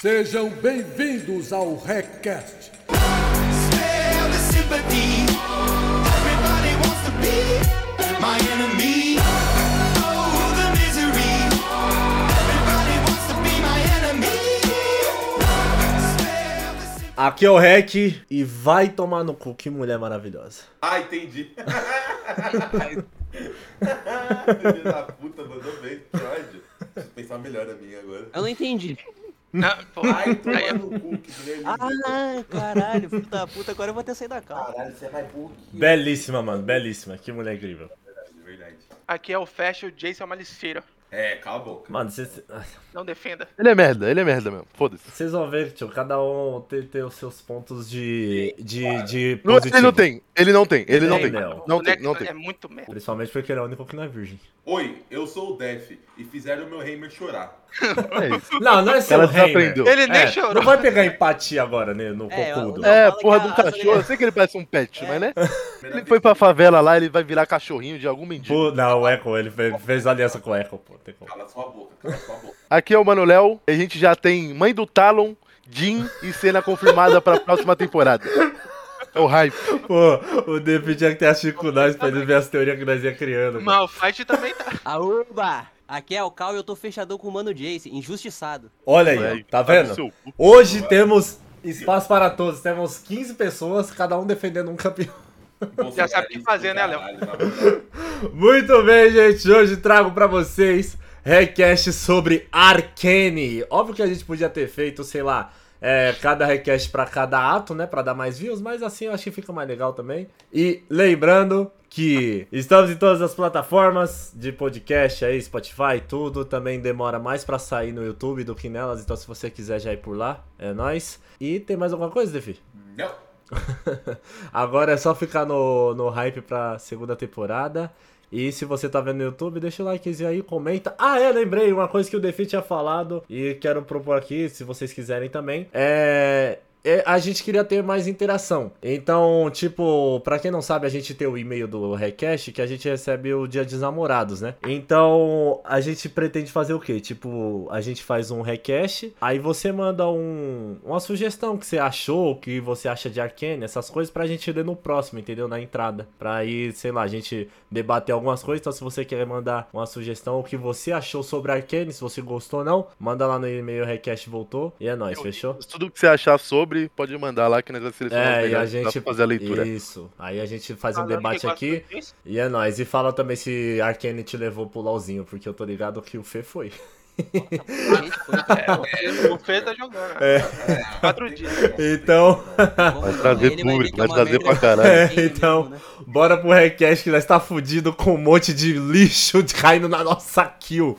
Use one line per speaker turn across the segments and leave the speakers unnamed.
Sejam bem-vindos ao RecCast.
Smell the sympathy. Everybody wants to be my enemy. Oh, the misery. Everybody wants to be my enemy. Smell the sympathy.
Aqui é o Rec e vai tomar no cu, que mulher maravilhosa.
Ah, entendi. Filho da puta, mandou bem. Que ódio. Preciso pensar melhor na minha agora.
Eu não entendi.
Não, pô,
Ai, toma
é-
no cu, que.
Ah, caralho, filho da puta, agora eu vou ter que sair da calma.
Caralho, você que eu.
Belíssima, mano, belíssima. Que mulher incrível.
De verdade.
aqui é o Fast, o Jason é o Maliceiro.
É, cala a boca.
Mano, vocês
Não defenda.
Ele é merda, ele é merda mesmo. Foda-se.
vocês vão ver, tio, cada um tem, tem os seus pontos de, de, de
Não,
positivo.
Ele não tem, ele não tem, ele não
Tem,
tem.
não.
Não
o
tem, não tem.
É muito merda.
Principalmente porque ele é o único que não é virgem.
Oi, eu sou o Def e fizeram o meu Heimer chorar.
É.
Não, não é seu
Ela
Heimer.
desaprendeu.
Ele nem
É,
chorou.
Não vai pegar empatia agora, né, no
É,
cocudo.
É, porra de um
a-
cachorro. Eu sei que ele parece um pet, mas né? Ele
Ele
foi pra favela lá, ele vai virar cachorrinho de algum mendigo.
Pô, não, o Echo, ele fez, fez aliança com o Echo, pô.
Cala sua boca, cala sua boca.
Aqui é o Mano Léo, e a gente já tem Mãe do Talon, Jin e cena confirmada pra próxima temporada. É o hype.
Pô, o David tinha que ter assistido com nós pra ele ver as teorias que nós ia criando. cara.
Mas o Fight também tá.
Aúba! Aqui é o Cal e eu tô fechadão com o Mano Jace, injustiçado.
Olha aí, tá
vai
vendo? Hoje temos espaço para todos. Temos 15 pessoas, cada um defendendo um campeão.
Já sabe o que fazer, né, Léo?
Moral.
Muito bem, gente. Hoje trago pra vocês request sobre Arcane. Óbvio que a gente podia ter feito, sei lá, é, cada request pra cada ato, né? Pra dar mais views, mas assim eu acho que fica mais legal também. E lembrando que estamos em todas as plataformas de podcast aí, Spotify, tudo. Também demora mais pra sair no YouTube do que nelas, então se você quiser já ir por lá, é nóis. E tem mais alguma coisa, Defi?
Não.
Agora é só ficar no, no hype pra segunda temporada. E se você tá vendo no YouTube, deixa o likezinho aí, comenta. Ah, é, lembrei, uma coisa que o Defi tinha falado e quero propor aqui, se vocês quiserem também. É. é, a gente queria ter mais interação. Então, tipo, pra quem não sabe, a gente tem o e-mail do Recash que a gente recebe o dia dos namorados, né? Então, a gente pretende fazer o quê? Tipo, a gente faz um Recash, aí você manda um, uma sugestão que você achou, que você acha de Arcane, essas coisas pra gente ler no próximo, entendeu? Na entrada. Pra aí, sei lá, a gente debater algumas coisas. Então, se você quer mandar uma sugestão, o que você achou sobre Arcane, se você gostou ou não, manda lá no e-mail Recash voltou. E é nóis, fechou?
Tudo que você achar sobre, pode mandar lá que nós vamos selecionar
É, e a gente.
fazer a leitura.
Isso. Aí a gente faz um
Falando
debate aqui. E é nóis. E fala também se Arcane te levou pro LOLzinho, porque eu tô ligado que o Fê foi.
É, o Fê tá jogando. É. Quatro dias.
Então,
Vai trazer público,
é
vai trazer pra caralho.
É, então.
mesmo, né?
bora pro Request que nós tá fudido com um monte de lixo caindo na nossa kill.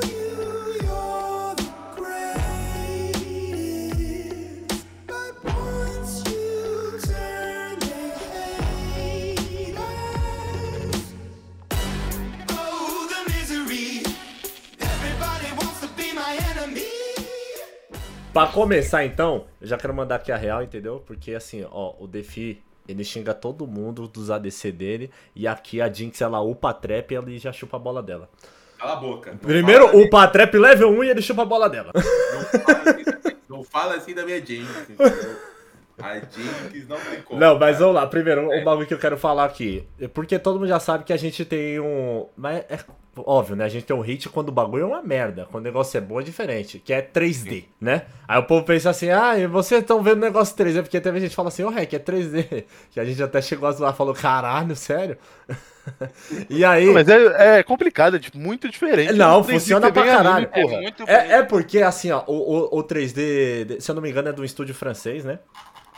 Pra começar então, eu já quero mandar aqui a real, entendeu? Porque assim, ó, o Defi, ele xinga todo mundo dos ADC dele. E aqui a Jinx, ela upa a trap e ele já chupa a bola dela.
Cala a boca.
Primeiro, upa a trap level 1 e ele chupa a bola dela.
Não fala assim, não fala assim da minha Jinx, entendeu? A Jinx não tem como.
Não, mas vamos lá. Primeiro, o bagulho que eu quero falar aqui. Porque todo mundo já sabe que a gente tem um. Mas é óbvio, né? A gente tem um hit quando o bagulho é uma merda. Quando o negócio é bom é diferente. Que é 3D, né? Aí o povo pensa assim: ah, e vocês estão vendo negócio 3D? Porque teve gente que fala assim: ô, Rec, é 3D. Que a gente até chegou a zoar e falou: caralho, sério? e aí.
Mas é, é complicado, é muito diferente.
Não,
do 3D
funciona pra
vem anime,
caralho.
É
porra.
muito
É, é porque, assim, ó, o, o, o 3D, se eu não me engano, é de um estúdio francês, né?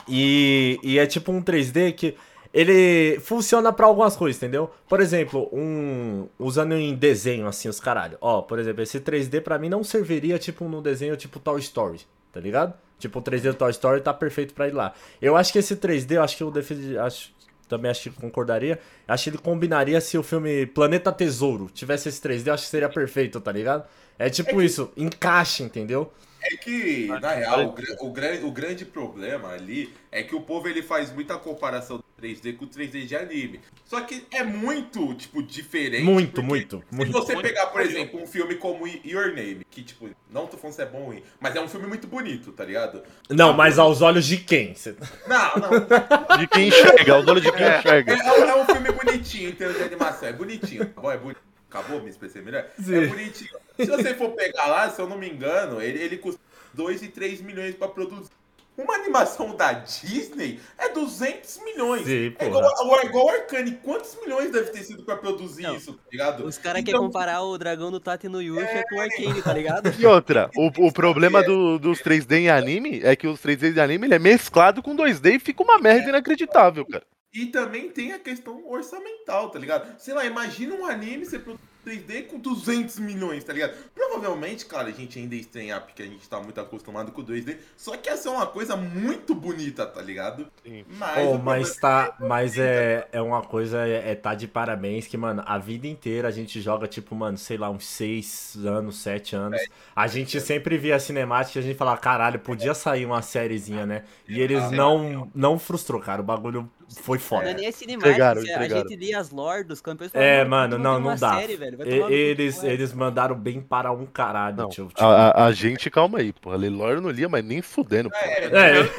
E, e é tipo um 3D que ele funciona pra algumas coisas, entendeu? Por exemplo, um usando em desenho, assim, os caralho. Ó, por exemplo, esse 3D pra mim não serviria, tipo, num desenho tipo Toy Story, tá ligado? Tipo, o 3D do Toy Story tá perfeito pra ir lá. Eu acho que esse 3D, eu acho que o Defi... Acho, também acho que concordaria. Acho que ele combinaria se o filme Planeta Tesouro tivesse esse 3D, eu acho que seria perfeito, tá ligado? É tipo isso, encaixe, entendeu?
É que, na real, o, o, o grande problema ali é que o povo ele faz muita comparação do 3D com o 3D de anime. Só que é muito, tipo, diferente.
Muito, muito,
Se
muito.
você
Muito
pegar, por
bonito.
exemplo, um filme como Your Name, que, tipo, não tô falando se é bom ou ruim, mas é um filme muito bonito, tá ligado?
Não, mas aos olhos de quem? Cê-
Não, não.
De quem enxerga, os olhos de quem
É.
enxerga.
É, é- é um filme bonitinho em termos de animação. É bonitinho. Tá bom? É bonito. Acabou me expressei melhor?
Sim.
É bonitinho. Se você for pegar lá, se eu não me engano, ele, ele custa 2 e 3 milhões pra produzir. Uma animação da Disney é 200 milhões.
Sim,
é igual, é igual Arcane. Quantos milhões deve ter sido pra produzir
Não.
isso, tá ligado?
Os caras
Então,
querem comparar o dragão do Tate no Yusha com o Arcane, tá ligado?
E outra, o, o problema do- dos 3D em anime é que os 3D de anime ele é mesclado com 2D e fica uma merda inacreditável, cara.
E também tem a questão orçamental, tá ligado? Sei lá, imagina um anime ser produzido 3D com 200 milhões, tá ligado? Provavelmente, cara, a gente ainda ia estranhar porque a gente tá muito acostumado com o 2D. Só que ia ser uma coisa muito bonita, tá ligado?
Sim.
Mas,
Oh, mas tá. Mas é, é uma coisa, é, é tá de parabéns que, mano, a vida inteira a gente joga, tipo, mano, sei lá, uns 6 anos, 7 anos. A gente sempre via a cinemática e a gente falava, caralho, podia sair uma sériezinha, né? E eles não, não frustrou, cara. O bagulho foi
Não é
foda.
nem a cinemática,
Entregaram,
a
entregaram.
gente lia as lore dos campeões
É, mano,
"Por que
não, não dá.
série, velho? Vai tomar no cu,
Eles,
ué."
eles mandaram bem para um caralho,
Não,
tio.
a, a- a gente, calma aí, pô. A Lelore não lia, mas nem fudendo, pô.
É,
É,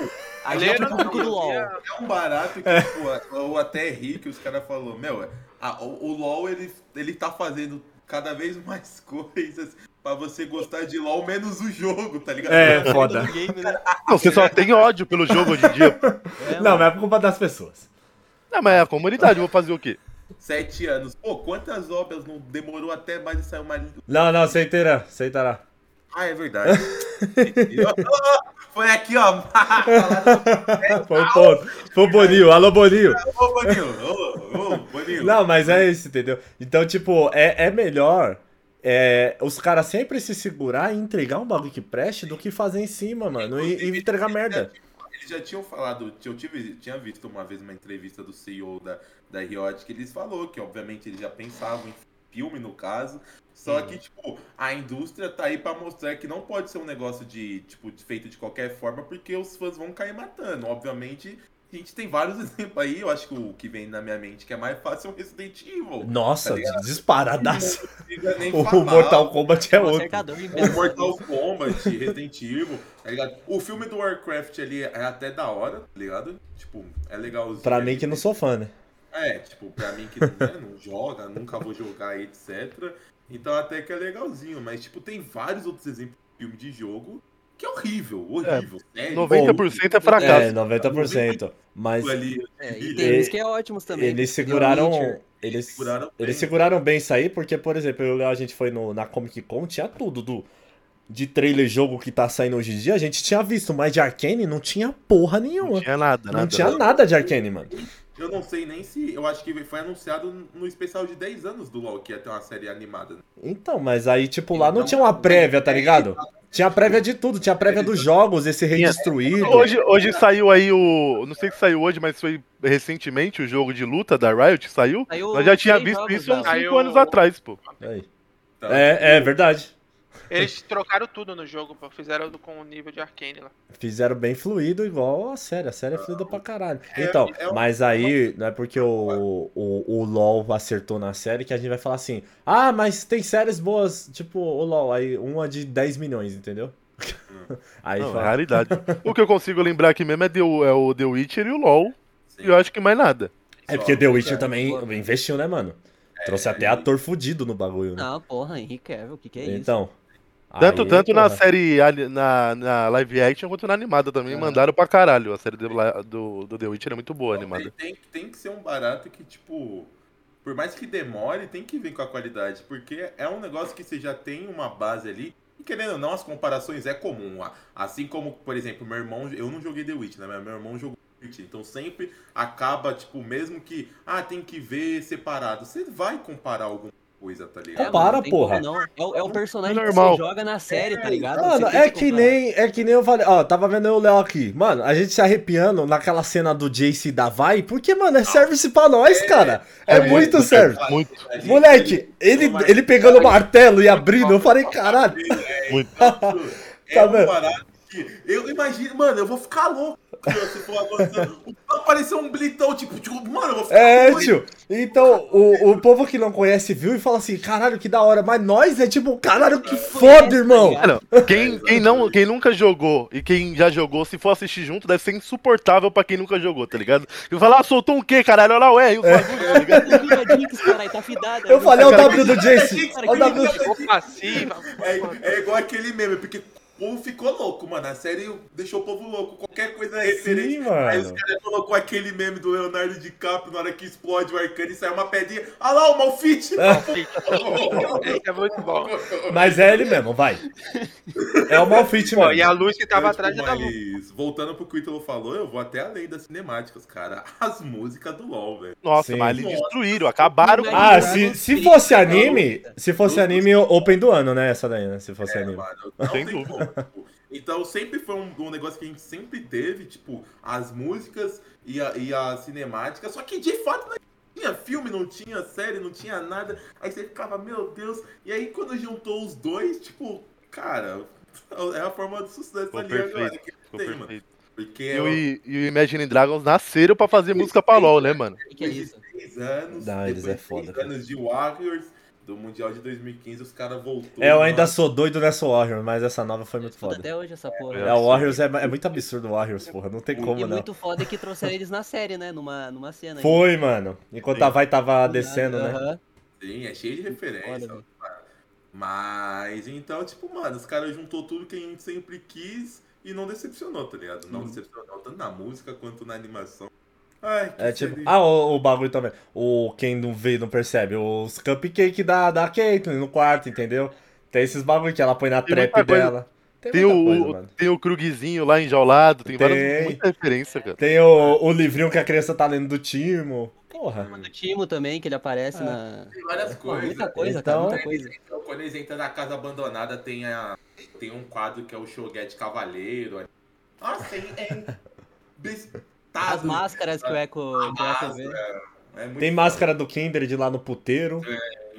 A gente é o público do LoL.
É,
é um barato que, tipo, eu até ri que os caras falaram, meu, é, a- o, o LoL, ele, ele tá fazendo cada vez mais coisas pra você gostar de LoL, menos o jogo, tá ligado?
é foda.
Do game, né?
Não, você só tem ódio pelo jogo hoje em dia.
É,
Não, mas é por culpa das pessoas.
Não, mas é a comunidade, eu vou fazer o quê?
Sete anos. Pô, quantas obras não demorou até mais de sair uma...
Não, não, você inteira, você inteira.
Ah, é verdade. Foi aqui, ó.
Foi o ponto. Foi o Boninho, alô Boninho.
Ô, Boninho. Ô, ô, Boninho.
Não, mas é isso, entendeu? Então, tipo, é, é melhor é, os caras sempre se segurar e entregar um bagulho que preste do que fazer em cima, mano, e, e entregar merda.
Eles já tinham falado, eu tive, tinha visto uma vez uma entrevista do CEO da, da Riot que eles falou que, obviamente, eles já pensavam em filme, no caso. Só que, tipo, a indústria tá aí pra mostrar que não pode ser um negócio de, tipo, de- feito de qualquer forma, porque os fãs vão cair matando. Obviamente, a gente tem vários exemplos aí, eu acho que o que vem na minha mente que é mais fácil é o Resident Evil.
Nossa,
Tá
disparadaço. O
falar.
Mortal Kombat é
Um
outro.
O. Mortal Kombat, Resident Evil, tá ligado? O filme do Warcraft ali é até da hora, tá ligado? Tipo, é legalzinho.
Pra mim que não sou fã, né?
É, tipo, pra mim que né, não joga, nunca vou jogar, etc. Então até que é legalzinho, mas tipo, tem vários outros exemplos de filme de jogo que é horrível, horrível. sério.
90% é fracasso.
É, 90%. Mas.
É, e tem uns que é ótimos também.
eles seguraram. Eles,
seguraram
eles
bem.
seguraram bem isso aí, porque, por exemplo, eu e a gente foi no, na Comic Con, tinha tudo do. De trailer jogo que tá saindo hoje em dia, a gente tinha visto, mas de Arcane não tinha porra nenhuma.
Não tinha nada,
Não
nada.
tinha nada de Arcane, mano.
Eu não sei nem se. Eu acho que foi anunciado no especial de 10 anos do LoL, que ia ter uma série animada. né?
Então, mas aí, tipo, lá não
Então,
tinha uma prévia, tá ligado? Tinha prévia de tudo, tinha prévia dos jogos, esse rei
Tinha-
destruído.
Hoje, hoje saiu aí o. Não sei se saiu hoje, mas foi recentemente o jogo de luta da Riot, saiu.
Saiu
Nós já tinha visto
jogos
isso há uns
já.
5
Saiu-
anos atrás, pô.
Aí.
Então,
É, é verdade.
Eles trocaram tudo no jogo, pô. Fizeram com o nível de Arcane lá.
Fizeram bem fluido, igual a série. A série é fluida pra caralho.
É,
Então,
é um-
mas aí não é porque o, o, o LoL acertou na série que a gente vai falar assim: ah, mas tem séries boas, tipo o LoL, aí uma de 10 milhões, entendeu? aí
Não, é
fala,
raridade. o que eu consigo lembrar aqui mesmo é, The, é o The Witcher e o LoL.
sim.
E eu acho que mais nada.
é porque The Witcher
É,
também investiu, né, mano? Trouxe até ator fudido no bagulho, né?
Não, porra, Henrique Cavill, o que que é isso?
então.
Tanto,
aí,
tanto na série na, na live action quanto na animada também.
Ah.
Mandaram pra caralho. A série do, do, do The Witcher é muito boa animada.
Tem, tem, tem que ser um barato que, tipo, por mais que demore, tem que vir com a qualidade. Porque é um negócio que você já tem uma base ali. E querendo ou não, as comparações é comum. Assim como, por exemplo, meu irmão. Eu não joguei The Witch, né? Mas meu irmão jogou The Witch. Então sempre acaba, tipo, mesmo que. Ah, tem que ver separado. Você vai comparar alguma coisa, tá ligado?
É,
Para,
mano, não tem
porra.
Não. É, o- é o personagem
É
que
normal.
você joga na série, tá ligado?
Mano, é que
comparar.
nem, é que nem eu falei, ó, tava vendo eu e o Léo aqui. Mano, a gente se arrepiando naquela cena do Jace da Vai, porque, mano, é service pra nós, cara. É, muito service.
Muito.
Moleque, ele, ele pegando o martelo e abrindo, eu falei, caralho.
Muito.
É
Tá
uma
vendo?
parada que. Eu imagino, mano, eu vou ficar louco. Se for. Apareceu um blitão, tipo, tipo, mano, eu vou ficar
É,
doido.
tio. Então, o, o povo que não conhece viu e fala assim, caralho, que da hora. Mas nós é tipo, caralho, que foda, irmão.
Mano, quem, quem, não, quem nunca jogou e quem já jogou, se for assistir junto, deve ser insuportável pra quem nunca jogou, tá ligado? Eu falo, ah, soltou um quê, caralho? Olha lá, ué, e os bagulhos, tá ligado?
Tá.
Eu falei, olha o
Cara,
W do Jace. Olha o W do.
É, é igual aquele meme, porque o povo ficou louco, mano. A série deixou o povo louco. Qualquer coisa é referente.
Sim,
Aí os
mano.
caras colocou aquele meme do Leonardo DiCaprio na hora que explode o arcano e sai uma pedrinha. Ah lá, o Malfit!
Esse é muito bom.
Mas é ele mesmo, vai. É o Malfit mesmo.
e a luz que tava
Eu,
atrás
tipo,
tava.
mas, voltando pro que o Ítalo falou, eu vou até além das cinemáticas, cara. As músicas do LoL, velho.
Nossa,
Sim.
mas eles destruíram, acabaram com
Ah, se, se fosse anime, se fosse anime, Open do ano, né? Essa daí, né? Se fosse
É,
anime.
mano, não tem como. Tipo. Então sempre foi um, um negócio que a gente sempre teve, tipo, as músicas e a, e a cinemática, só que de fato não tinha filme, não tinha série, não tinha nada. Aí você ficava, meu Deus. E aí quando juntou os dois, tipo, cara, é a forma de sucesso
Ficou
ali agora.
perfeito,
Que
Ficou
tem, mano.
perfeito.
Porque
E o, e o Imagine Dragons nasceram pra fazer música pra LOL, né, mano?
Que, que é isso?
três anos,
Não, eles é foda,
três anos de Warriors, do Mundial de 2015, os caras voltou.
É, eu ainda
mano.
sou doido nessa Warriors, mas essa nova foi muito foda.
até hoje essa porra.
É, o Warriors é, é muito absurdo, o Warriors, porra. Não tem
E
como, não.
muito foda que trouxeram eles na série, né? Numa, numa cena. aí.
Foi, mano. Enquanto a Vai tava descendo, né?
Aham.
Sim, é cheio de referência.
Foda.
Mas, então, tipo, mano, os caras juntou tudo que a gente sempre quis e não decepcionou, tá ligado? Não decepcionou tanto na música quanto na animação. Ai, que
É tipo. Ah, o, o bagulho também. O quem não vê não percebe. Os cupcake da, da Caitlyn no quarto, entendeu? Tem esses bagulho que ela põe na
Tem
trap dela. Tem,
Tem o,
coisa,
tem o Krugzinho lá enjaulado, tem,
Tem.
várias muita referência, cara.
Tem o, o livrinho que a criança tá lendo do Timo. Porra.
Do Timo também, que ele aparece na.
Tem várias coisas.
muita coisa,
Então-
cara, muita coisa.
Então, quando eles entram na casa abandonada, tem, a, tem um quadro que é o Shoguete Cavaleiro. Nossa, é, é.
As máscaras que o Echo.
Máscara, é muito
Tem máscara do Kindred lá no puteiro.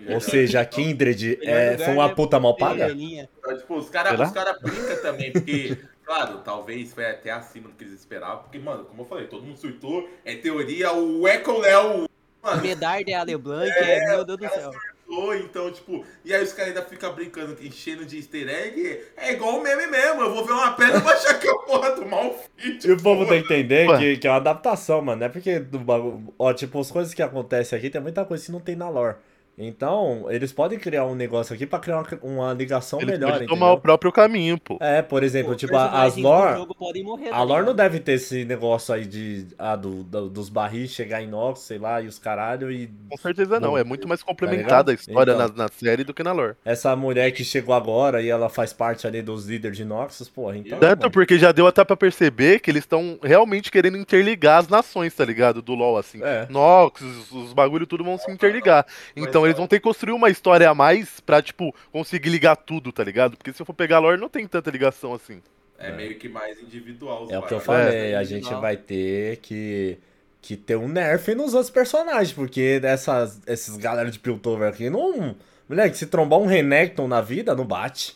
foda.
Ou seja, a Kindred é, foi uma
né?
puta mal paga?
Então, tipo, os caras cara brincam também, porque, claro, talvez foi até acima do que eles esperavam, porque, mano, como eu falei, todo mundo surtou, é teoria, o Echo Léo, mano,
Medard é a LeBlanc, é, meu Deus do céu.
Surtou, então, tipo, e aí os caras ainda ficam brincando, enchendo de easter egg, é igual o meme mesmo, eu vou ver uma pedra e vou achar que é a porra do Malfit.
E o povo tem que entender
Ué.
que, que é uma adaptação, mano. Não é porque do bagulho. Ó, tipo, as coisas que acontecem aqui tem muita coisa que não tem na lore. Então, eles podem criar um negócio aqui pra criar uma, uma ligação
Ele
melhor,
pode tomar o
entendeu?
próprio caminho, pô.
É, por exemplo,
Pô,
tipo, a- as lore.
jogo podem morrer,
A
tá
lore não
ligado?
deve ter esse negócio aí de. Ah, do, do- dos barris chegar em Nox, sei lá, e os caralho, e.
Com certeza não,
Bom,
é muito mais
tá
complementada a
ligado?
história
Então.
na, na série do que na lore.
Essa mulher que chegou agora e ela faz parte ali dos líderes de Noxus, porra, então.
Tanto
mano,
porque já deu até pra perceber que eles estão realmente querendo interligar as nações, tá ligado? Do LoL, assim.
É.
Nox, os, os bagulho tudo vão se interligar. Então eles vão ter que construir uma história a mais pra, tipo, conseguir ligar tudo, tá ligado? Porque se eu for pegar a lore, não tem tanta ligação assim.
É meio que mais individual. os
É o que eu falei, a gente vai ter que, que ter um nerf nos outros personagens, porque dessas, esses galera de Piltover aqui não. Moleque, se trombar um Renekton na vida, não bate.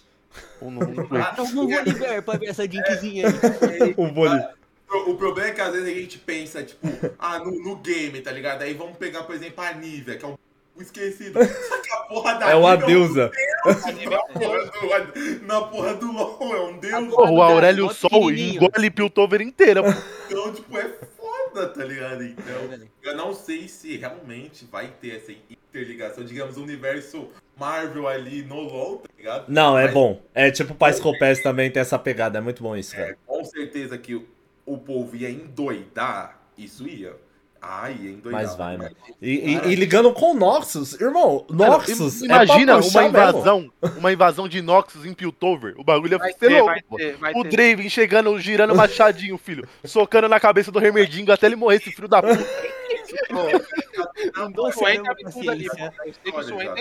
Ou não- não-
Ah,
não vou pra ver essa Jinkzinha aí.
O vôlei.
O o problema é que às vezes a gente pensa, tipo, ah, no, no game, tá ligado? Aí vamos pegar, por exemplo, a Nivea, que é um esquecido. Só que a porra da
É uma deusa.
Na porra, do, na porra do LoL, é um deus.
Porra, o Aurélio
mó
Sol engole Piltover inteira, pô.
Então, tipo, é foda, tá ligado? Então, eu não sei se realmente vai ter essa interligação, digamos, o universo Marvel ali no LoL, tá ligado?
Não, é
Mas,
bom. É tipo o Pais Copés também tem essa pegada, é muito bom isso,
É,
cara.
com certeza que o, o povo ia endoidar, isso ia. Ia endoidar.
Mas vai, mano. E, e- e ligando com Noxus, irmão,
Cara,
Noxus.
imagina
é pra puxar
uma
mesmo.
invasão, uma invasão de Noxus em Piltover. O bagulho ia
Vai
ser
ter,
louco,
vai
pô.
ter, vai
O
ter.
Draven chegando, girando machadinho, filho. Socando na cabeça do Remerdingo até ele morrer, esse filho da puta.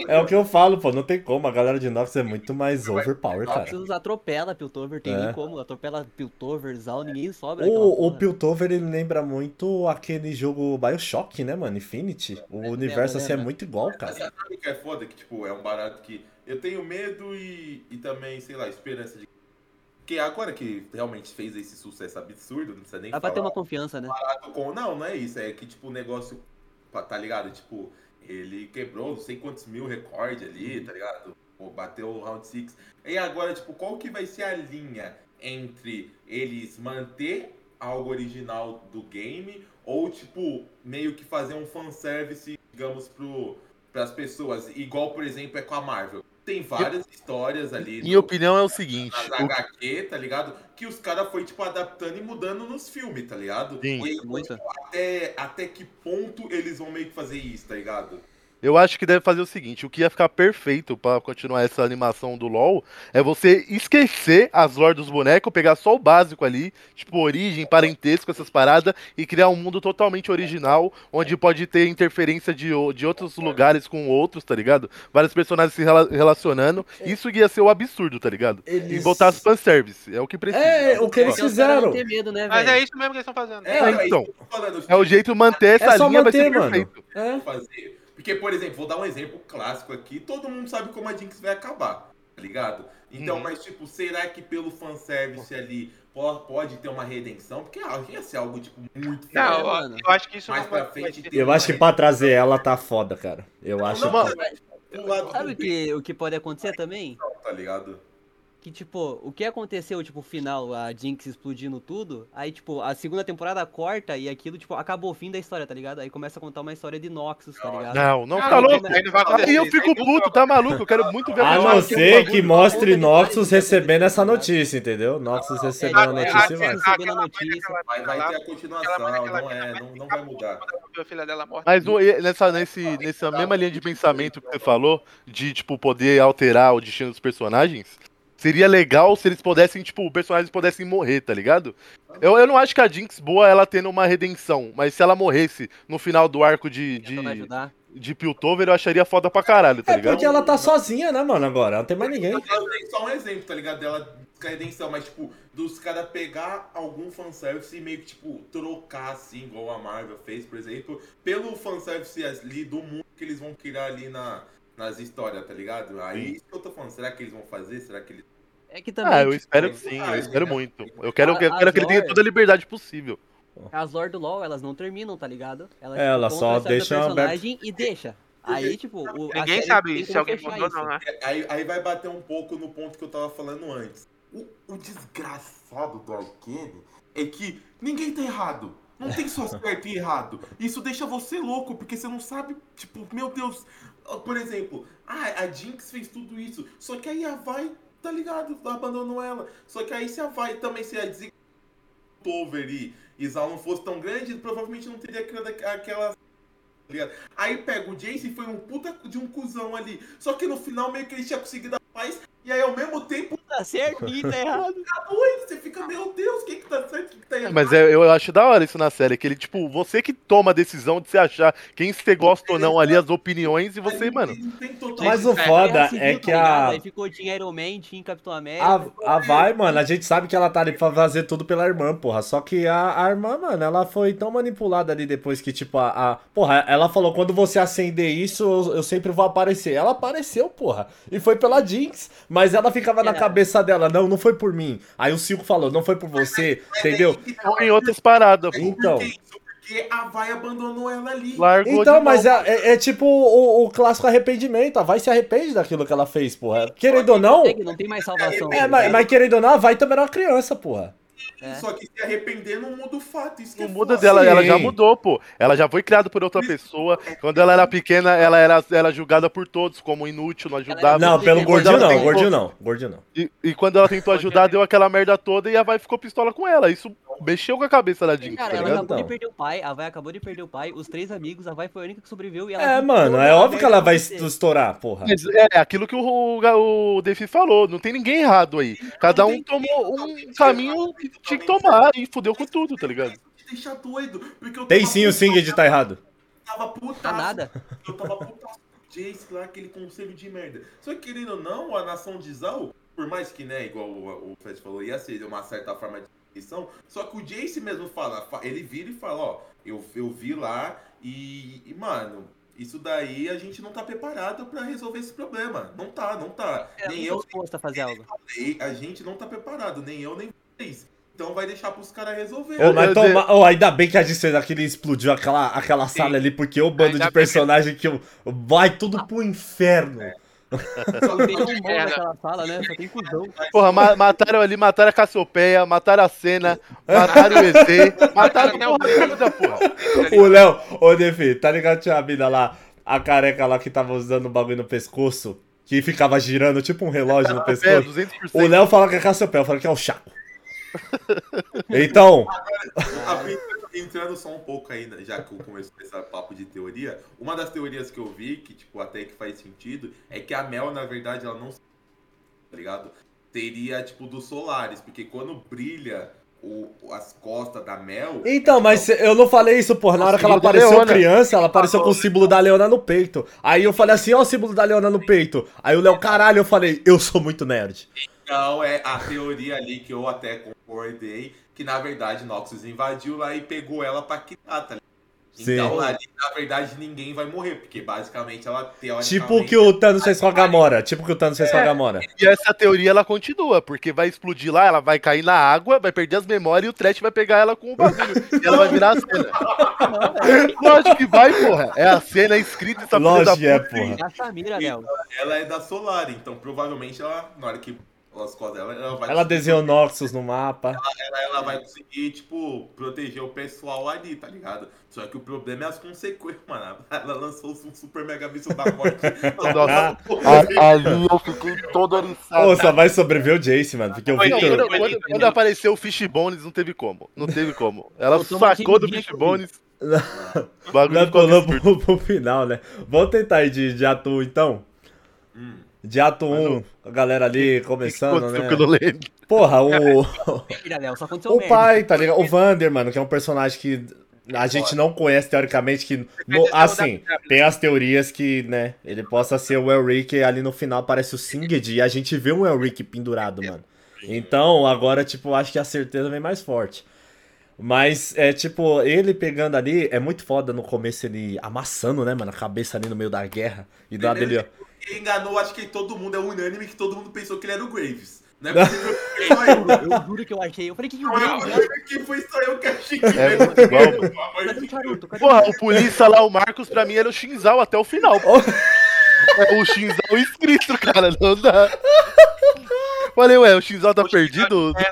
É o que eu falo, pô, não tem como. A galera de Noxus é muito mais overpower, cara.
Noxus atropela Piltover, tem
É.
nem como. Atropela Piltover, Zal, ninguém sobra.
O, o. Piltover ele lembra muito aquele jogo Bioshock, né, mano? Infinity. O
Lembra,
universo assim é muito igual, cara.
sabe o que é foda? Que, tipo, é um barato que eu tenho medo e, e também, sei lá, esperança de. Porque agora que realmente fez esse sucesso absurdo, não precisa nem
Dá pra
falar.
ter uma confiança, né?
com. Não, não é isso. É que, tipo, o negócio. Tá ligado? Tipo, ele quebrou não sei quantos mil recordes ali, tá ligado? Pô, bateu o round 6. E agora, tipo, qual que vai ser a linha entre eles manter algo original do game ou, tipo, meio que fazer um fanservice, digamos, pro, pras pessoas? Igual, por exemplo, é com a Marvel. Tem várias histórias ali.
Minha
no-
opinião é o seguinte.
nas
o-
HQ, tá ligado? Que os caras foi, tipo, adaptando e mudando nos filmes, tá ligado?
Sim.
Foi,
Muito.
tipo, até, até que ponto eles vão meio que fazer isso, tá ligado?
Eu acho que deve fazer o seguinte, o que ia ficar perfeito pra continuar essa animação do LoL é você esquecer as lore dos bonecos, pegar só o básico ali, tipo origem, parentesco, essas paradas, e criar um mundo totalmente original, onde pode ter interferência de, de outros lugares com outros, tá ligado? Vários personagens se rela- relacionando. Isso ia ser o absurdo, tá ligado? E
Eles-
botar as fanservice, é o que precisa.
É, o que eles fizeram.
medo, né,
Mas é isso mesmo que eles estão fazendo.
É, então.
eu tô falando,
É o jeito de manter essa
É só
linha, vai
manter,
ser
mano.
perfeito.
É.
fazer. Porque, por exemplo, vou dar um exemplo clássico aqui. Todo mundo sabe como a Jinx vai acabar, tá ligado? Então,
Uhum.
mas, tipo, será que pelo fanservice ali po- pode ter uma redenção? Porque ah, ia ser algo, tipo, muito
Não,
É,
eu-
mano.
eu acho que isso
Mais
não
pra frente
Eu acho que pra trazer ela tá foda, cara. Eu acho.
Não, do lado
Sabe o que, o que pode acontecer também?
tá ligado?
Que, tipo, o que aconteceu, tipo, final, a Jinx explodindo tudo, aí, tipo, a segunda temporada corta e aquilo, tipo, acabou o fim da história, tá ligado? Aí começa a contar uma história de Noxus, tá ligado?
Não, não tá louco.
aí não vai acontecer,
Aí eu fico puto, tá maluco? Eu quero muito ver
A não ser que mostre Noxus recebendo essa notícia, entendeu? Noxus recebendo
É,
a
é,
notícia e
é,
vai.
recebendo a
Aquela mãe
notícia.
daquela
Vai, ter a continuação, não é, não, não vai mudar.
Mas nessa, nesse, nessa mesma linha de pensamento que você falou, de, tipo, poder alterar o destino dos personagens, seria legal se eles pudessem, tipo, os personagens pudessem morrer, tá ligado? Eu, eu não acho que a Jinx boa ela tendo uma redenção, mas se ela morresse no final do arco de, de, de Piltover, eu acharia foda pra caralho, tá
É
ligado?
porque ela tá sozinha, né, mano, agora. Não tem mais ninguém.
Dei só um exemplo, tá ligado? Dela com a redenção, mas tipo, dos caras pegar algum fanservice e meio que, tipo, trocar assim, igual a Marvel fez, por exemplo, pelo fanservice ali do mundo que eles vão criar ali na, nas histórias, tá ligado? Aí isso que eu tô falando, será que eles vão fazer? Será que eles.
É que também,
Ah, eu
tipo,
espero que sim, eu espero muito. Eu quero, eu quero que ele tenha toda a liberdade possível.
as lore do LoL, elas não terminam, tá ligado? Elas,
É, elas
contam
só
a história do
deixam
personagem e deixa. Aí, tipo, o,
Ninguém sabe se alguém
fechar
mudou
isso.
ou não, né?
Aí, aí vai bater um pouco no ponto que eu tava falando antes. O, o desgraçado do Arkane é que ninguém tá errado. Não tem só certo e errado. Isso deixa você louco, porque você não sabe, tipo, meu Deus. Por exemplo, ah, a Jinx fez tudo isso. Só que aí a Vai, tá ligado? Abandonou ela. Só que aí se a Vai também se a Zig- Over e Isal não fosse tão grande, provavelmente não teria criado aqu- aquela. tá? Aí pega o Jace e foi um puta de um cuzão ali. Só que no final meio que ele tinha conseguido a paz. E aí ao mesmo tempo
Tá certo, ninguém tá errado.
tá doido. Você fica, meu Deus, quem que tá certo, quem que tá errado?
Mas é- eu acho da hora isso na série, que ele, tipo, você que toma a decisão de se achar quem você gosta ou não ali, as opiniões, e você,
Aí
mano.
Mas o foda
Civil,
é que a.
Aí ficou Team Iron Man, Team Capitão América.
A, a Vai, mano, a gente sabe que ela tá ali pra fazer tudo pela irmã, porra. Só que a, a irmã, mano, ela foi tão manipulada ali depois que, tipo, a. a- porra, ela falou: quando você acender isso, eu, eu sempre vou aparecer. Ela apareceu, porra. E foi pela Jinx. Mas ela ficava na
É.
cabeça dela: não, não foi por mim. Aí o Silco falou: não foi por você,
Mas aí
entendeu?
que tá,
Ou em outras paradas, pô.
Então.
Porque a Vai abandonou ela ali.
Largou
Então, mas é, é- é tipo o, o clássico arrependimento. A Vai se arrepende daquilo que ela fez, porra. Querendo ou não.
Não tem mais salvação.
É, mas, mas querendo ou não, a Vai também era uma criança, porra.
É.
Só que se arrepender não muda o fato. Isso que
Não
é
muda
foda.
dela, ela já mudou, pô. Ela já foi criada por outra pessoa. Quando ela era pequena, ela era, era julgada por todos como inútil, não ajudava.
Não, pelo gordinho não, gordinho não, gordinho não.
E, e quando ela tentou ajudar, deu aquela merda toda e a Vai ficou pistola com ela. Isso mexeu com a cabeça da Jinx,
Cara,
tá
ela
ligado?
acabou de
Então.
perder o pai, a Vai acabou de perder o pai, os três amigos, a Vai foi a única que sobreviveu e ela.
É, mano, é óbvio que ela
merda
vai
acontecer.
estourar, porra.
Mas é aquilo que o, o, o Defi falou, não tem ninguém errado aí. Cada um tomou um caminho que tinha que tomar e fudeu com tudo, tá ligado?
Deixa doido. Porque eu
Tem sim o Singed tá errado.
Tava putaço.
Tá nada.
Eu tava putaço com o Jace lá, aquele conselho de merda. Só que querendo ou não, a nação de Zal, por mais que, né, igual o, o Fred falou, ia ser de uma certa forma de missão, só que o Jace mesmo fala, fa- ele vira e fala, ó, eu, eu vi lá e, e, mano, Isso daí a gente não tá preparado pra resolver esse problema. Não tá, não tá.
É,
nem eu,
disposto a fazer algo.
nem a gente não tá preparado, nem eu, nem vocês. Então vai deixar pros caras resolver.
Ô, mas toma, ô, ainda bem que a gente fez aquele explodiu aquela, aquela sala ali, porque o bando
Ainda
de
bem
personagem que eu- vai tudo pro inferno.
Só tem um bom
merda.
naquela sala, né? Só tem cuzão.
Porra, ma- mataram ali, mataram a Cassiopeia, mataram a Cena, mataram o EZ, mataram
até o
porra toda, porra.
O Léo, ô Defi, tá ligado? Tinha a mina lá, a careca lá que tava usando o bagulho no pescoço, que ficava girando tipo um relógio no
É,
pescoço.
200%.
O Léo fala que é Cassiopeia, eu falo que é o Chaco. Então,
Ah, Entrando só um pouco aí, já que eu comecei esse papo de teoria, uma das teorias que eu vi, que tipo, até que faz sentido, é que a Mel, na verdade, ela não tá ligado? Seria tipo dos solares, porque quando brilha o, as costas da Mel.
então, mas cê- eu não falei isso, porra. Na hora que ela apareceu criança, ela apareceu com o símbolo da Leona no peito. Aí eu falei assim, ó o símbolo da Leona no peito. Aí o Léo, caralho, eu falei, eu sou muito nerd.
Então é a teoria ali que eu até concordei, que na verdade Noxus invadiu lá e pegou ela pra quitar, tá ligado?
Sim.
Então ali, na verdade, ninguém vai morrer, porque basicamente ela teoricamente...
Tipo o que o Thanos fez com a Gamora. Tipo o que o Thanos fez com a Gamora.
E essa teoria ela continua, porque vai explodir lá, ela vai cair na água, vai perder as memórias e o Trash vai pegar ela com o bagulho. e ela vai virar a cena. Lógico que vai, porra. É a cena escrita essa filha da
Lógico que é, porra.
É a Samira, Léo.
Ela é da Solar, então provavelmente ela, na hora que as costas dela, ela vai
Ela desenhou Noxus no mapa.
ela, ela vai conseguir, tipo, proteger o pessoal ali, tá ligado? Só que o problema é as consequências, mano. Ela lançou um super mega míssil da morte.
Nossa, ali eu fiquei todo oriçado.
Ô, só vai sobreviver o Jace, mano. Porque o
Não,
Victor.
quando, quando- quando apareceu o Fishbones, não teve como. Não teve como. Ela sacou do Fishbones.
Não colou
absurdo.
pro, pro final, né? Vamos tentar ir de, de ato 1, então?
Hum.
De ato 1, a galera ali
que
começando,
aconteceu
né?
que eu não lembro?
Porra, o, o pai, tá ligado? O Vander, mano, que é um personagem que a gente não conhece teoricamente, que. no- assim, tem as teorias que, né, ele possa ser o Elric e ali no final aparece o Singed e a gente vê um Elric pendurado, mano. Então, agora, tipo, acho que a certeza vem mais forte. Mas, é tipo, ele pegando ali, é muito foda no começo ele amassando, né, mano, a cabeça ali no meio da guerra. E do lado dele, ó.
Ele enganou, acho que todo mundo é unânime que todo mundo pensou que ele era o Graves. Não é possível que só eu.
Eu juro que eu achei. Eu falei, que o
é
Graves é?
que foi só eu que achei que
É
ele era o Graves,
charuto? Cadê
Porra, o polícia lá, o Marcos, pra mim era o Shinzal até o final. É o Shinzal escrito, cara, não dá. Falei, ué, o Shinzal tá perdido?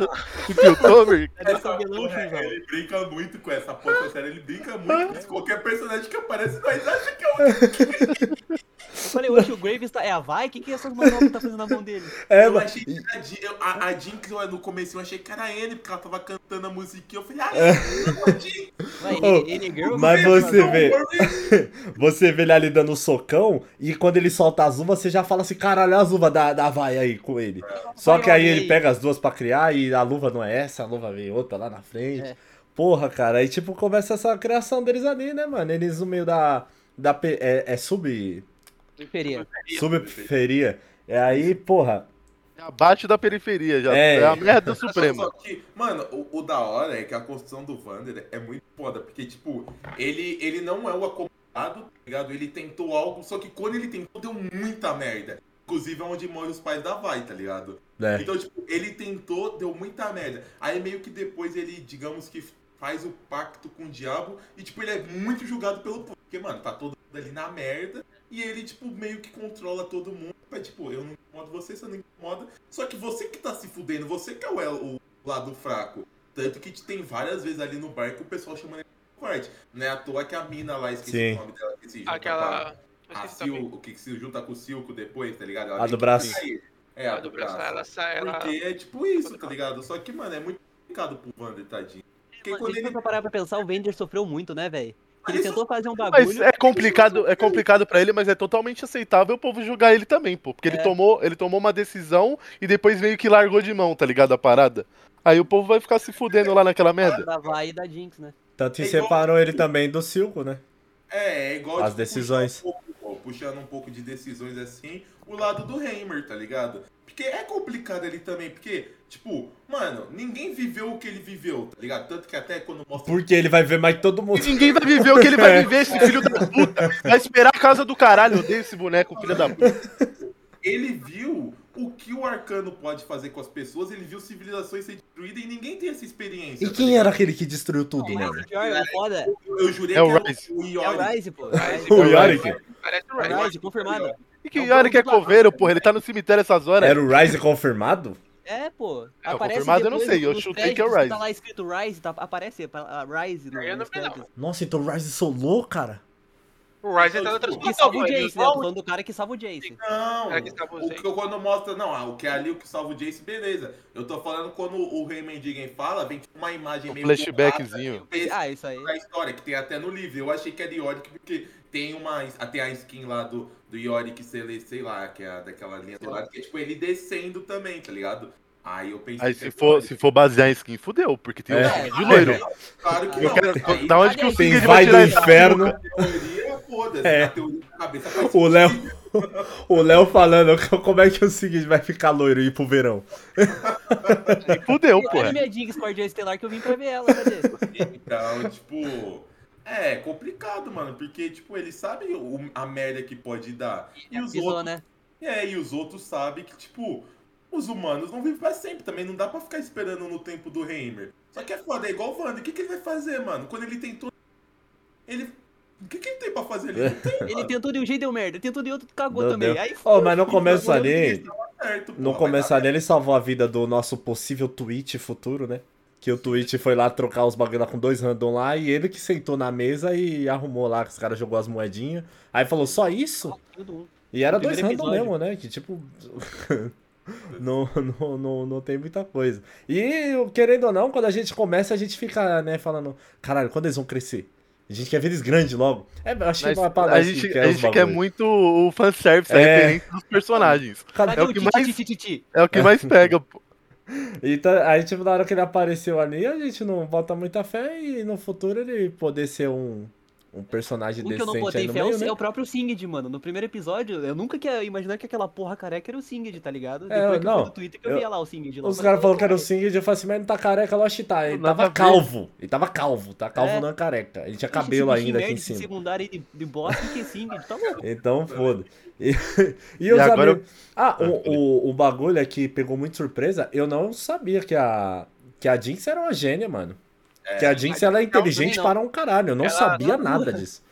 O Piltover?
Cadê o
Essa
Chuzão?
ele brinca muito com essa porra, sério, ele brinca muito com. Qualquer personagem que aparece, nós acha que é o
Eu falei, hoje o Graves tá... é a Vai? O que que essas manobras tá fazendo na mão dele?
É,
Eu
mano.
achei que era a Jin- a, a Jinx no começo eu achei que era a Anne, porque ela tava cantando a musiquinha. Eu falei, ah, é a Jinx.
Vai,
Ô,
ele, ele é girl,
mas você vê. Você vê ele ali dando um socão e quando ele solta as uvas, você já fala assim, caralho, as uvas da, da vai aí com ele. Só que aí ele pega as duas pra criar e a luva não é essa, a luva vem outra lá na frente.
É.
Porra, cara, aí tipo começa essa criação deles ali, né, mano? Eles no meio da. da é, é sub.
Periferia.
subferia. É aí, porra.
Abaixo da periferia já.
É.
É, a merda suprema.
Só que, mano, o, o da hora é que a construção do Vander é muito foda, porque, tipo, ele, ele não é o acomodado, tá ligado? Ele tentou algo, só que quando ele tentou, deu muita merda. Inclusive é onde moram os pais da Vai, tá ligado?
É.
Então, tipo, ele tentou, deu muita merda. Aí meio que depois ele, digamos que faz o pacto com o diabo e, tipo, ele é muito julgado pelo povo. Porque, mano, tá todo mundo ali na merda e ele, tipo, meio que controla todo mundo. Pra, tipo, eu não incomodo você, você não incomoda. Só que você que tá se fudendo, você que é o, o lado fraco. Tanto que tem várias vezes ali no bar que o pessoal chama ele de forte. Não é à toa que a mina lá, esqueci
Sim.
o nome dela, que se junta com
Aquela. Eu
a, a. Sil, que se junta com o Silco depois, tá ligado? Ela
A do braço.
sair. É, a do braço.
Ela sai, ela.
Porque é tipo isso, tá ligado? Só que, mano, é muito complicado pro Wander, tadinho. Porque
Mano,
quando
se
ele.
você parar pra pensar, o Vender sofreu muito, né, velho? Ele
Mas
tentou fazer um
Mas
bagulho.
é complicado, é complicado para ele, mas é totalmente aceitável o povo julgar ele também, pô. Porque ele
É.
tomou, ele tomou uma decisão e depois meio que largou de mão, tá ligado? A parada. Aí o povo vai ficar se fudendo lá naquela merda.
Da Vai e da Jinx, né?
Tanto que
É igual-
separou ele também do Silco, né?
É, é igual
As
tipo,
decisões.
Um, pouco, puxando um pouco de decisões assim, o lado do Heimer, tá ligado? Porque é complicado ali também, porque, tipo, mano, ninguém viveu o que ele viveu, tá ligado? Tanto que até quando mostra.
Porque ele vai ver mais todo mundo.
Ninguém vai viver o que ele vai
É.
viver, esse filho da puta. Vai esperar a casa do caralho. Eu odeio esse boneco, filho da puta.
Ele viu o que o arcano pode fazer com as pessoas, ele viu civilizações ser destruídas e ninguém tem essa experiência.
E
tá
quem era aquele que destruiu tudo,
Mas
mano?
o pior, o foda
Eu, eu jurei
É o
que era
Rise.
o
é
Iori.
o Rise, pô.
Rise.
O Yorick?
Parece o
É
Rise.
o Rise, confirmado.
E que hora que é coveiro, porra? Ele tá no cemitério essas horas.
Era o Rise confirmado?
É, pô.
É,
Aparece
confirmado eu não sei, eu chutei que é o Rise.
Tá lá escrito Rise, tá, aparece a Rise no,
Eu não não.
Nossa, então o Rise solou, cara.
O Rise tá
Que
transportador.
salva o
ele
Jace, né? Eu tô falando do cara que salva o Jace.
Não,
Cara, que salva o
o que quando mostra, não, ah, o que é ali, o que salva o Jace, beleza. Eu tô falando quando o Rayman Digan fala, vem tipo uma imagem
Um
meio
flashbackzinho.
borrada,
Ah, isso aí.
da história, que tem até no livro. Eu achei que era Yorick, porque tem uma. Até a skin lá do, do Yorick, sei, lá- sei lá, que é daquela linha do lado, que é tipo ele descendo também, tá ligado? Aí eu pensei
Aí
que
se
era
for, se for basear em skin, fudeu, porque tem
É.
um skin de loiro.
Claro que
Eu
não.
quero-
aí,
da onde que o Sing
vai do inferno.
teoria, foda-se.
É.
Teoria cabeça
O Léo. O Léo falando como é que é o seguinte vai ficar loiro e ir pro verão.
Fudeu,
Olha
porra.
minha Jinx Cordial Estelar que eu vim pra ver ela, cadê?
Então, tipo. É complicado, mano, porque, tipo, ele sabe o- a merda que pode dar. E os
Pisou,
outros.
né?
É, e os outros sabem que, tipo, os humanos não vivem pra sempre. Também não dá pra ficar esperando no tempo do Heimer. Só que é foda, é igual o Wander. O que, que ele vai fazer, mano? Quando ele tentou. Ele. O que, que ele tem pra fazer ali? Não tem,
Ele tentou de um jeito e deu merda, tentou de outro cagou
Não
também.
deu.
Aí
Oh, mas no começo ali.
ele certo,
No começo ali ele salvou a vida do nosso possível Twitch futuro, né? Que o Twitch foi lá trocar os bagulho lá com dois random lá e ele que sentou na mesa e arrumou lá, que os caras jogou as moedinhas. Aí falou, só isso? E era dois random mesmo, né? Que tipo. não, não, não, não tem muita coisa. E querendo ou não, quando a gente começa, a gente fica, né, falando, caralho, quando eles vão crescer? A gente quer ver eles grandes logo. É, uma pra
a
nós
gente,
que
a
quer os
gente quer muito o fanservice, a
É.
referência dos personagens.
Cara,
É o que mais-? É o que mais pega, pô.
Então, aí, tipo, na hora que ele apareceu ali, a gente não bota muita fé e no futuro ele poder ser um, um personagem
Um que eu não
decente aí
botei fé é o,
né?
é o próprio Singed, mano. No primeiro episódio, eu nunca ia imaginar que aquela porra careca era o Singed, tá ligado?
É,
Depois que eu
não,
fui no Twitter que eu,
eu-
via lá o Singed lá.
Os
Eu
caras falaram que era o. Singed, eu falei assim, mas não tá careca, lógico tá. Ele tava calvo. Ele tava calvo, tá? Calvo
É.
não é careca. Ele tinha cabelo
bichinho
ainda aqui em cima.
secundário de, de bosta que é Singed, tá louco.
Então, foda. E, e os
agora
amigos... Ah, o, o, o bagulho aqui pegou muito surpresa. Eu não sabia que a, que a Jinx era uma gênia, mano. Que a Jinx, ela é inteligente
não.
para um caralho. Eu não
Ela-
sabia
não,
nada disso.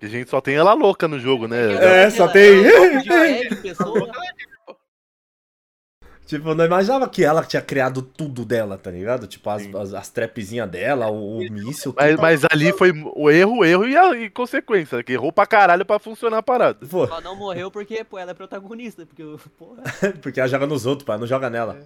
A gente só tem ela louca no jogo, né?
É, só
Ela-
tem-
ela é.
Tipo, eu não imaginava que ela tinha criado tudo dela, tá ligado? Tipo, as, as, as trapzinhas dela, o, o míssil,
Mas,
tudo.
mas ali foi o erro, o erro e, a, e consequência, que errou pra caralho pra funcionar a parada.
Pô,
Ela não morreu porque, pô, ela é protagonista. Porque, porra.
porque ela joga nos outros, pai, não joga nela.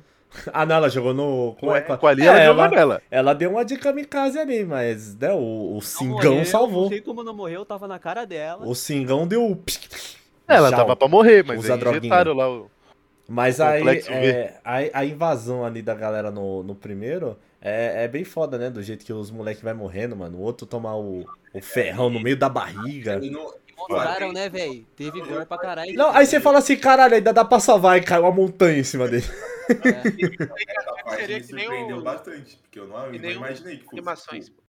Ah, não, ela jogou no.
Com,
é
com ali
É,
ela
ela,
jogou nela.
ela deu uma de kamikaze ali, mas né, o, o Singão
morreu,
salvou.
Não sei como não morreu, tava na cara dela.
O Singão deu.
Ela
Tchau.
tava pra morrer, mas
Usa
injetaram lá o.
Mas
O
aí, é, a, a invasão ali da galera no, no primeiro é, é bem foda, né? Do jeito que os moleques vai morrendo, mano. O outro tomar o, o ferrão no meio da barriga.
Ele não-
Mostraram, né, velho? Teve gore pra caralho.
Não, aí você fala assim, caralho, ainda dá pra salvar e caiu uma montanha em cima dele.
É.
Parte
Seria que nem o-
bastante, porque eu não, não imaginei que fosse.
Animações.
tipo,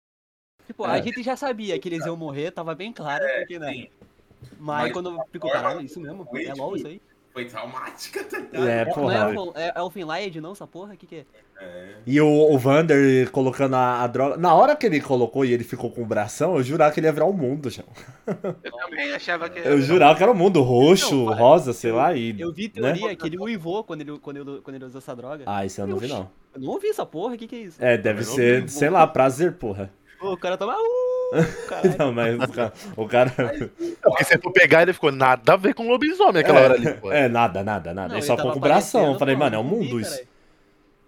Tipo, a gente já sabia que eles iam morrer, tava bem claro, porque, né?
sim,
Mas,
Mas
quando ficou, caralho, isso mesmo?
foi,
É LOL
tipo,
isso aí?
Foi traumática, tá ligado?
É,
Não
porra.
é, Elfin- é Elfenlied, não, essa porra? O que que é?
É.
E o, o Vander colocando a, a droga. Na hora que ele colocou e ele ficou com o bração, eu jurava que ele ia virar o mundo, já.
Eu também achava que.
Eu jurava que era o mundo roxo,
Não,
rosa, sei lá. E,
Eu vi
né?
teoria que ele uivou quando ele, quando, ele, quando ele usou essa droga.
Ah, isso eu não vi, não.
Eu não ouvi essa porra, o que que é isso?
É, deve
Eu
ser,
vi.
sei lá, prazer, porra.
Pô, o cara tava... Uh, caralho.
Não, mas o cara. O cara
Porque se for pegar, ele ficou nada a ver com lobisomem aquela hora ali, pô.
é, nada, nada, nada.
Não,
ele só ficou com o bração. Eu falei, mano, é o
não vi,
mundo isso.
caralho.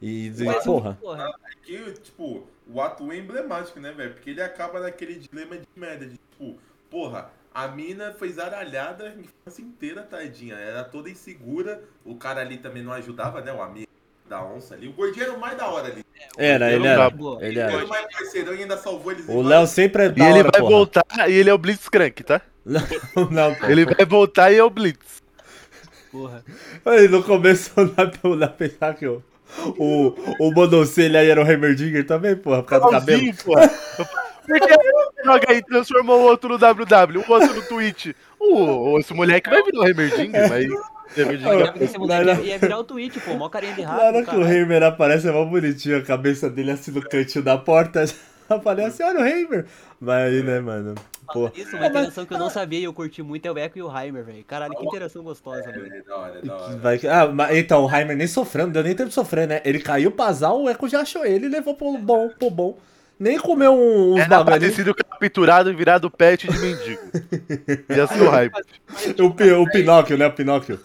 E, e
Mas,
porra.
que, tipo, o ato é emblemático, né, velho? Porque ele acaba naquele dilema de merda, de tipo, porra, a mina foi zaralhada a infância inteira, tadinha. Era toda insegura. O cara ali também não ajudava, né? O amigo da onça ali. O gordinho era o mais da hora ali.
Era, ele
não
era. Ele
Ele era
era.
o mais parceirão e ainda salvou eles.
O Léo sempre é
E
da
ele
hora,
vai
porra.
voltar e ele é o Blitzcrank, tá?
Não, pô.
Ele vai voltar e é o Blitz.
Porra.
Aí no começo dá pra pensar que o, o, o monocelha aí era o Heimerdinger também, porra, por causa do cabelo.
Igualzinho, porra. Por que o joga aí transformou o outro no WW, o outro no Twitch? O, esse moleque vai virar o Heimerdinger, vai. Heimerdinger
Esse moleque ia virar o tweet, pô. Mó carinha de
Na
rato.
hora que o. Heimer aparece é mó bonitinho, a cabeça dele assim no cantinho da porta. Aparece, olha o Heimer. Mas aí, né, mano? Pô.
Isso, uma interação que eu não sabia e eu curti muito é o Echo e o Heimer, velho. Caralho, que interação gostosa, velho.
É, da hora, da hora.
Vai... Ah, mas, então, o Heimer nem sofrendo, deu nem tempo de sofrer, né? Ele caiu pra azar, o Echo já achou ele e levou pro bom, pro bom. Nem comeu um- uns
Era
bagulho
ter sido capturado e virado pet de mendigo. Ia ser o hype.
O, Pi- o Pinóquio, né? O Pinóquio.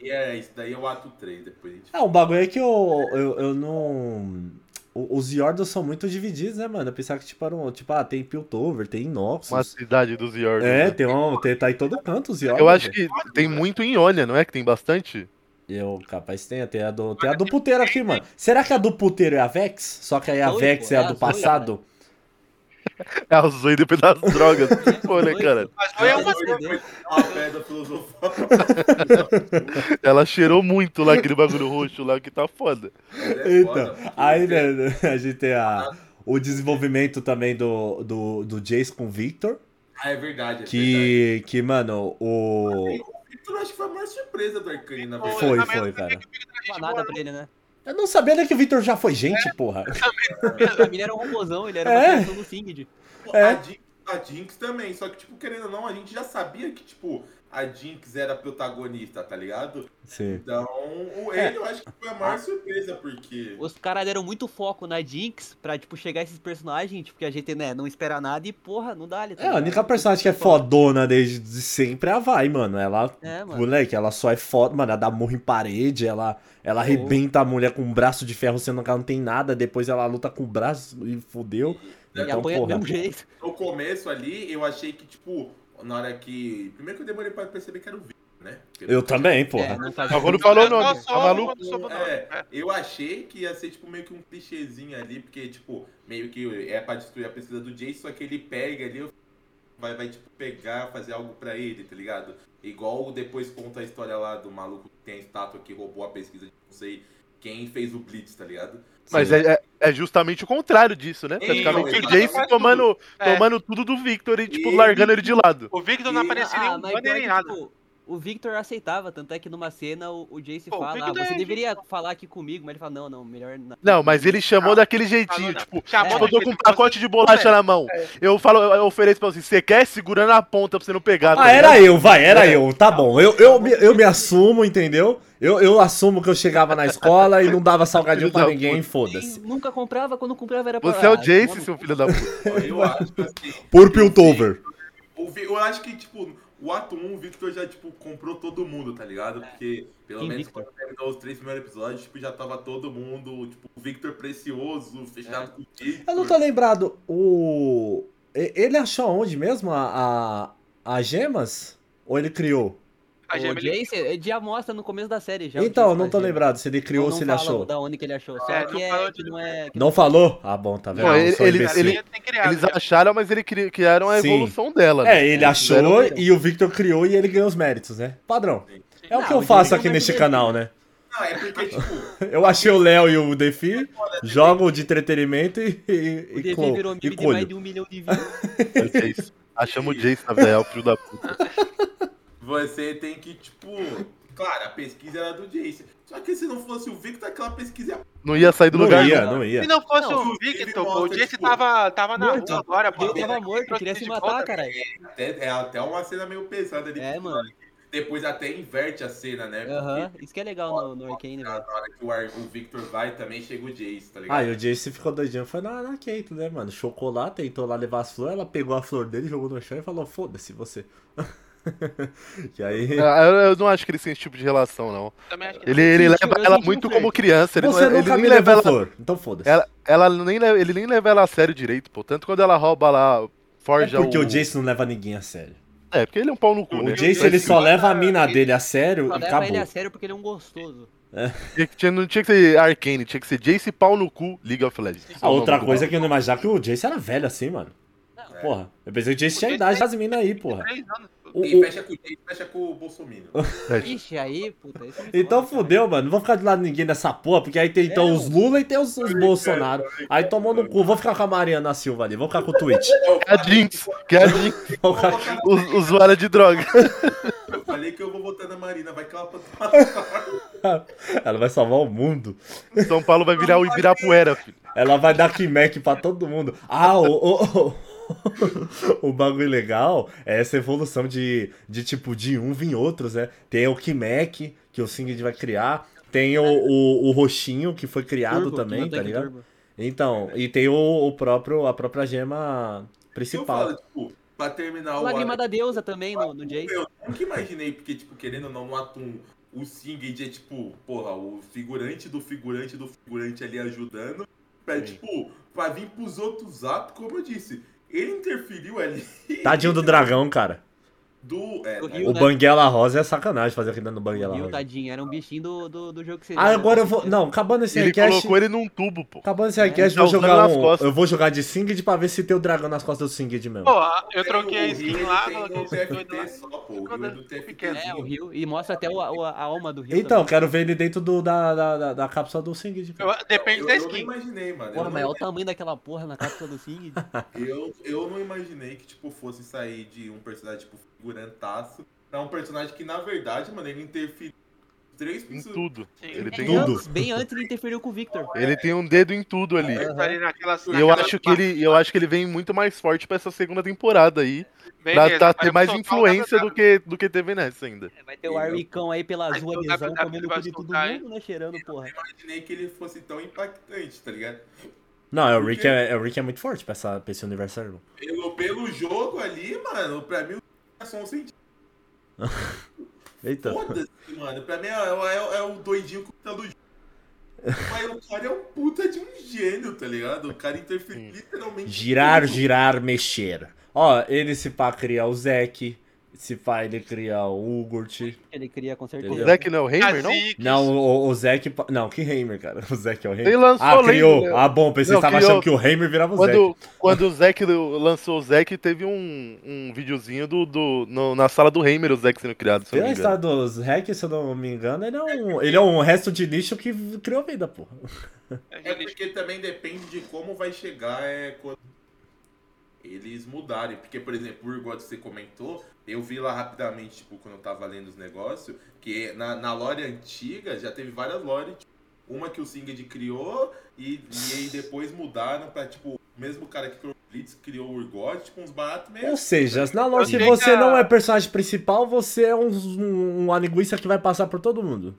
E é, isso daí é o ato 3, depois a gente
É, um bagulho é que eu, eu, eu não. O- Os Yordos são muito divididos, né, mano? Eu pensava que, tipo, um, tipo, ah, tem Piltover, tem Inoxus.
Uma cidade dos Yordos.
É,
né?
tem um. Tem, tá em todo canto os Yordos.
Eu acho que tem muito em Ionia, não é que tem bastante?
Eu, capaz, tem. Tem a do, tem a do puteiro aqui, mano. Será que a do puteiro é a Vex? Só que aí a Vex é a
é
do passado?
É a Zoe depois das drogas. Pô, né, cara?
Mas não é uma
filosofal.
Ela cheirou muito lá aquele bagulho roxo lá que tá foda.
Então, aí né, a gente tem a, o desenvolvimento também do, do, do Jace com o Victor.
Ah, é verdade. É verdade.
Que, que mano, o.
O Victor eu acho que foi a maior surpresa do Arcane, na verdade.
Foi, foi, cara.
Não nada pra ele, né?
Eu não sabia nem que o Victor já foi gente, porra.
Pra mim ele era um robôzão, ele era
É.
uma criação do Singed.
É.
A, Jinx, a Jinx também, só que, tipo, querendo ou não, a gente já sabia que, tipo, a Jinx era protagonista, tá ligado?
Sim.
Então, o
É.
ele eu acho que foi a maior surpresa, porque.
Os caras deram muito foco na Jinx pra, tipo, chegar esses personagens, tipo, que a gente, né, não espera nada e, porra, não dá ali. tá
É, a única personagem que é fodona desde sempre é a Vai, mano. Ela,
É, mano.
moleque, ela só é foda, mano. Ela dá murro em parede, ela, ela arrebenta a mulher com um braço de ferro, sendo que ela não tem nada. Depois ela luta com o braço e fodeu.
E
Então,
apanha do
porra.
mesmo jeito.
No começo ali, eu achei que, tipo, na hora que. Primeiro que eu demorei pra perceber que era o Victor, né? Porque-
Eu também,
É,
porra.
não faz
Mas quando falou o
Não,
nome,
só
tá maluco?
É,
É.
eu achei que ia ser tipo meio que um clichêzinho ali, porque, tipo, meio que é pra destruir a pesquisa do Jace, só que ele pega ali, vai, vai tipo, pegar, fazer algo pra ele, tá ligado? Igual depois conta a história lá do maluco que tem a estátua que roubou a pesquisa de não sei quem fez o Blitz, tá ligado?
Mas é, é- é justamente o contrário disso, né? Praticamente
não,
o Jace
faz
tomando,
É.
tomando tudo do Victor e, tipo,
E-
largando ele de lado.
O Victor não
E-
aparecia
Ah,
nem
que,
nada.
tipo, o Victor aceitava, tanto é que numa cena o, o Jace
Pô, o
fala, ah, você
é
deveria falar aqui comigo, mas ele fala, não, não, melhor não.
Não, mas ele chamou daquele jeitinho,
não.
tipo,
Chamou
tipo, eu tô com um pacote de bolacha
É.
na mão. Eu falo, eu ofereço pra você, você quer segurando a ponta pra você não pegar. tá
Ah, era
ligado?
eu, vai, era eu. Tá bom. Eu, eu, me, eu me assumo, entendeu? Eu, eu assumo que eu chegava na escola e não dava salgadinho pra ninguém, foda-se.
nunca comprava, quando comprava era pra...
Você é o
ah,
Jace, seu filho da puta.
Eu acho que assim.
Por Piltover.
Eu acho que, tipo, o ato 1, o Victor já, tipo, comprou todo mundo, tá ligado? Porque, pelo
Quem
menos
Victor?
quando terminou os três primeiros episódios, tipo, já tava todo mundo, tipo, o Victor precioso, fechado com o Victor.
Eu não tô lembrado. O. Ele achou onde mesmo a, a, as gemas? Ou ele criou?
A
O
gema, ele-
Jace, ele já mostra no começo da série, já. o
então, não tô lembrado se ele criou ou se
não
ele achou.
Da onde que ele achou, só
É,
que,
não
é,
falou
que não é... que
Não falou? Ah, bom, tá vendo?
Não,
Eu
ele- ele- ele- Eles
já.
acharam, mas ele cri- criaram a
Sim.
evolução dela. né?
É, ele achou
Fizeram-
e o Victor criou e ele ganhou os méritos, né? Padrão. É o que eu
o
faço aqui neste canal, né?
Não, é porque, tipo,
Eu achei o Léo e o Defi, jogo de entretenimento e, e,
O
e,
Devi
clo-
virou
e
meme de mais de um milhão de views.
É o Jace. Achamos o Jace na real, filho da puta.
você tem que, tipo. Claro, a pesquisa era do Jace. Só que se não fosse o Victor, aquela pesquisa ia.
Não ia sair do
Não
lugar.
ia,
não.
não ia.
Se não fosse
Não,
o Victor, pô, o Jace
tipo,
tava, tava na
morto.
rua agora, pô.
Ele tava morto, queria se matar, caralho.
Até, é até uma cena meio pesada ali.
É, mano.
Depois até inverte a cena, né?
Aham, isso que é legal no, no Arcane,
Na
velho.
na hora que o, Ar- o Victor vai, também chega o Jace, tá ligado?
Ah, e o Jace ficou doidinho. Foi na, na Kate, né, mano? Chocou lá, tentou lá levar as flores, ela pegou a flor dele, jogou no chão e falou, foda-se você. e aí...
Ah, Eu, eu não acho que eles têm esse tipo de relação, não. Ele, ele leva ela muito como criança. Ele, não,
Você
ele
nunca
nem
me
leva
levou
ela,
flor, então foda-se.
ela, ela nem, le- ele nem leva ela a sério direito, pô. Tanto quando ela rouba lá,
É
forja
porque o...
o...
Jace não leva ninguém a sério.
É, porque ele é um pau no cu,
O
né?
Jace, ele só leva a mina
ele-
dele a sério
Só
e
leva
acabou.
ele a sério porque ele é um gostoso.
Tinha- não tinha que ser Arcane, tinha que ser Jace pau no cu, League of Legends.
A outra coisa é que eu não imaginava que o Jace era velho assim, mano. Porra, eu pensei que o Jace tinha idade das minas aí, porra.
anos.
O o-
fecha com o Jay, fecha com o Bolsonaro.
Ixi, aí, puta.
Então
foda, cara.
fudeu, mano. Não vou ficar do lado de ninguém nessa porra, porque aí tem então
É,
os Lula e tem os, os Bolsonaro. Aí tomou no cu. Vou ficar com a Mariana Silva ali. Vou ficar com o Twitch.
Que é a Jinx, que é a Jinx, usuária de droga.
Eu falei que eu vou votar na Marina, vai que ela
Ela vai salvar o mundo.
São Paulo vai virar o Ibirapuera, filho.
Ela vai dar Kimek pra todo mundo. Ah, o, o, o, o bagulho legal é essa evolução de, de tipo, de um vir outros, né? Tem o Kimek, que o Singed vai criar. Tem o, o, o roxinho, que foi criado
Turbo,
também, tá ligado?
Turbo.
Então, e tem o, o próprio, a própria gema
Eu
principal.
falo, tipo, pra terminar o
Lágrima da deusa também no, no Jace.
Eu nunca imaginei, porque, tipo, querendo ou não, no Atum, o Singed é, tipo, porra, o figurante do figurante do figurante ali ajudando. Pra, tipo, pra vir pros outros atos, como eu disse, ele interferiu ali.
Tadinho do dragão, cara.
Do. É,
Do
né?
Rio,
O
né?
Banguela Rosa é sacanagem fazer aquilo no Banguela
Rio,
Rosa.
tadinho, era um bichinho do, do, do jogo que você
Ah, agora eu vou. Não, acabando esse
Ele
request.
colocou ele num tubo, pô.
Acabando esse request,
Tá
vou
usando
jogar um.
costas.
Eu vou jogar de Singed pra ver se tem o dragão nas costas do Singed mesmo.
Pô, eu troquei a
O
skin lá, coloquei doido lá.
TFT só, pô. O Rio é do TFT.
É, o Rio. E mostra até o, o- a alma do Rio.
Então,
também.
quero ver ele dentro do, da, da, da, da cápsula do Singed.
Eu- depende
eu,
da
eu não
skin.
imaginei, mano.
Porra,
eu,
mas olha
não,
o tamanho daquela porra na cápsula do Sing.
eu, eu não imaginei que, tipo, fosse sair de um personagem, tipo, figurantaço, pra um personagem que, na verdade, mano, ele interferiu três
Em
pessoas.
tudo.
Sim.
Ele
Bem
tem,
Tudo.
antes, bem antes ele interferiu com o Victor.
ele tem um dedo em tudo ali.
Naquela,
E eu acho que ele, eu acho que ele vem muito mais forte pra essa segunda temporada aí.
Beleza,
Pra tá, ter mais influência do que, do que teve nessa ainda.
Vai ter o Arwicão aí pela
Vai ter o
zoadezão
WWE
comendo cu de todo mundo, né? Cheirando, porra.
Eu não imaginei que ele fosse tão impactante, tá ligado?
Não, é, o Rick é, é, o Rick é muito forte pra, essa, pra esse universo.
Pelo, pelo jogo ali, mano, pra mim, o só um sentido.
Eita.
Foda-se, mano. Pra mim é, é- é o doidinho contando o jogo. Mas o cara é um puta de um gênio, tá ligado? O cara interfere literalmente.
Girar,
tudo.
girar, mexer. Ó, ele se pá cria o Zek. Se pá, ele cria o Ugurt.
Ele cria com
O
certeza.
Entendeu?
Zack não é o Heimer, não?
Não, o, o Zek. pa- Não, que Heimer, cara. O Zek é o Heimer.
Ele lançou
ah, criou.
né?
Ah, bom, pensei que você tava
criou.
achando que o Heimer virava o
Quando,
Zek.
quando o Zack lançou o Zack, teve um, um videozinho do, do, no- na sala do Heimer, o Zack sendo criado, se eu não
Pela
me engano.
história dos hacks, se eu não me engano, ele é um, ele é um resto de lixo que criou vida, porra.
É porque também depende de como vai chegar é, quando eles mudarem. Porque, por exemplo, o igual que você comentou, eu vi lá rapidamente, tipo, quando eu tava lendo os negócios, que na, na lore antiga já teve várias lore, tipo, uma que o Singed criou e, e aí depois mudaram pra, tipo, o mesmo cara que criou o Blitz criou o Urgot, tipo, uns baratos mesmo.
Ou seja, na lore, se você não é personagem principal, você é um, um, uma linguiça que vai passar por todo mundo.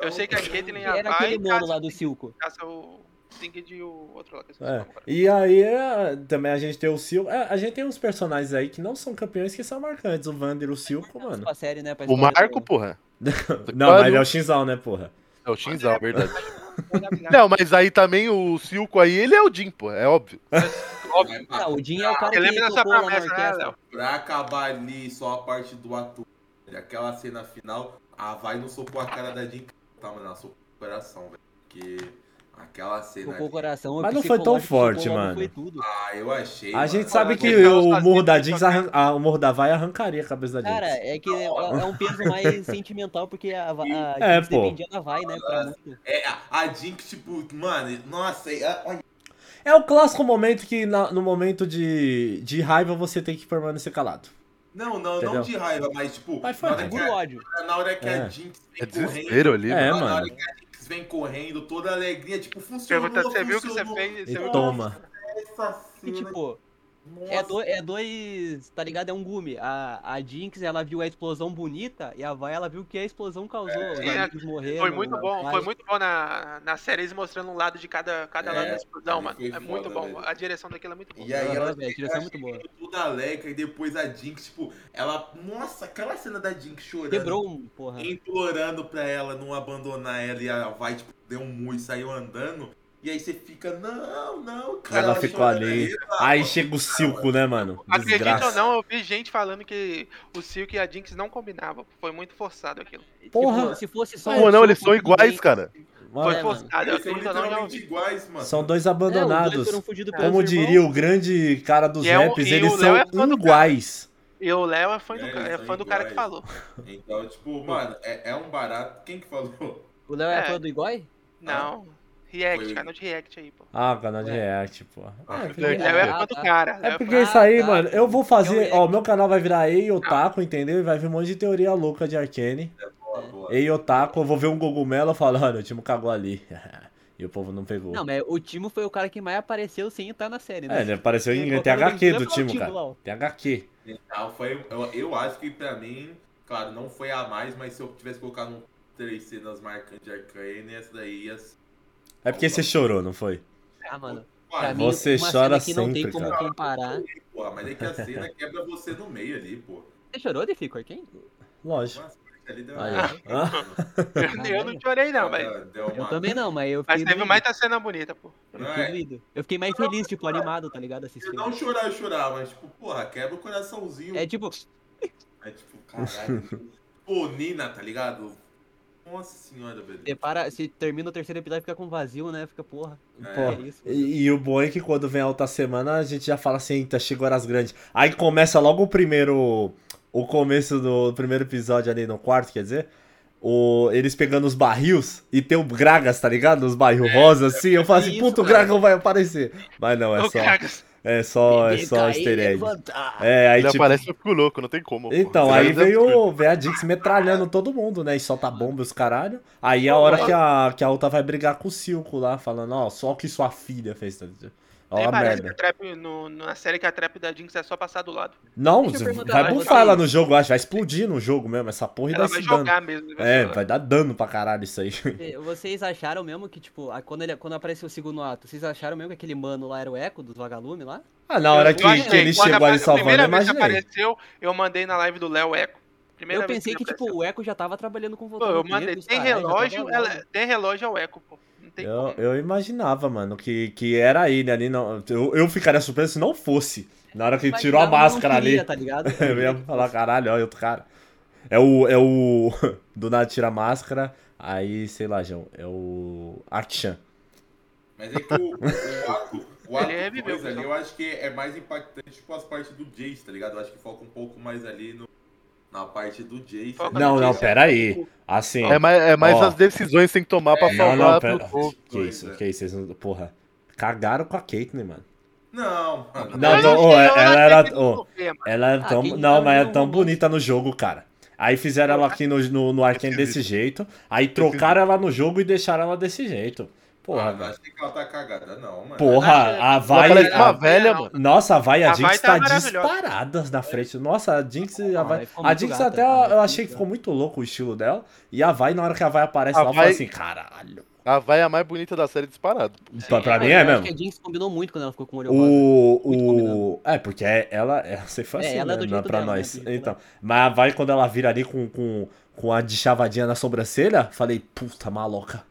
Eu sei que a Caitlyn a
Era aquele mono lá do Silco.
caça o Singed e o outro lá. que eu esqueci o
É. E aí, é, também a gente tem o Silco. É, a gente tem uns personagens aí que não são campeões que são marcantes. O Vander e o Silco, mano.
Pra série, né? pra
O Marco,
toda.
porra.
Não, mas é o Shinzal, né, porra?
É o Shinzal, verdade. Não, mas aí também o Silco aí, ele é o Jim, pô, é óbvio.
Óbvio.
Ah, o Jin é o cara
Você
que tocou lá na
promessa, né?
Pra acabar ali só a parte do ator, aquela cena final, a Vai não socou a cara da Jim, tá, mano? Ela socou o coração, velho. Porque aquela cena.
Tocou o coração.
Mas não foi tão forte, mano.
Foi tudo.
Ah, eu achei.
A gente
mano.
sabe que o Morro da Jinx, ah, o Morro da Vai arrancaria a cabeça da Jinx.
Cara, é que é, é um peso mais sentimental, porque a, a, a
É,
Jinx
pô.
dependia da Vai, né? Pra.
É, a- Jinx, tipo, mano, nossa, é, a-
É o clássico momento que na- no momento de, de raiva você tem que permanecer calado.
não, não,
Entendeu?
não de raiva, mas tipo,
Mas foi
na, hora que a,
ódio.
na hora que
É.
a Jinx
É
vem correndo,
desespero ali,
É,
mano.
na hora
mano.
que a Vem correndo, toda a alegria, tipo, funcionou,
Pergunta, você viu o que você fez? Você
E
viu
toma.
Essa
E
cena,
tipo,
nossa.
é, do, é dois. Tá ligado? É um gume. A, a Jinx, ela viu a explosão bonita e a Vai, ela viu que a explosão causou. Os
Sim,
amigos morreram.
Foi muito bom,
a
foi muito bom na, na série eles mostrando um lado de cada, cada
É,
lado da explosão, mano. É muito bom.
velho.
A direção daquilo é muito boa.
E aí ela
velho, a direção é muito boa.
toda alegre, e depois a Jinx, tipo, ela. Nossa, aquela cena da Jinx chorando.
Quebrou um, porra.
Implorando pra ela não abandonar ela e ela vai, tipo, deu um mu e saiu andando. E aí você fica, não, não, cara.
Ela ficou ali.
aí,
Aí chega o Silco, né, mano?
Acredita ou
Desgraça.
não, eu vi gente falando que o Silk e a Jinx não combinavam. Foi muito forçado aquilo.
Porra.
Tipo, se fosse só.
Pô,
um
não, eles são iguais, cara.
Mano,
Foi
É,
forçado.
Eles são
não,
literalmente iguais, mano.
São dois
É, os dois
abandonados.
foram fudidos pelos
Como
irmãos.
diria o grande cara dos
E é
raps,
e
eles são
é cara.
iguais.
E o Léo é fã do,
É,
ca- é
são
fã do cara que falou.
Então, tipo, mano, é, é um barato. Quem que falou?
O Léo é,
É.
fã do Igói?
Não. React,
Foi-
canal de React aí, pô.
Ah, canal de
Ué.
react, pô.
Ah,
É,
é.
porque,
Léo é fã do cara. Léo
é porque isso aí,
Ah, tá.
mano, eu vou fazer. Ó, meu canal vai virar Ei Otaku, entendeu? E vai vir um monte de teoria louca de Arcane.
Boa, boa.
Ei Otaku, eu vou ver um Gogumelo falando, o time cagou ali. e o povo não pegou.
Não, mas o Timo foi o cara que mais apareceu sem estar na série, né?
É, ele apareceu em. Tem HQ do
"Timo,
cara.
lá, ó."
Tem HQ.
Então, foi, eu, eu acho que pra mim, claro, não foi a mais, mas se eu tivesse colocado um três cenas marcantes de Arcane, essa daí ia. ser-
É porque você chorou, não foi?
Ah, mano. Pra mim,
Você
uma
chora
cena que não tem
sempre,
como
cara.
comparar.
Porra, mas é que a cena quebra você no meio ali, pô.
Você chorou de Fico Arkane?
Lógico. Ah,
Eu não chorei, não, mas.
Eu também não, mas eu
Mas
fiquei.
teve
doído.
mais da cena bonita, pô.
Eu
Não
fiquei
é?
doído. Eu fiquei mais feliz, tipo, animado, tá ligado?
Se
Assistindo.
não chorar, eu chorar, mas tipo, porra, quebra o coraçãozinho.
É tipo,
É tipo, caralho. Pô, Nina, tá ligado? Nossa senhora, velho.
você para, se termina o terceiro episódio fica com vazio, né? Fica porra.
Pô,
É isso.
E, e o bom é que quando vem a outra semana a gente já fala assim, eita, chegou horas grandes. Aí começa logo o primeiro. O começo do primeiro episódio ali no quarto, quer dizer? O, eles pegando os barris e tem o Gragas, tá ligado? Os barril rosa assim. Eu falo assim, puto, o. Gragas vai aparecer. Mas não, é
Ô,
só.
Cagas.
É só, é só easter egg. É, aí
Ele
tipo.
aparece e eu fico louco, não tem como. pô.
Então,
Você
aí veio, veio a Dix metralhando todo mundo, né? E solta bomba e os caralho. Aí é a hora que a, que a outra vai brigar com o Silco lá, falando, ó, só o que sua filha fez. tá? Ó
Nem
a
parece que
merda.
a trap, no, na série que a trap da Jinx é só passar do lado.
Não, vai bufar lá no jogo, eu acho. Vai explodir no jogo mesmo, essa porra
Ela vai
esse dano.
jogar mesmo. vai
É,
jogar.
vai dar dano pra caralho isso aí.
Vocês acharam mesmo que, tipo, quando, ele, quando apareceu o segundo ato, vocês acharam mesmo que aquele mano lá era o eco dos vagalumes lá?
Ah, na hora
Eu
que,
achei,
que ele
quando
chegou ali salvando, eu
que
imaginei.
apareceu, eu mandei na live do Léo Eco. Primeira
eu pensei que,
ele
tipo, o eco já tava trabalhando com
Pô,
volta
eu mandei. Tem relógio, ela, tem relógio ao Eco, pô. Tem
Eu,
como.
eu imaginava, mano, que, que era ele ali. Não, eu, eu ficaria surpreso se não fosse. Na hora que ele tirou a máscara ali.
Tá ligado?
Eu ia falar, caralho, olha outro cara. É o. É o. Do nada tira a máscara. Aí, sei lá, João. É o. Akshan.
Mas é que o, o ato, o ato dois ali,
pessoal.
eu acho que é mais impactante, tipo, as partes do Jace, tá ligado? Eu acho que foca um pouco mais ali no, na parte do Jace.
Foca
Não, não,
Jace.
pera aí. Assim.
É mais, é mais
Ó.
as decisões que tem que tomar pra
Não,
salvar
não,
pro
pera.
povo.
Que isso, que isso, vocês não. Porra. Cagaram com a Caitlyn, mano.
Não, mano.
Não, não, ela era-. Ela é
Ah,
tão. Não, mas é
não
tão bonita no jogo, cara. Aí fizeram ela aqui no, no, no Arkane desse jeito. Aí trocaram ela no jogo e deixaram ela desse jeito. Porra,
Ah, não acho que ela tá cagada, não, mano.
Porra, a
Ela
Vai.
parece uma
a-
velha, mano.
Nossa, a Vai e a
A
Jinx
Vai tá
tá disparadas na frente. Nossa, a Jinx e a
A
Vai. A Jinx
gata,
até
a
eu achei que ficou muito louco o estilo dela. E a Vai, na hora que a Vai aparece
A
lá,
Vai-
falo assim, caralho.
A vai é a mais bonita da série disparado.
Pra, pra mim
eu
é
acho
mesmo.
que a Jinx combinou muito quando ela ficou com o olho.
O. O... É, porque é- ela. É, você foi
É,
assim,
ela é
né?
do
é
jeito
pra
dela, né,
nós.
jeito
Então. Mas vai quando ela vira ali com, com, com a de chavadinha na sobrancelha, falei, puta maloca.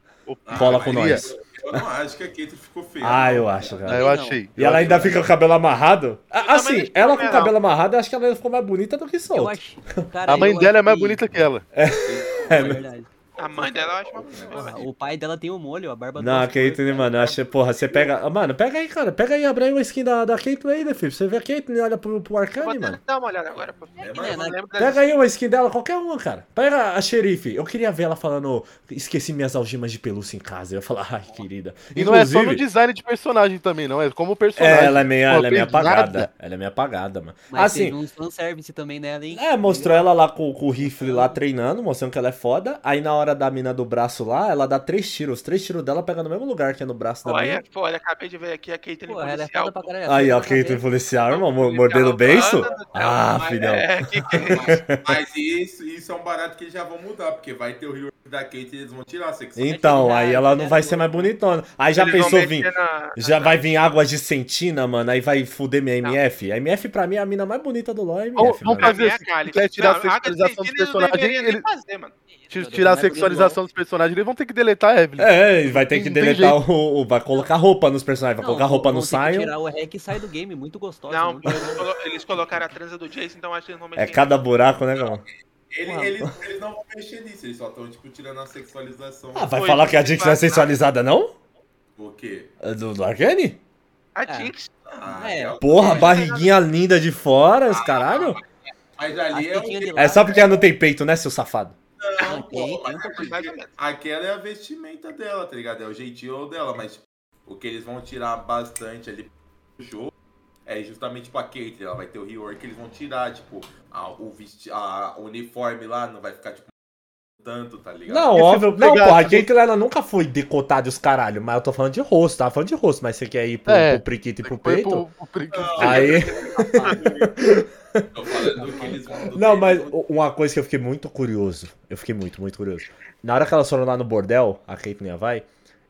Ah,
Cola com
Maria.
nós.
Eu não acho que a Kate ficou feia.
Ah, eu acho,
É,
cara.
eu
Não.
achei.
E ela ainda fica com o cabelo amarrado. Ah, Assim,
não
ela com o
também,
cabelo amarrado, eu acho que ela ficou mais bonita do que
Eu
solta.
acho. Cara,
A mãe
eu
dela é mais
achei-
bonita que ela.
É verdade.
A mãe dela eu acho uma.
Porra, o pai dela tem um molho, a barba
Não, a Caitlyn, mano, eu achei, porra, você pega. Mano, pega aí, cara. Pega aí, abre aí uma skin da, da Caitlyn aí, né, filho? Você vê a Caitlyn e olha pro, pro Arcane, mano.
dar uma olhada agora, pô.
É,
das
Pega aí uma skin dela, qualquer uma, cara. Pega a xerife. Eu queria ver ela falando, esqueci minhas algemas de pelúcia em casa. Eu ia falar, ai, querida.
E não é só no
Inclusive,
design de personagem também, não. É como personagem.
é, ela é meio,
Pô,
ela é meio apagada.
nada.
Ela é meio apagada, mano.
Mas
assim,
teve uns fanservice também nela, hein?
É, mostrou ela lá com, com o rifle lá treinando, mostrando que ela é foda. Aí na hora da mina do braço lá, ela dá três tiros. Os três tiros dela pega no mesmo lugar que é no braço da
Pô, aí
mina.
é foda, acabei de ver aqui a Caitlyn
Pô, é
policial. pô.
Aí, ó,
é foda
policial, irmão,
Policial
mordendo o beiço.
céu,
Ah,
mas
filhão.
É, que é?
Mas, mas isso, isso é um barato que eles já vão mudar, porque vai ter o Rio da Kate e eles vão tirar a secção.
Então, aí ela não vai ser mais bonitona. Aí já
Eles
pensou vir.
na-
Já vai vir água de centina, mano. Aí vai fuder minha MF. A MF pra mim é a mina mais bonita do LoL. é a
Vamos-
MF,
vamos
mano.
fazer
é a Kali.
quer tirar a
Não, Agatha
sexualização dos
não
personagens, ele-
fazer, mano.
Tirar a
do
sexualização dos personagens, eles vão ter que deletar a Evelyn.
É, vai ter que
Não
deletar o, o- Vai colocar roupa nos personagens. Vai
Não,
colocar roupa no Sion.
tirar o hack e sai do game, muito gostoso.
Não,
né?
eles, colo- eles colocaram a transa do Jason, então acho que eles não
É cada buraco, né, cara?
Ele- eles, eles não vão mexer nisso, eles só estão, tipo, tirando a sexualização.
Ah, vai
Foi,
falar que a Jinx não é sensualizada, não?
Por quê?
É Do, do Arcane?
A
É.
Jinx.
Ah,
É.
é,
Porra,
É.
barriguinha linda de fora, os caralho.
Mas
As
ali é o
lá,
É só porque ela não tem peito, né, seu safado?
Não,
tem,
pô,
menos.
aquela é a vestimenta dela, tá ligado? É o jeitinho dela, mas o que eles vão tirar bastante ali do jogo é justamente pra Kate. Ela vai ter o rework que eles vão tirar, tipo, a, o, vesti a, uniforme lá não vai ficar, tipo, tanto, tá ligado?
Não,
E se
óbvio. Não, pô, a Caitlyn ela nunca foi decotada os caralho, mas eu tô falando de rosto, tava falando de rosto, mas você quer ir pro,
É,
pro priquito e pro peito?
pro- pro preguiça.
Aí.
Tô falando do que eles vão. do
Não, mas uma coisa que eu fiquei muito curioso. Eu fiquei muito, muito curioso. Na hora que elas foram lá no bordel, a Caitlyn Vai,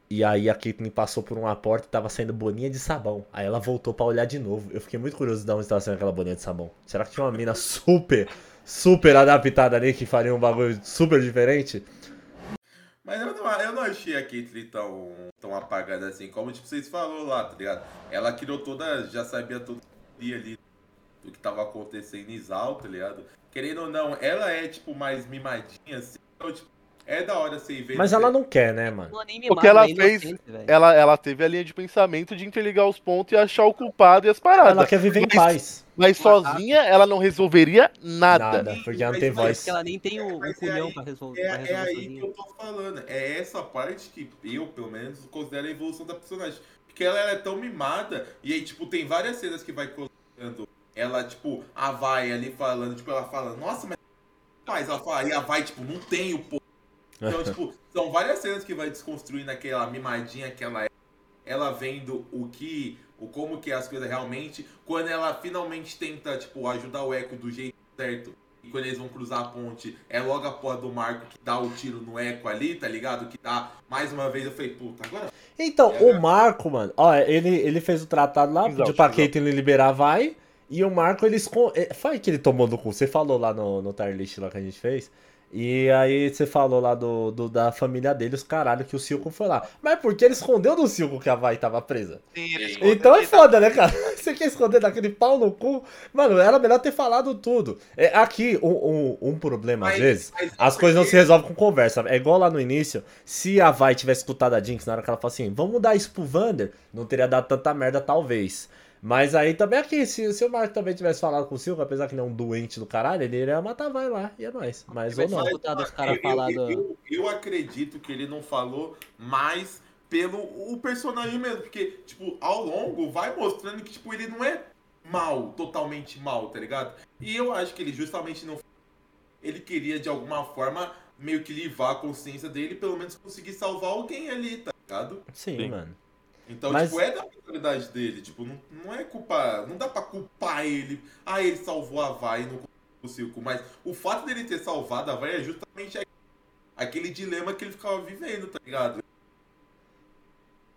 e aí a Caitlyn passou por uma porta e tava saindo boninha de sabão. Aí ela voltou pra olhar de novo. Eu fiquei muito curioso de onde tava saindo aquela boninha de sabão. Será que tinha uma mina super, super adaptada ali que faria um bagulho super diferente?
Mas eu não, eu não achei a Caitlyn tão, tão apagada assim, como tipo, vocês falaram lá, tá ligado? Ela criou toda, já sabia tudo ali do que tava acontecendo em Zal, tá ligado? Querendo ou não, ela é tipo mais mimadinha assim, então tipo, é da hora você ir ver.
Mas ela não quer, né, mano?
Não, nem
O que ela
é
fez, ela, ela teve a linha de pensamento de interligar os pontos e achar o culpado e as paradas.
Ela quer viver em
Mas-
paz.
Mas sozinha ela não resolveria nada.
Nada, porque ela não tem
mas-
voz.
Porque ela nem tem o, o
Mas é
culhão
aí-
pra resolver,
É,
pra
é
resolver
aí
sozinha.
que eu tô falando. É essa parte que eu, pelo menos, considero a evolução da personagem. Porque ela, ela é tão mimada, e aí, tipo, tem várias cenas que vai colocando ela, tipo, a vai ali falando, tipo, ela fala, nossa, mas faz, ela fala, e a vai, tipo, não tem o pô. Então, tipo, são várias cenas que vai desconstruindo aquela mimadinha que ela é. Ela vendo o que, o como que é as coisas realmente. Quando ela finalmente tenta, tipo, ajudar o Echo do jeito certo. E quando eles vão cruzar a ponte, é logo a porra do Marco que dá o tiro no Echo ali, tá ligado? Que dá, mais uma vez, eu falei, puta, agora
Então,
É.
o Marco, mano, ó, ele, ele fez o tratado lá,
Exato,
pra
exato.
Caitlyn liberar, vai. E o Marco, ele esconde. é, Foi que ele tomou no cu. Você falou lá no, no tier list lá que a gente fez. E aí você falou lá do, do- da família dele, os caralho, que o Silco foi lá. Mas por que ele escondeu do Silco que a Vai tava presa?
Sim, eles
Então é foda, né, cara? Você quer esconder daquele pau no cu? Mano, era melhor ter falado tudo. É, aqui, um, um, um problema, às
Mas-
vezes,
mas
as coisas não
porque-
se resolvem com conversa. É igual lá no início, se a Vai tivesse escutado a Jinx na hora que ela falou assim, vamos dar isso pro Vander, não teria dado tanta merda, talvez. Mas aí também aqui, se, se o Marco também tivesse falado com o Silco, apesar que ele é um doente do caralho, ele iria matar Vai lá, e é nóis. Mas ou não.
caras
eu,
falar
eu, eu, eu acredito que ele não falou mais pelo o personagem mesmo. Porque, tipo, ao longo vai mostrando que, tipo, ele não é mal, totalmente mal, tá ligado? E eu acho que ele justamente não. Ele queria, de alguma forma, meio que livrar a consciência dele, pelo menos conseguir salvar alguém ali, tá ligado?
Sim,
Sim.
mano.
Então,
Mas-
tipo, é da mentalidade dele. Tipo, não, não é culpa. Não dá pra culpar ele. Ah, ele salvou a Vai e não o Silco. Mas o fato dele ter salvado a Vai é justamente a- aquele dilema que ele ficava vivendo, tá ligado?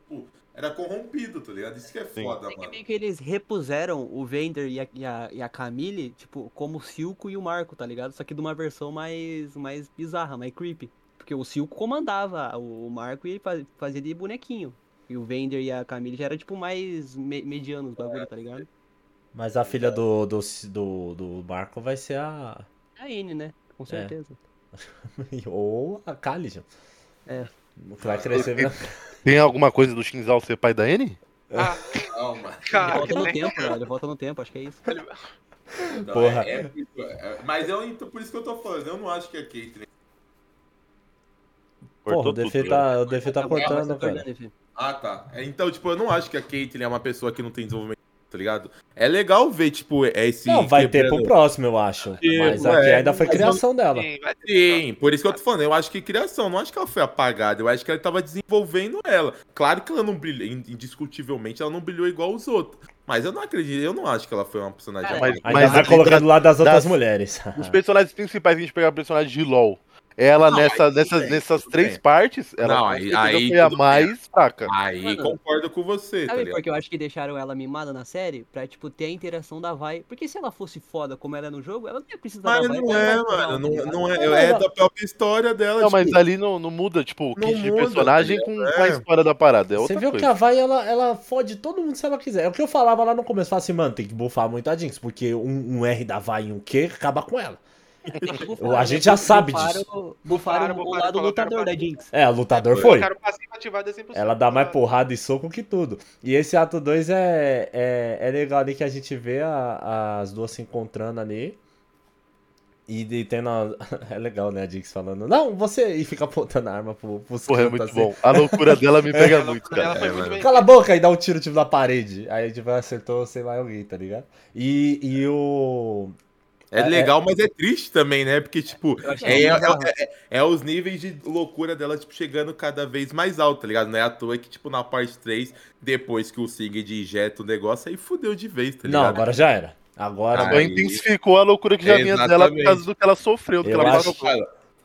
Tipo, era corrompido, tá ligado? Isso que é
Sim.
foda,
É que
mano.
meio que eles repuseram o Vender e a, e a, e a Camille, tipo, como o Silco e o Marco, tá ligado? Só que de uma versão mais, mais bizarra, mais creepy. Porque o Silco comandava o, Marco e ele fa- fazia de bonequinho. E o Vender e a Camille já era, tipo, mais me, medianos o bagulho, tá ligado?
Mas a filha do, do, do, do Marco vai ser a.
A N, né?
É.
Com certeza.
Ou a Kalijan.
É.
Que vai crescer. né?
Tem alguma coisa do Shinzal ser pai da N?
Ah,
Calma.
Ele
cara,
volta no
né?
tempo, né? Ele volta no tempo, acho que é isso.
Não,
Porra.
é- é por isso- é- mas eu, então, por isso que eu tô falando. Eu não acho que a Caitlyn.
Porra, o
tudo,
tá, o Defi tá
vai
cortando,
ser
cara.
Ah, tá. É, Então, tipo, eu não acho que a Caitlyn é uma pessoa que não tem desenvolvimento, tá ligado? É legal ver, tipo, esse.
Não, vai ter pro próximo, eu acho. Mas
é,
aqui ainda foi
mas eu-
criação dela.
Sim,
Sim, por isso que eu tô falando. Eu acho que criação, não acho que ela foi apagada. Eu acho que ela tava desenvolvendo ela. Claro que ela não brilhou, indiscutivelmente, ela não brilhou igual os outros. Mas eu não acredito, eu não acho que ela foi uma personagem
Cara,
apagada.
Ainda
Mas
vai
da-
do lado das outras
das-
mulheres.
Os personagens principais, a gente pegar personagem de LoL. Ela
Não,
nessa,
aí
nessas,
bem,
nessas três
bem.
partes, ela
Não, aí- aí
foi a mais fraca.
Aí
Mano,
concordo com você, tá
Sabe
ligado?
por que eu acho que deixaram ela mimada na série? Pra, tipo, ter a interação da Vai. Porque se ela fosse foda como ela é no jogo, ela não ia precisar
Mas
da Vai.
não é, mano.
falar,
Não,
tá
não é,
Não,
é
não.
da própria história dela.
Não, mas
tipo,
ali não, não muda, tipo, o
Não
kit de personagem
tá
com, com a
É.
história da parada. É
Você viu que
coisa.
a Vai, ela, ela fode todo mundo se ela quiser. É o que eu falava lá no começo. Falava assim, mano, tem que buffar muito a Jinx, porque um, um R da Vai e um Q acaba com ela.
Tem que bufar,
A gente já sabe
Bufaram-
disso.
Bufaram
Bufaram,
o
bufaram,
lado
colocaram
lutador da Jinx.
É, o lutador foi.
O a 100%.
Ela dá mais porrada e soco que tudo. E esse ato 2 é, é, é legal ali que a gente vê a- as duas se encontrando ali. E, e tem na... É legal, né, a Jinx falando, não, você. E fica apontando a arma pro, pros
Porra, é muito
assim.
bom. A loucura dela me pega
Ela-
muito,
ela
cara.
foi
É,
muito.
Cala a boca e dá um tiro tipo na parede. Aí tipo, acertou, sei lá, alguém, tá ligado? E, e o.
É legal, mas é triste também, né? Porque, tipo, é, é, é- é- é os níveis de loucura dela, tipo, chegando cada vez mais alto, tá ligado? Não é à toa que, tipo, na parte 3, depois que o Sigurd injeta o negócio, aí fudeu de vez, tá
Não,
ligado?
agora já era. Agora.
Agora
Aí-
intensificaou a loucura que já vinha dela por causa do que ela sofreu, do que
Eu
ela
acho
passou.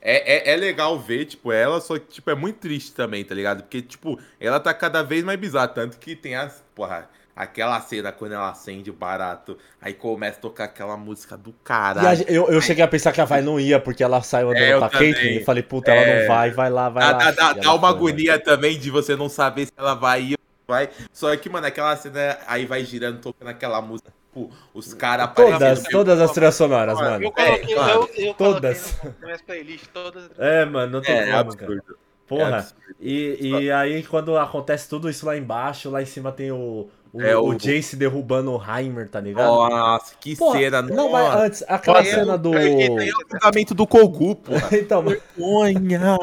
É, é, é legal ver, tipo, ela, só que, tipo, é muito triste também, tá ligado? Porque, tipo, ela tá cada vez mais bizarra, tanto que tem as, porra, aquela cena quando ela acende o barato, aí começa a tocar aquela música do caralho.
a- eu, eu cheguei a pensar que a Vai não ia, porque ela saiu andando
É, eu
pra. Caitlyn e falei, puta, ela
É.
não vai, vai lá, vai
Dá,
lá.
dá, dá,
ela
uma
foi, né?
agonia também de você não saber se ela vai ir ou não vai. Só que, mano, aquela cena aí vai girando, tocando aquela música, tipo, os caras
Todas, todas as trilhas sonoras,
Eu
mano.
coloquei,
É,
eu, eu
Todas.
minhas playlists, todas.
É, mano, não tem
É,
como, cara.
absurdo.
Porra.
É absurdo.
E, e aí, quando acontece tudo isso lá embaixo, lá em cima tem o, o,
É,
o
o-
Jace derrubando o Heimer, tá ligado?
Nossa, que
Porra,
cena,
não, mas antes, aquela cena do.
É o fundamento do Kogu, porra.
então,
Vergonha.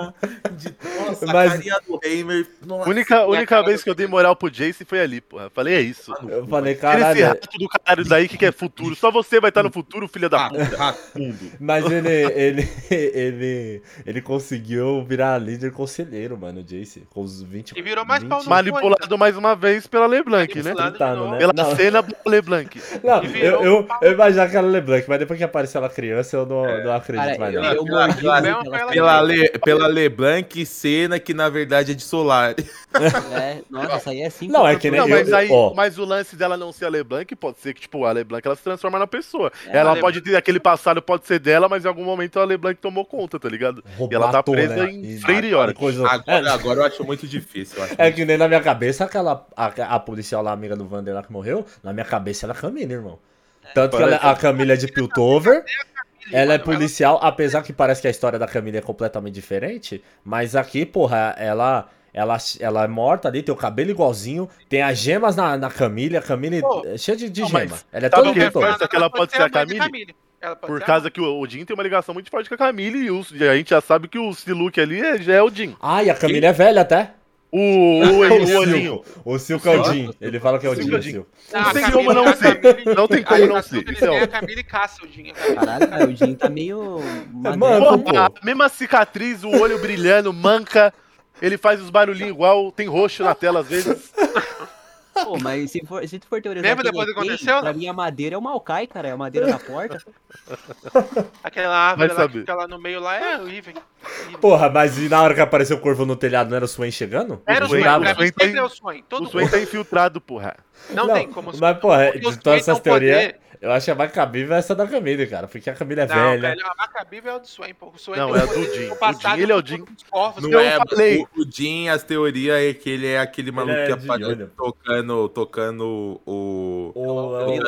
De, nossa,
Mas-
a carinha do Heimer. Nossa,
Única,
a
única vez que eu dei moral pro Jace foi ali, porra. Falei, é isso.
eu falei,
Tira esse
caralho.
rato do caralho daí que, que é futuro. Só você vai estar no futuro, filha da puta.
Mas ele, ele, ele, ele conseguiu virar líder conselheiro, mano, o Jace. Com os 20.
E virou mais pau no
20
Manipulado mais uma vez pela LeBlanc, né?
Tentando, né?
Pela
Não.
cena LeBlanc.
Não, eu, eu, eu imaginava que era LeBlanc, mas depois que apareceu ela criança, eu não, não acredito
Cara,
mais.
eu,
não.
eu
Pela- pela-
pela-
Le, pela LeBlanc, cena que na verdade é de Solar.
É, nossa, isso aí é 5
Não, é que nem-
Não, mas
eu-
aí,
ó.
mas o lance dela não ser a LeBlanc pode ser que, tipo, a LeBlanc ela se transforma na pessoa.
É,
ela
a
pode ter aquele passado, pode ser dela, mas em algum momento a LeBlanc tomou conta, tá ligado? E ela tá presa
né?
em
E-
Freire Hora.
coisa-
Agora,
É,
agora eu acho muito difícil. eu acho
É que nem na minha cabeça, aquela. A, a policial lá, amiga do Vander lá que morreu, na minha cabeça ela é Camila, irmão. Tanto que ela- a Camila é de Piltover. Ela é policial, apesar que parece que a história da Camila é completamente diferente. Mas aqui, porra, ela. Ela, ela é morta ali, tem o cabelo igualzinho, tem as gemas na, na Camila, a Camila é cheia de, de
não,
gema. Ela é toda
que reforça
Piltover.
que ela pode ser a Camille? Por causa que o Odin tem uma ligação muito forte com a Camille e o, e a gente já sabe que o Siluk ali é- já é o Odin.
Ah, e a Camila é velha até.
O, o, o.
O Silco é o Jin. Ele fala que é o
Silco
Jin.
é
o
o Jin.
Silco.
Ah,
Não tem como não ser. Não tem
a
como não ser.
têm é a. Camila e caça o Dinho.
Caralho, cara, o Jin tá meio.
Mano,
mesma cicatriz, o olho brilhando, manca. Ele faz os barulhinhos igual, tem roxo na tela às vezes.
Pô, mas se for, se tu for teorizar
Lembra depois do que aconteceu,
Pra
não?
mim a madeira é o Maokai, cara. É a madeira da porta.
Aquela árvore lá que fica lá no meio lá é horrível. horrível.
Porra, mas e na hora que apareceu o corvo no telhado, não era o Swain chegando?
Era o
Swain- o Swain
mim sempre
tem-
é o sonho. Todo
O Swain tá infiltrado, porra.
Não, tem como
Mas, porra,
o
de todas
Swain
essas teorias,
poder.
Eu acho que a cabível é essa da Camila, cara. Porque a Camila é
Não,
velha.
velho, a Macabível é o do Swain, pô. O Swain
Não, é
um
a do
no
O Jin, ele é o
corvos,
Não
Eu
é,
falei.
o, o Jin, as teorias é que ele é aquele maluco
é
que aparece tocando, tocando o.
O- o-
o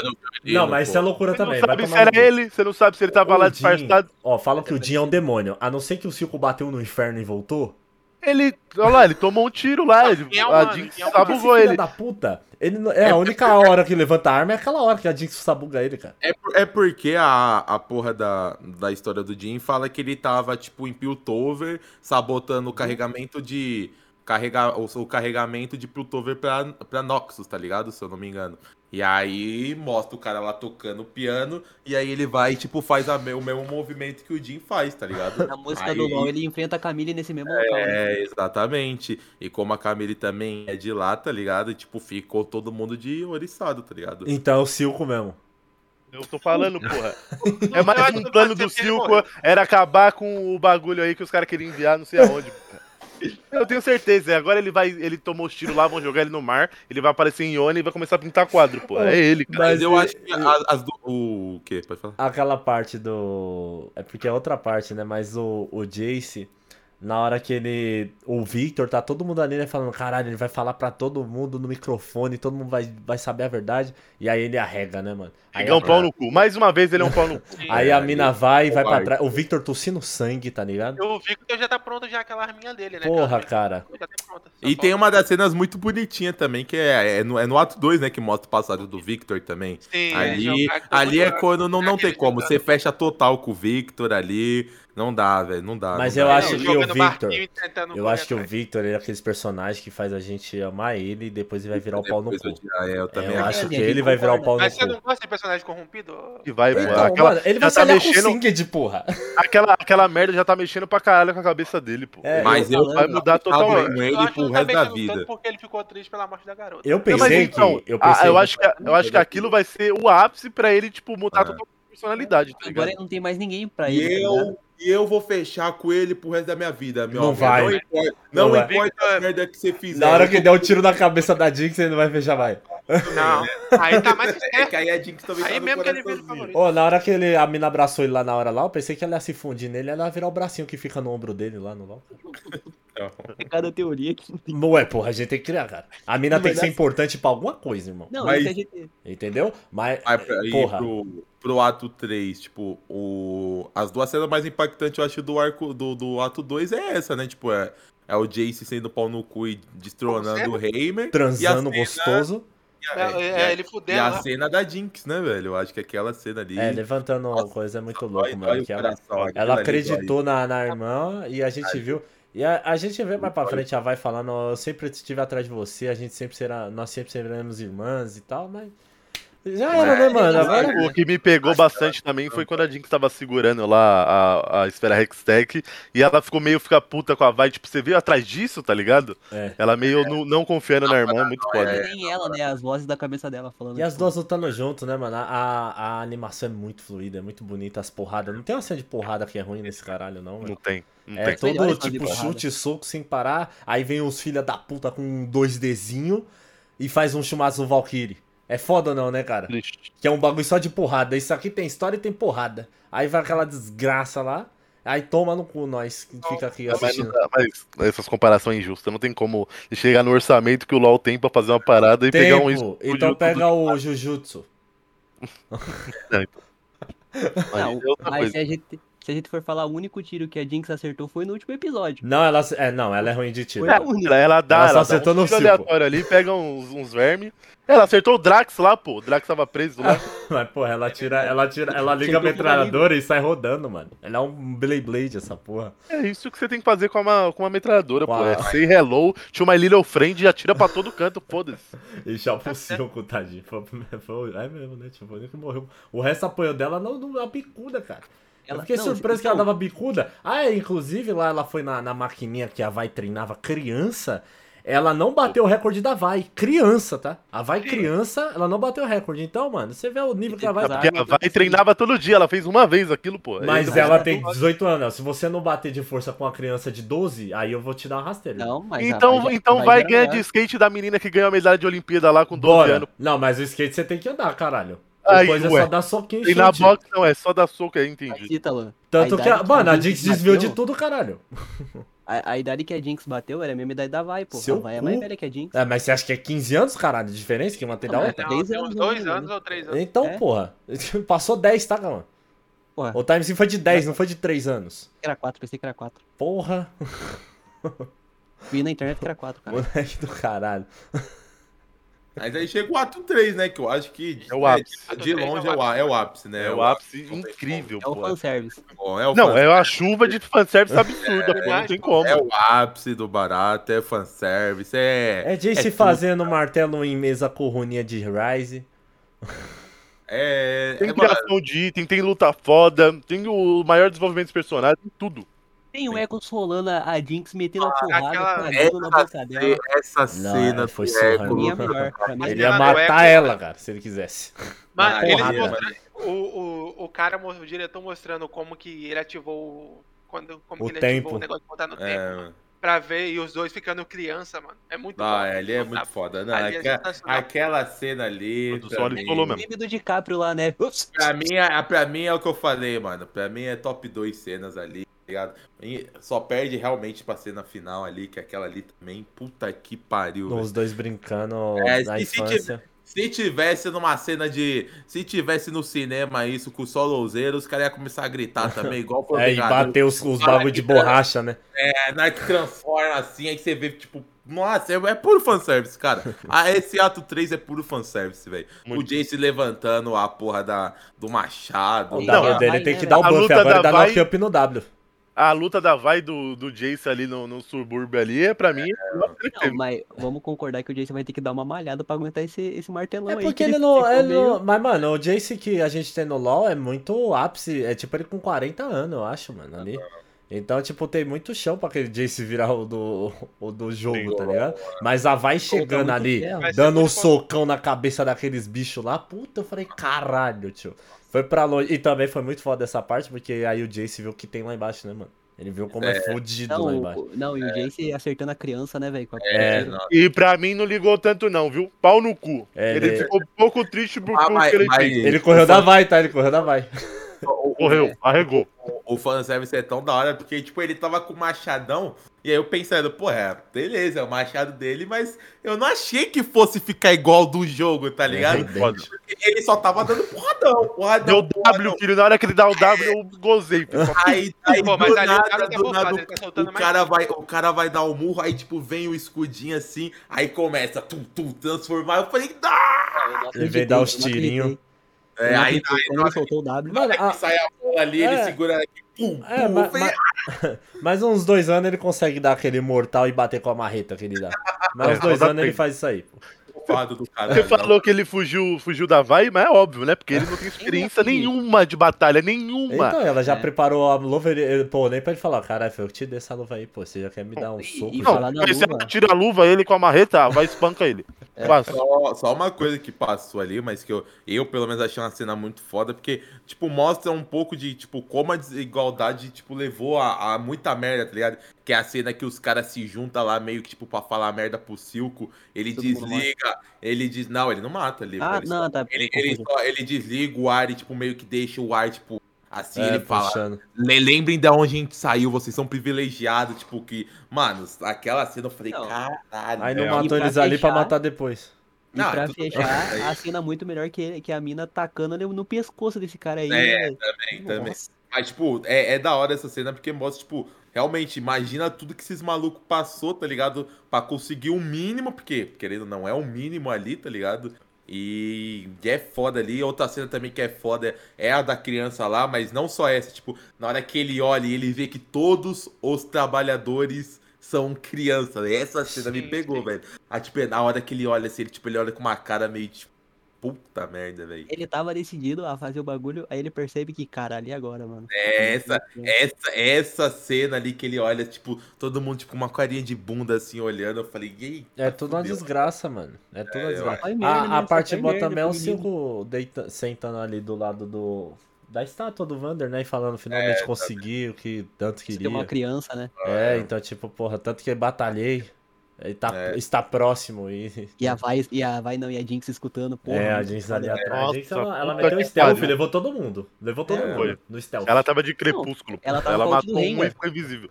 Não, mas isso é loucura
Você não
também. vai
sabe se era
cu.
ele, você não sabe se ele tava
O
lá
Jin-
disfarçado.
Ó, falam que o Jin é um demônio. A não ser que o Silco bateu no inferno e voltou.
Ele, olha lá, ele tomou um tiro lá. Ele,
é
a? Jinx
é?
Porque
sabugou ele.
da puta, ele não- é a única hora que levanta a arma é aquela hora que a Jinx sabuga ele, cara.
É, é porque a, a porra da, da história do Jin fala que ele tava, tipo, em Piltover, sabotando o carregamento de. Carregar, o, o carregamento de Piltover pra, pra Noxus, tá ligado? Se eu não me engano. E aí mostra o cara lá tocando piano, e aí ele vai, tipo, faz a me- o mesmo movimento que o Jin faz, tá ligado?
Na música
Aí-
do LoL, ele enfrenta a Camille nesse mesmo local. né?
É, exatamente. E como a Camille também é de lá, tá ligado? E, tipo, ficou todo mundo de oriçado, tá ligado?
Então é o Silco mesmo.
Eu tô falando, porra. É mais um plano do Silco, era acabar com o bagulho aí que os caras queriam enviar, não sei aonde. porra. Eu tenho certeza, agora ele vai, ele tomou os tiros lá, vão jogar ele no mar, ele vai aparecer em Ione e vai começar a pintar quadro, pô. É ele, cara.
Mas, eu acho que as, as do. O quê? Pode falar?
Aquela parte do. É porque é outra parte, né? Mas o, o Jace. Na hora que ele. O Victor, tá todo mundo ali, né? Falando, caralho, ele vai falar pra todo mundo no microfone, todo mundo vai, vai saber a verdade. E aí ele arrega, né, mano? Aí,
Ele é um pau no cu. Mais uma vez ele é um pau no cu.
aí a mina vai e vai pra
covarde.
trás. O Victor tossindo sangue, tá ligado?
Eu vi que já tá pronto já aquela arminha dele, né?
Porra, cara.
Já tá pronta.
E tem uma das cenas muito bonitinha também, que é, é, no, é no ato 2, né? Que mostra o passado do Victor também.
Sim,
ali
com
ali é quando não, não tem como. Você fecha total com o Victor ali. Não dá, velho. Não dá.
Mas
não
eu
dá.
acho que o Victor- Eu acho que o. Victor ele é aqueles personagens que faz a gente amar ele e depois ele vai virar o pau no cu.
eu, é, eu
É,
também
eu
acho.
que ele vai virar o pau no
Mas você não
cu.
gosta de personagem corrompido?
Que vai.
Então,
aquela,
mano, ele
já
vai
tá
aliar com o
mexendo-
Singed, porra.
aquela, aquela merda já tá mexendo pra caralho com a cabeça dele, pô.
É,
Mas eu,
vai mudar totalmente.
com
Eu
ele pro
tá
resto da
mexendo
vida.
tanto porque ele ficou triste pela morte da garota.
Eu pensei
então,
que. Eu, pensei
eu, acho que, eu acho que aquilo vai ser o ápice pra ele, tipo, mudar
É.
totalmente a personalidade, tá
Agora não tem mais ninguém pra
E
ele. tá
eu, e eu vou fechar com ele pro resto da minha vida, meu
Não
amor.
vai.
Não importa,
Não
não
vai.
importa a merda que você fizer.
Na hora que der o tiro na cabeça da Jinx, ele não vai fechar mais.
Não. Aí tá mais.
É
É,
que aí a Jinx também
aí
tá no
mesmo que ele vira favorito.
Ô, na hora que ele, a mina abraçou ele lá na hora lá, eu pensei que ela ia se fundir nele, ela ia virar o bracinho que fica no ombro dele lá no LOL.
É cada teoria que.
Não é, porra, a gente tem que criar, cara. A mina
Não
tem que ser
dar
importante pra alguma coisa, irmão.
Não,
Mas-
a gente.
Entendeu? Mas,
Aí,
porra,
pro, pro ato 3, tipo, o, as duas cenas mais impactantes, eu acho, do arco do, do ato 2 é essa, né? Tipo, é, é o Jace sendo pau no cu e destronando o Heimer.
transando
e cena-
gostoso.
E
É,
a-
é, ele
E a
lá.
cena da Jinx, né, velho? Eu acho que aquela cena ali.
É, levantando
Nossa,
coisa é muito
dói
mano. Que ela, ela acreditou na, na irmã e a gente viu. E a, a gente vê mais pra frente, já vai falando, "Ó, eu sempre estive atrás de você, a gente sempre será. Nós sempre seremos irmãs e tal, mas. Já era, né, mano? Agora.
O que me pegou bastante também foi quando a Jinx tava segurando lá a, a esfera Hextech e ela ficou meio fica puta com a vai, tipo, você veio atrás disso, tá ligado?
É.
Ela meio não, não confiando na irmã, é muito foda.
Nem ela, né? As vozes da cabeça dela falando.
E as
tipo,
duas lutando junto, né, mano? A, a, a animação é muito fluida, é muito bonita, as porradas. Não tem uma cena de porrada que é ruim nesse caralho, não,
Não
mano.
tem, não
É
tem.
todo tipo chute, soco sem parar. Aí vem os filha da puta com dois desenhos e faz um chumaço no Valkyrie. É foda ou não, né, cara?
Triste.
Que é um bagulho só de porrada. Isso aqui tem história e tem porrada. Aí vai aquela desgraça lá. Aí toma no cu nós que fica aqui
É, Mas, não
assistindo.
dá- mas essas comparações injustas, não tem como chegar no orçamento que o LoL tem pra fazer uma parada e pegar um
Tempo. Então pega o Jujutsu.
Não,
outra
mas
coisa.
se a, gente, se a gente for falar, o único tiro que a Jinx acertou foi no último episódio.
Não, ela, é, não, ela é ruim de tiro.
Ela, ela dá,
Ela só
ela,
acertou
dá um
no
tiro aleatório ali, pega uns, uns vermes. Ela acertou o Drax lá, pô. O Drax tava preso lá.
Mas, porra, ela tira, ela tira, ela liga a metralhadora e sai rodando, mano. Ela é um Blade Blade, essa porra.
É isso que você tem que fazer com uma, com uma metralhadora, pô.
Uau.
É say hello, to my little friend e atira pra todo canto, foda-se.
E chapa o cinco, tadinho. Foi, foi, é mesmo, né? Tipo, foi o único que morreu. O resto apoiou dela no, no, na bicuda, cara. Eu
Ela-
fiquei
não,
surpreso que
então-
ela dava bicuda. Ah, é, inclusive lá ela foi na, na maquininha que a Vai treinava criança. Ela não bateu o recorde da Vai. Criança, tá? A Vai criança, ela não bateu o recorde. Então, mano, você vê o nível que a Vai.
Exato.
Porque ela vai e treinava todo dia, ela fez uma vez aquilo, pô.
Mas
Aí-
ela tem 18 anos. Se você não bater de força com uma criança de 12, aí eu vou te dar uma rasteira.
Não, mas. a
Então,
Vai-
então
a
vai
já
ganhar
era.
de skate da menina que ganhou a medalha de Olimpíada lá com 12
Bora.
anos.
Não, mas o skate você tem que andar, caralho.
Aí,
Depois é
ué.
só dar soquinho e
E na
chute.
boxe não, é só dar soco, aí entendi.
Mas, Ítalo,
Tanto
a
que, a,
idade
mano, a
Jinx
Jinx desviou de
bateu-
tudo, caralho.
A, a idade que a Jinx bateu era a mesma idade da Vai, pô.
Seu
a Vai é
cu.
mais velha que a Jinx.
É, mas você acha que é 15 anos, caralho, de diferença que uma tem da
Não,
outra?
é. Três
tem
anos,
uns dois
né,
anos ou três anos.
Então,
É.
porra, passou 10, tá, mano?
Porra,
O time sim foi de 10, não foi de 3 anos.
era 4, pensei que era 4.
Porra,
Vi na internet que era 4, cara.
moleque do caralho.
Mas aí chega o ato 3, né? Que eu acho que
É o ápice.
de, de longe é o, á- é o ápice, né?
É o ápice
não tem
incrível,
É o
pô.
fanservice.
como. É o
Não, é uma chuva de fanservice absurda, pô. Não tem como.
é o ápice do barato, é fanservice, é.
É Jace
tudo.
fazendo martelo em mesa com runinha de Rise.
É.
Tem
é, mano,
criação de item, tem luta foda, tem o maior desenvolvimento de personagem, tem tudo.
Tem o Echo solando a a Jinx metendo a
Ah,
porrada,
aquela-
cagando na boca dela.
essa
Não,
cena
foi
do
surreal.
É a é a
Ele ia
do
matar
Echo-
ela, cara, se ele quisesse.
Mano, eles
porrada.
mostrando, o, o, o cara, o diretor mostrando como que ele ativou o- quando, como
O
que ele
tempo.
ativou o negócio de botar no
É,
tempo,
mano.
pra ver, e os dois ficando criança, mano. É muito
Ah, ele é
Não
muito foda. Não,
Ali é
aquela, cena ali.
O Solo
mim,
mesmo.
do DiCaprio lá, né? Ups.
pra, mim, é, pra mim é o que eu falei, mano. Pra mim é top 2 cenas ali. Ligado? E só perde realmente pra cena final ali, que aquela ali também, puta que pariu.
Os dois brincando
É,
na
se
infância.
Se tivesse numa cena de. Se tivesse no cinema isso com o solozeiro, os caras iam começar a gritar também, igual foi o
É, e bater os, os bagulho de borracha, né?
É, na que transforma assim, aí você vê, tipo, nossa, é, é puro fanservice, cara. Ah, esse ato 3 é puro fanservice, velho. O. Jace levantando a porra da, do machado.
O W dele tem que dar o?
A
buff, agora dá
Vai-
knock up no W.
A luta da Vai do, do Jace ali no, no subúrbio ali, é pra mim.
Não, mas vamos concordar que o Jason vai ter que dar uma malhada pra aguentar esse, esse martelão
É
aí.
porque
que
ele não, ele
meio-
não- Mas, mano, o Jace que a gente tem no LoL é muito ápice. É tipo ele com 40 anos, eu acho, mano, ali. Então, tipo, tem muito chão pra aquele Jace virar o do, o do jogo, tá ligado? Mas a vai chegando
muito
ali, dando um socão na cabeça daqueles bichos lá, puta, eu falei, caralho, tio. Foi pra longe. E também foi muito foda essa parte, porque aí o Jace viu o que tem lá embaixo, né, mano? Ele viu como é, fudido lá
Não,
embaixo.
não, e o Jace acertando a criança, né, velho?
É,
tiro.
E pra mim não ligou tanto, não, viu? Pau no cu.
É,
ele,
ele-
ficou um pouco triste por
Ah, mas-
que ele
mas-
fez.
Ele correu da vai, tá? Ele correu da vai.
O- o-
Correu, arregou.
O fanservice é tão da hora, porque, tipo, ele tava com o machadão, e aí eu pensando, pô, é, beleza, é o machado dele, mas eu não achei que fosse ficar igual do jogo, tá ligado?
É,
Foda.
Porque ele só tava dando porradão, porradão,
Deu
porradão.
W, filho. Na hora que ele dá o W, eu gozei.
Aí, aí
Pô, mas ali o cara tá
nada,
tá soltando
o
mais
cara vai, o cara vai dar o murro, aí tipo vem o escudinho assim, aí começa tum, tum, transformar. Eu falei,
não
Ele vem dar os tirinhos.
É,
não
aí, aí
Quando
na
ele soltou o W.
Mano,
que
a-
sai a bola ali, ele
É.
segura aqui, pum,
É,
pum.
mas, uns dois anos ele consegue dar aquele mortal e bater com a marreta que ele dá. Mas
É,
uns dois
só dá
anos ele faz isso aí. pô.
"Ah, fado do cara.
Você falou que ele fugiu, fugiu da Vai, mas é óbvio, né? Porque ele não tem experiência nenhuma de batalha, nenhuma.
Então, ela já
É.
preparou a luva, ele, pô, nem pra ele falar, caralho, eu te dei essa luva aí, pô, você já quer me dar um soco?
e
já?"
Não, mas se
luva.
ela tira a luva, ele com a marreta, vai e espanca ele. Fácil.
Só, só uma coisa que passou ali, mas que eu, eu pelo menos achei uma cena muito foda, porque, tipo, mostra um pouco de, tipo, como a desigualdade, tipo, levou a, a muita merda, tá ligado? Que é a cena que os caras se juntam lá, meio que, tipo, pra falar merda pro Silco, ele
Todo
desliga, ele diz, não, ele não mata ali,
Ah,
ele,
não,
só,
tá.
ele, ele, só- ele desliga o ar e, tipo, meio que deixa o ar, tipo, assim,
É,
ele fala,
puxando.
"Le- lembrem de onde a gente saiu, vocês são privilegiados, tipo, que, mano, aquela cena eu falei,
Não.
caralho,
Aí não
velho."
E
matou eles ali pra
fechar-
matar depois.
E
Não,
pra
tudo
fechar,
bem.
a cena muito melhor que, ele- que a mina tacando no, no pescoço desse cara aí.
É,
né?
também, também.
Nossa.
Mas, tipo, é, é da hora essa cena porque mostra, tipo, realmente, imagina tudo que esses malucos passou, tá ligado? Pra conseguir o mínimo, porque, querendo não, é o mínimo ali, tá ligado? E é foda ali. Outra cena também que é foda é a da criança lá, mas não só essa, tipo, na hora que ele olha e ele vê que todos os trabalhadores são crianças. Essa cena me
Sim,
pegou,
sim.
velho. Aí, tipo, na hora que ele olha assim, ele, tipo, ele olha com uma cara meio, tipo, puta merda, velho.
Ele tava decidido a fazer o bagulho, aí ele percebe que, caralho, e agora, mano?
É, essa, essa, essa cena ali que ele olha, tipo, todo mundo tipo, uma carinha de bunda assim olhando. Eu falei, ei.
É tudo uma desgraça, mano. É tudo uma
eu
desgraça.
Merda,
A, a
né?
parte boa
merda
também é o deita- sentando ali do lado do. Da estátua do Vander, né? E falando finalmente conseguiu o que tanto
Você tem uma
queria.
criança, né?
É, então, tipo, porra, tanto que batalhei. Ele tá,
É.
está próximo e.
E a vai, e a vai não, e a Jinx escutando, porra.
é, a gente
foda.
ali atrás.
Nossa,
A Jinx, ela, ela meteu stealth,
pariu.
levou todo mundo. Levou todo
É.
mundo
Foi.
no stealth.
Ela tava de crepúsculo.
ela tava
ela matou um e ficou invisível.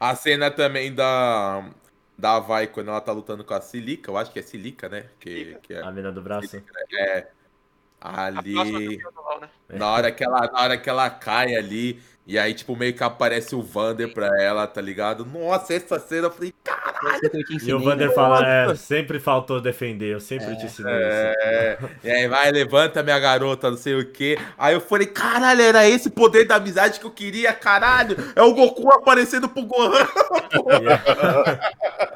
A cena também da. Da Vai quando ela tá lutando com a Silica, eu acho que é Silica, né? Que,
Silica.
que é.
A mina do braço.
É.
A próxima
Ali.
né?
Na hora, que ela, na hora que ela cai ali, e aí, tipo, meio que aparece o Vander pra ela, tá ligado? Nossa, essa cena eu falei,
E o Vander
né?
fala, é, sempre faltou defender, eu sempre te ensinei isso.
É, e aí vai, levanta minha garota, não sei o que. Aí eu falei, caralho, era esse poder da amizade que eu queria, caralho. É o Goku aparecendo pro Gohan.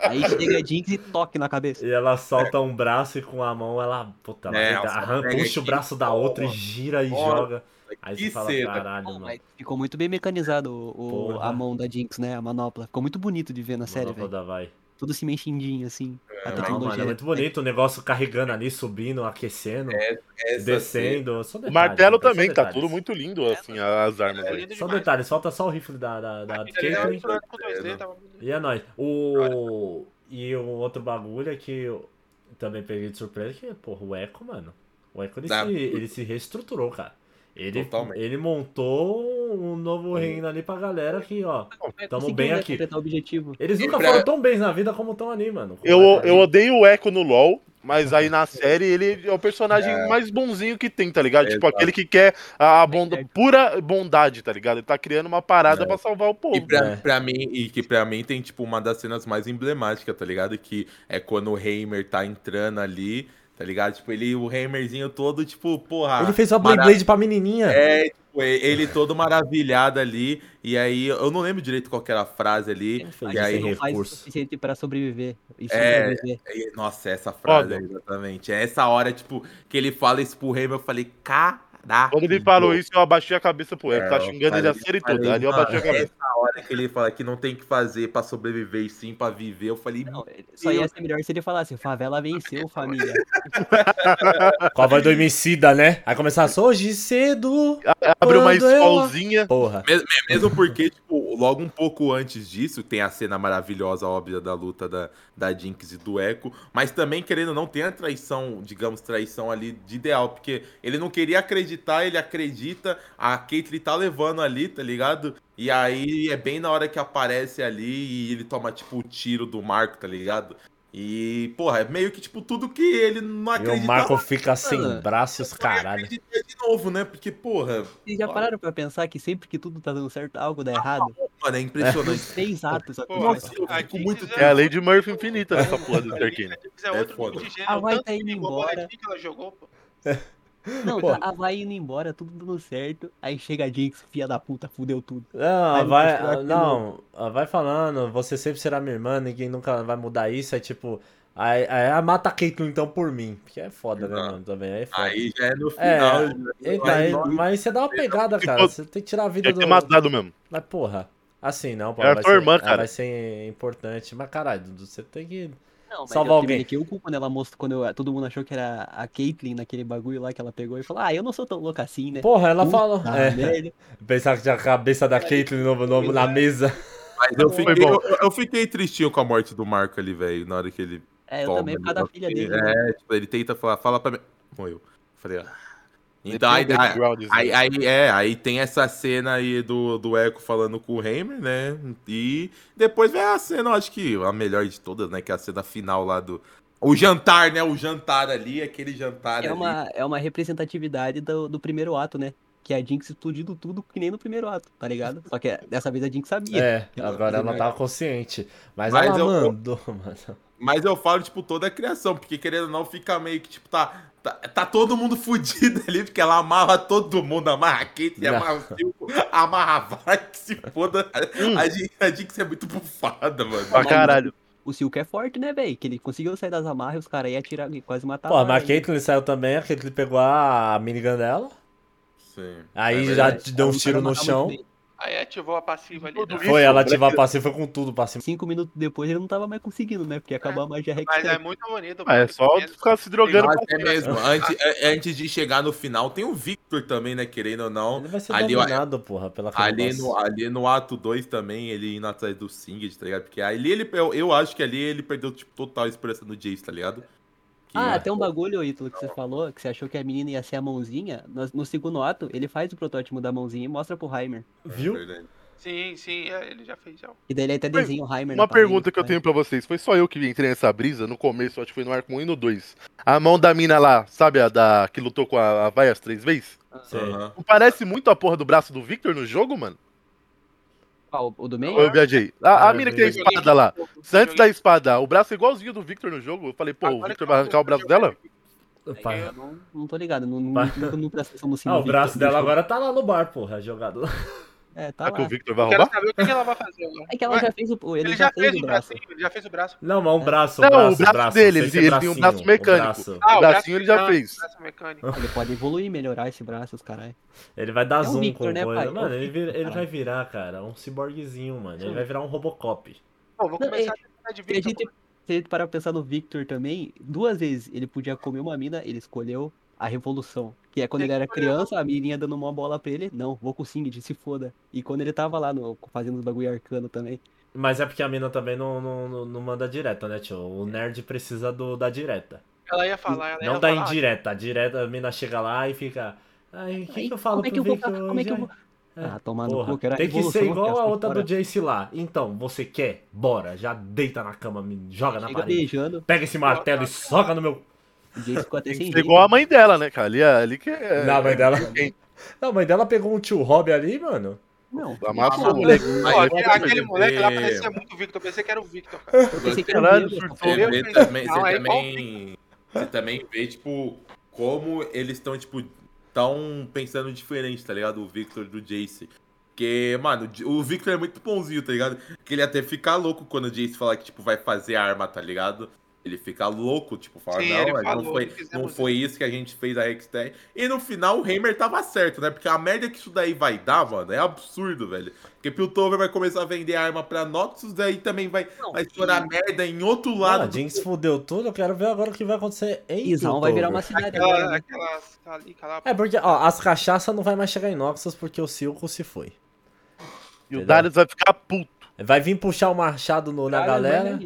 Aí chega a Jinx e toque na cabeça.
E ela solta um braço e com a mão ela, puta, ela
É,
arranca-
ela
arranca- puxa o braço da outra e gira e
porra,
joga. Aí
que
você fala,
cena.
caralho,
Pô,
mano.
mas ficou muito bem mecanizado o, o- a mão da Jinx, né? A manopla. Ficou muito bonito de ver na série, velho.
da vai.
Tudo se mexendinho, assim. a
Não, mano, é muito bonito o negócio carregando ali, subindo, aquecendo,
cena-
descendo. Só
O
detalhes,
martelo
só
também, tá tudo muito lindo, assim, as armas
É
aí.
Só detalhes, falta só o rifle da, da, da
tava
Caitlyn.
misturando com 2D, tava...
E é nóis. O... E o outro bagulho é que eu também peguei de surpresa que, porra, o Echo, mano. O Echo, ele, se, ele se reestruturou, cara. Ele,
Totalmente.
ele montou um novo reino ali pra galera que, ó. Tamo bem
né,
aqui.
o objetivo.
Eles
E
nunca
pra-
foram tão bens na vida como estão ali, mano.
Eu, eu odeio o Echo no LoL, mas aí na série ele é o personagem mais bonzinho que tem, tá ligado? Tipo,
Exato.
aquele que quer a bonda, pura bondade, tá ligado? Ele tá criando uma parada pra salvar o
E
povo.
pra,
É.
pra mim, e que pra mim tem, tipo, uma das cenas mais emblemáticas, tá ligado? Que é quando o Heimer tá entrando ali, tá ligado? Tipo, ele, o Heimerzinho todo, tipo, porra.
Ele fez uma
mara-
Blade pra menininha.
É, tipo, ele todo maravilhado ali. E aí, eu não lembro direito qual que era a frase ali.
Ele fez
E aí,
não faz o
recurso.
suficiente pra sobreviver. Isso
É.
é sobreviver.
e- nossa, essa frase,
Foda.
exatamente. É essa hora, tipo, que ele fala isso pro Heimer, eu falei,
Quando ele falou isso, eu abaixei a cabeça pro Echo.
É,
Tá xingando ele a
falei-
série
falei,
toda. Ali eu abaixei a cabeça.
Essa hora que ele fala que não tem que fazer pra sobreviver e sim pra viver, eu falei,
Não, só ia ser melhor se ele falasse, favela venceu, família.
Com a voz do Emicida, né? Aí começasse hoje cedo.
Abre uma escolzinha.
Porra.
Mesmo, mesmo porque, tipo, logo um pouco antes disso, tem a cena maravilhosa, óbvia, da luta da, da Jinx e do Echo, mas também, querendo ou não, tem a traição, digamos, traição ali de ideal, porque ele não queria acreditar, ele acredita, a Caitlyn tá levando ali, tá ligado? E aí é bem na hora que aparece ali e ele toma, tipo, o tiro do Marco, tá ligado? E, porra, é meio que, tipo, tudo que ele não
E
acreditava.
o Marco fica sem
Mano,
braço e os
ele
caralho.
acredita de novo, né? Porque, porra,
Vocês já pararam pra pensar que sempre que tudo tá dando certo, algo dá errado?
mano, é impressionante.
Nos três atos
Pô,
eu fico muito
é-
É a lei de Murphy infinita nessa porra do Terkine.
É
É
outro
foda.
tipo de gênero.
Ah, vai tá indo embora.
que ela jogou, pô.
Não,
Pô.
tá, a vai indo embora, tudo dando certo. Aí chega a Jinx, filha da puta, fudeu tudo.
Não,
Aí
vai,
mostrar que
não, vai falando, você sempre será minha irmã, ninguém nunca vai mudar isso, é tipo, aí, aí a mata a Caitlyn então por mim, porque é foda, né,
Exato.
mano, também, aí é foda.
Aí já é no
É,
final.
Eita, aí- mas você dá uma pegada, cara, você tem que tirar a vida do...
que ter matado mesmo.
Mas porra, assim não, pô,
É a
vai
tua
ser,
irmã, cara.
vai ser importante, mas caralho, você tem que...
Não, mas
Salvar
eu
alguém.
que o cu quando ela mostrou, quando eu- todo mundo achou que era a Caitlyn naquele bagulho lá que ela pegou e falou, ah, eu não sou tão louca assim, né?
Porra, ela
Puta
fala... É, pensar que tinha a cabeça da Caitlyn no, no- na mesa.
Mas eu fiquei, eu, eu fiquei tristinho com a morte do Marco ali, velho, na hora que ele
É, eu
toma.
também, por causa da filha dele. né?
É, tipo, ele tenta falar, fala pra mim. Morreu. Falei, ah. Então, aí, aí,
backgroundzinho.
aí, é, aí tem essa cena aí do, do Echo falando com o Heimer, né? E depois vem a cena, eu acho que a melhor de todas, né? Que é a cena final lá do. O jantar, né? O jantar ali, aquele jantar
É
ali.
uma, é uma representatividade do, do primeiro ato, né? Que é a Jinx explodindo tudo que nem no primeiro ato, tá ligado? Só que dessa vez a Jinx sabia.
É, agora ela tava consciente. Mas,
Mas
ela
eu-
mandou, mano.
Mas eu falo, tipo, toda a criação, porque querendo ou não, fica meio que, tipo, tá. Tá, tá todo mundo fudido ali, porque ela amarra todo mundo, amarra a Kate,
Não.
amarra o Silco, amarra a Vai, que se foda. A, Jinx, a Jinx é muito bufada, mano.
Pra caralho.
O Silco é forte, né, velho? Que ele conseguiu sair das amarras e os caras iam atirar e quase matar
Pô, mas a
né?
Caitlyn saiu também, a Caitlyn pegou a minigun dela.
Sim.
Aí
É
já deu
não
tiros no chão.
bem.
Aí ativou a passiva ali. né?
Foi, ela ativar a passiva foi com tudo cima.
Cinco minutos depois ele não tava mais conseguindo, né? Porque acabou a magia Rex.
Mas é muito bonito.
Ah, é
mano.
só ficar se drogando
é mesmo. Antes, é- antes de chegar no final, tem o Victor também, né? Querendo ou não.
Ele vai ser
Ali, ó,
dominado, porra, pela
Ali no, ali no ato 2 também, ele indo atrás do Singed, tá ligado? Porque ali ele, eu, eu acho que ali ele perdeu, tipo, total a esperança no Jace, tá ligado? Que-
Ah, tem um bagulho, Ítalo, que você falou, que você achou que a menina ia ser a mãozinha. No, no segundo ato, ele faz o protótipo da mãozinha e mostra pro Heimer.
Viu?
É Verdade.
Sim, sim, é, ele já fez já.
E daí ele até desenha o Heimer
Uma
parede,
pergunta que eu
né?
tenho pra vocês. Foi só eu que entrei nessa brisa no começo, acho que foi no arco 1 e no 2. A mão da mina lá, sabe a da que lutou com a, a Vai as três vezes?
Aham.
Não parece muito a porra do braço do Victor no jogo, mano?
Qual, o do meio?
Eu viajei? A, a
Ah,
mina que tem a espada lá. Antes da espada, o braço é igualzinho do Victor no jogo. Eu falei, pô, o
Agora
Victor
que
vai arrancar o braço dela?
Eu não, não tô ligado, não, não, nunca não presta atenção no
Ah, o
Victor
braço dela
jogo.
agora tá lá no bar, porra, jogado lá.
É, tá
Será que o Victor vai
Eu quero
roubar?
saber o que ela vai fazer agora.
É que ela
Ué,
já fez o. Ele,
Ele
já,
já
fez
fez
o
o
braço.
bracinho, ele já fez o braço.
Não, mas um braço,
Não,
braço,
o braço dele, ele- ele tem um braço mecânico.
braço.
Ah,
O bracinho ele já fez.
braço mecânico.
Ele pode evoluir melhorar esse braço, os caralho.
Ele vai dar
É o
zoom
Victor,
com
né,
coisa.
pai? É o
Mano, ele, vira- ele vai virar, cara, um ciborguezinho, mano. Ele vai virar um Robocop.
Pô, vou começar
é-
a de Victor.
se a gente parar pra pensar no Victor também, duas vezes ele podia comer uma mina, ele escolheu a revolução. Que é quando ele era criança, a menininha dando uma bola pra ele. Não, vou com o Singed, se foda. E quando ele tava lá no, fazendo os bagulho arcano também.
Mas é porque a mina também não, não, não- não manda direta, né, tio? O nerd precisa do, da direta.
Ela ia falar, ela ia
Não da
falar.
indireta. A direta, a mina chega lá e fica. Aí, o que, que eu falo
como é que
pro
eu vou
Victor
fa- como é que eu vou-
é?
Ah, tomar no
Porra,
cu, que era
tem que ser igual a outra
fora.
do Jace lá. Então, você quer? Bora, já deita na cama, me joga na parede.
beijando,
Pega esse martelo e soca no meu.
O Jace ficou até sem
igual a mãe dela, né, cara? Ali, ali que é.
Não, a mãe dela. Não, a mãe dela pegou um tio Rob ali, mano.
Não,
Amassou o
não,
moleque.
Aquele, moleque lá parecia muito o Victor. Eu pensei que era o Victor, cara.
Eu pensei que era
surtou.
essa
Você também, você
é
também, você também vê, tipo, como eles estão, tipo, tão pensando diferente, tá ligado? O Victor do Jace. Porque, mano, o Victor é muito bonzinho, tá ligado? Que ele até fica louco quando o Jace fala que, tipo, vai fazer arma, tá ligado? Ele fica louco, tipo, fala,
Sim,
não, não,
falou,
foi,
fizemos
não foi isso que a gente fez a Hextech. E no final o Heimer tava certo, né? Porque a merda que isso daí vai dar, mano, é absurdo, velho. Porque Piltover vai começar a vender arma pra Noxus, daí também vai,
Não,
vai estourar merda em outro lado.
Ah, a
do
Jinx fudeu tudo, eu quero ver agora o que vai acontecer em
Isão vai virar uma cidade agora.
Aquela,
né?
aquela, ali, aquela...
É porque, ó, as cachaças não vai mais chegar em Noxus porque o Silco se foi.
E o
Entendeu?
Darius vai ficar puto.
Vai vir puxar o machado no- na galera.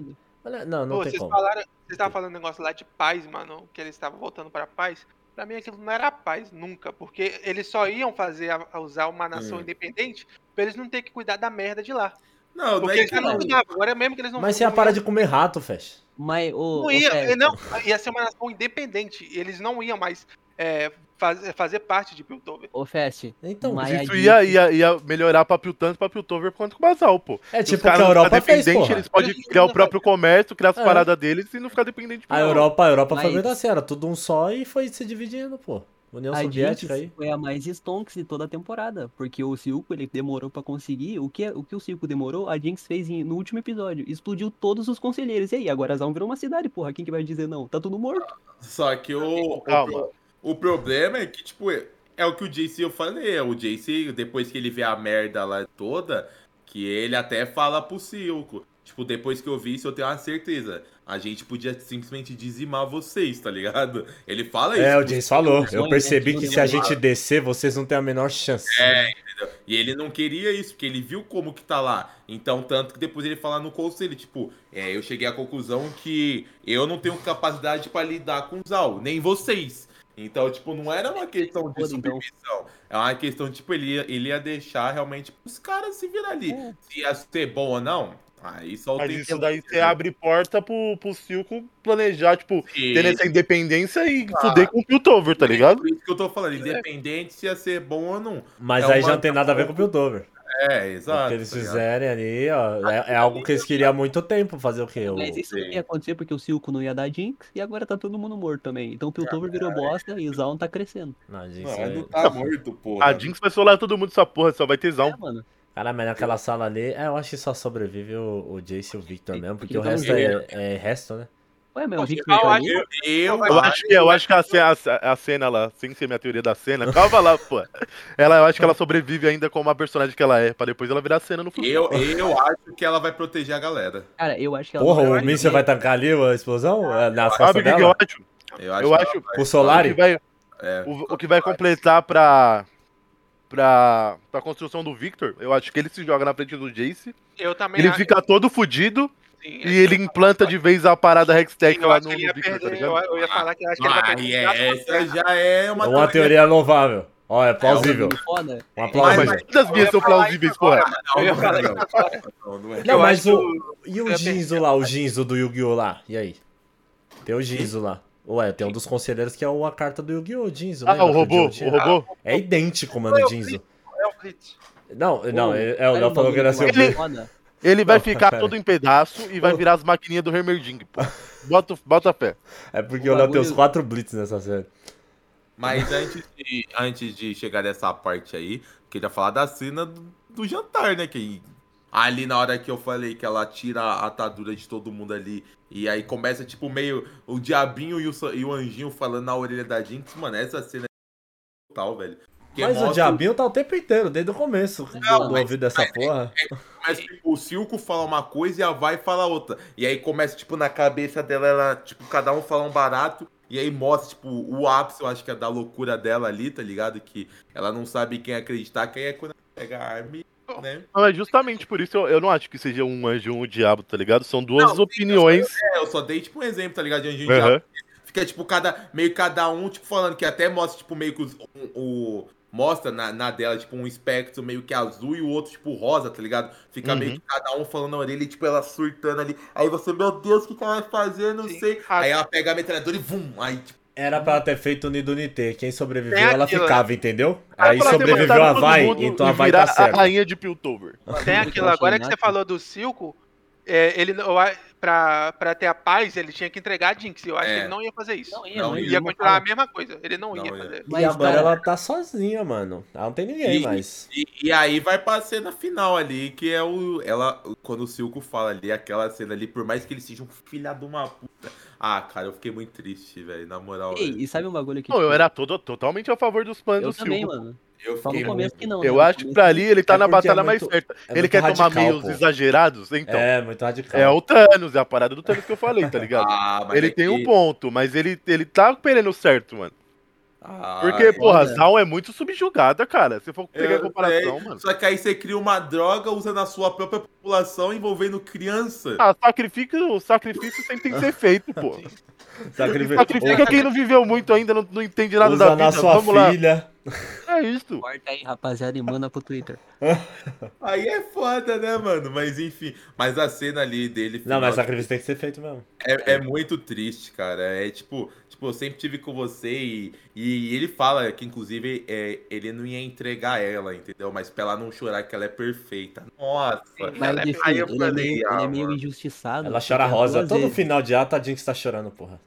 Não, não
Pô,
tem
vocês
como.
falaram, vocês estavam falando um negócio lá de paz, mano, que eles estavam voltando pra paz. Pra mim aquilo não era paz nunca, porque eles só iam fazer a, a usar uma nação
Hum.
independente pra eles não ter que cuidar da merda de lá.
Não, não
Porque
é
eles
que
já não cuidavam, agora mesmo que eles não
Mas você ia parar de comer rato, Fesh.
Mas, ô,
Não ia,
Fred,
não, ia ser uma nação independente. Eles não iam mais é, faz- fazer parte de Piltover.
ô Fest,
Então,
Mas-
Isso ia, ia, ia melhorar pra Pil tanto pra Piltover quanto com o Basal, pô.
é tipo
os
o que a Europa fez,
dependente,
porra.
eles podem criar o próprio comércio, criar as
É.
paradas deles e não ficar dependente de
A. Europa, a Europa foi
Mas-
muito assim, era tudo um só e foi se dividindo, pô. União
a
Soviética
Jinx
aí.
foi a mais stonks de toda a temporada, porque o Silco ele demorou pra conseguir, o que, o que o Silco demorou, a Jinx fez em- no último episódio, explodiu todos os conselheiros, e aí, agora a Zão virou uma cidade, porra, quem que vai dizer não? Tá tudo morto.
Só que o, o,
Calma.
pro- o problema é que, tipo, é, é o que o JC eu falei. O JC, depois que ele vê a merda lá toda, que ele até fala pro Silco. Tipo, depois que eu vi isso, eu tenho uma certeza. A gente podia simplesmente dizimar vocês, tá ligado? Ele fala isso.
É, o Jace falou. Eu percebi que se a gente descer, vocês não têm a menor chance.
É, entendeu? E ele não queria isso, porque ele viu como que tá lá. Então, tanto que depois ele fala no conselho, tipo, é, eu cheguei à conclusão que eu não tenho capacidade pra lidar com o Zal, nem vocês. Então, tipo, não era uma questão de submissão. É uma questão, tipo, ele ia, ele ia deixar realmente os caras se virar ali.
É.
Se ia ser bom ou não, aí só o
Mas
tempo
isso daí você abre porta pro, pro Silco planejar, tipo,
E-
tendo essa independência e
Ah.
fuder com o Piltover, tá ligado?
Por isso que eu tô falando, independente se ia ser bom ou não.
Mas
É
aí
uma-
já não tem nada a ver com o Piltover.
É,
O
exato.
que eles
tá
fizerem ali, ó, é, é algo que eles queriam há muito tempo fazer o quê? O-
Mas isso ia acontecer porque o Silco não ia dar Jinx, e agora tá todo mundo morto também. Então o Piltover virou bosta e o Zaun tá crescendo.
Não, gente,
Não, não tá morto, porra.
A Jinx vai solar todo mundo essa porra, só vai ter
É,
Zão.
mano.
Cara, mas naquela sala ali, é, eu acho que só sobrevive o, o Jace e o Victor mesmo, porque o resto é, é resto, né?
Ué,
Pô,
o Jinx
eu acho-?
Eu, eu,
Eu acho que, eu acho que a, a, a cena lá, sem ser minha teoria da cena, calma lá, pô. Ela, eu acho que ela sobrevive ainda como a personagem que ela é, pra depois ela virar cena no futuro.
Eu, eu acho que ela vai proteger a galera.
Cara, eu acho que ela
Porra, o Míssil vai tancar ali a explosão é, nas costas
Sabe o que, eu acho?
Eu acho
Eu
que
acho-
ela vai-
O
O que
Solari?
vai,
é.
o, o que vai completar pra, pra, pra construção do Victor, eu acho que ele se joga na frente do Jace,
Eu também
ele
acho-
fica todo fudido
sim,
e ele implanta de vez a parada Hextech
eu
lá no, Victor, tá
perder.
ligado?
Eu, eu ia falar que eu acho que ele vai
Ah,
perder.
e é- essa já é uma,
É uma teoria louvável. Ó, é plausível.
Foda.
Uma
Mas,
plausível.
mas todas as minhas são plausíveis, porra.
Não, é.
Mas o. E o Ginzo lá, o Ginzo do Yu-Gi-Oh! lá? E aí? Tem o Ginzo lá. Ué, tem um dos conselheiros que é a carta do Yu-Gi-Oh! Ginzo.
Ah, o robô, o robô.
É idêntico, mano, o Ginzo.
É o Blitz.
Não, não, é, é, o Léo falou que ele ia ser
Ele vai
Não,
ficar
pera.
todo em pedaço e vai virar as maquininhas do Hermerding, pô. Bota, bota fé.
É porque
O
Léo tem os quatro Blitz nessa série.
Mas antes de, antes de chegar nessa parte aí, queria falar da cena do, do jantar, né? Que ali na hora que eu falei que ela tira a atadura de todo mundo ali e aí começa, tipo, meio o diabinho e o, e o anjinho falando na orelha da Jinx, mano, essa cena é total, velho. Porque
Mas o diabinho tá o tempo inteiro, desde o começo do,
Não,
do
mas-
ouvido dessa porra.
Mas, tipo, o Silco fala uma coisa e a Vai fala outra. E aí começa, tipo, na cabeça dela, ela, tipo, cada um fala um barato. E aí mostra, tipo, o ápice, eu acho que é da loucura dela ali, tá ligado? Que ela não sabe quem acreditar, quem é quando ela pega a arma, e, né?
Não, é justamente por isso eu, eu não acho que seja um anjo ou um diabo, tá ligado? São duas
Não, sim,
opiniões.
É, eu só dei, tipo, um exemplo, tá ligado? De anjinho
Aham.
diabo. fica, tipo, cada, meio cada um, tipo, falando que até mostra, tipo, meio que os- um- o. Mostra na, na dela, tipo, um espectro meio que azul e o outro, tipo, rosa, tá ligado? Fica
Uhum.
meio que cada um falando na orelha e, tipo, ela surtando ali. Aí você, meu Deus, o que, que ela vai fazer? Não
Sim.
sei. Aí ela pega a metralhadora e vum! Aí, tipo,
Era pra ela ter feito Nido Nitê. Quem sobreviveu, ela
aquilo,
ficava, entendeu?
Era
Aí sobreviveu
matado
a Vai, então a Vai tá certa.
A rainha de Piltover.
Tem aquilo, agora que você falou do Silco, é, ele não- eu a- pra, pra ter a paz, ele tinha que entregar a Jinx. Eu acho
É.
que ele não ia fazer isso.
Não ia,
Não
não
Ia
ia.
continuar a mesma coisa. Ele não,
Não
ia
ia.
fazer.
Mas,
e agora
cara,
ela tá sozinha, mano. Ela não tem ninguém
E-
mais.
E, e aí vai pra cena final ali, que é o. Ela. Quando o Silco fala ali, aquela cena ali, por mais que ele seja um filha de uma puta. Ah, cara, eu fiquei muito triste, velho. Na moral.
Ei, e sabe um bagulho que.
Não, eu
tipo,
era todo, totalmente a favor dos planos
Eu
do
também,
Silco.
mano.
Eu
Só no começo
muito-
que não. né?
Eu
No
acho que pra ali ele tá
É
na
é
batalha mais
muito-
certa.
é
ele quer tomar
radical,
meios
pô.
exagerados, então. É,
É, muito radical.
o Thanos, é a parada do Thanos que eu falei, tá ligado?
Ah, mas
ele
é
tem um ponto, mas ele, ele tá querendo o certo, mano.
Ah,
Porque,
é-
porra, a
olha.
Zaun é muito subjugada, cara. Se for pegar a
eu
comparação,
sei.
mano.
Só que aí você cria uma droga usando a sua própria população envolvendo criança.
Ah, sacrifício, sacrifício sempre tem que ser feito, pô.
Sacrifica,
Sacrifica quem não viveu muito ainda, não, não entende nada da
usa
vida.
na sua
Vamos lá. É isso.
Corta aí, rapaziada, e manda pro Twitter.
Aí é foda, né, mano? Mas enfim. Mas a cena ali dele.
Não, mas
final,
sacrifício tem que ser feito mesmo.
É, é muito triste, cara. É tipo, tipo, eu sempre tive com você e, e ele fala que, inclusive, é, ele não ia entregar ela, entendeu? Mas pra ela não chorar que ela é perfeita. Nossa.
Mas
Ela é-
enfim,
aí eu
ele, é
falei,
meio,
ah,
ele é meio injustiçado.
Ela chora
porque
rosa. Todo
vezes.
final de ato a Jinx tá chorando, porra.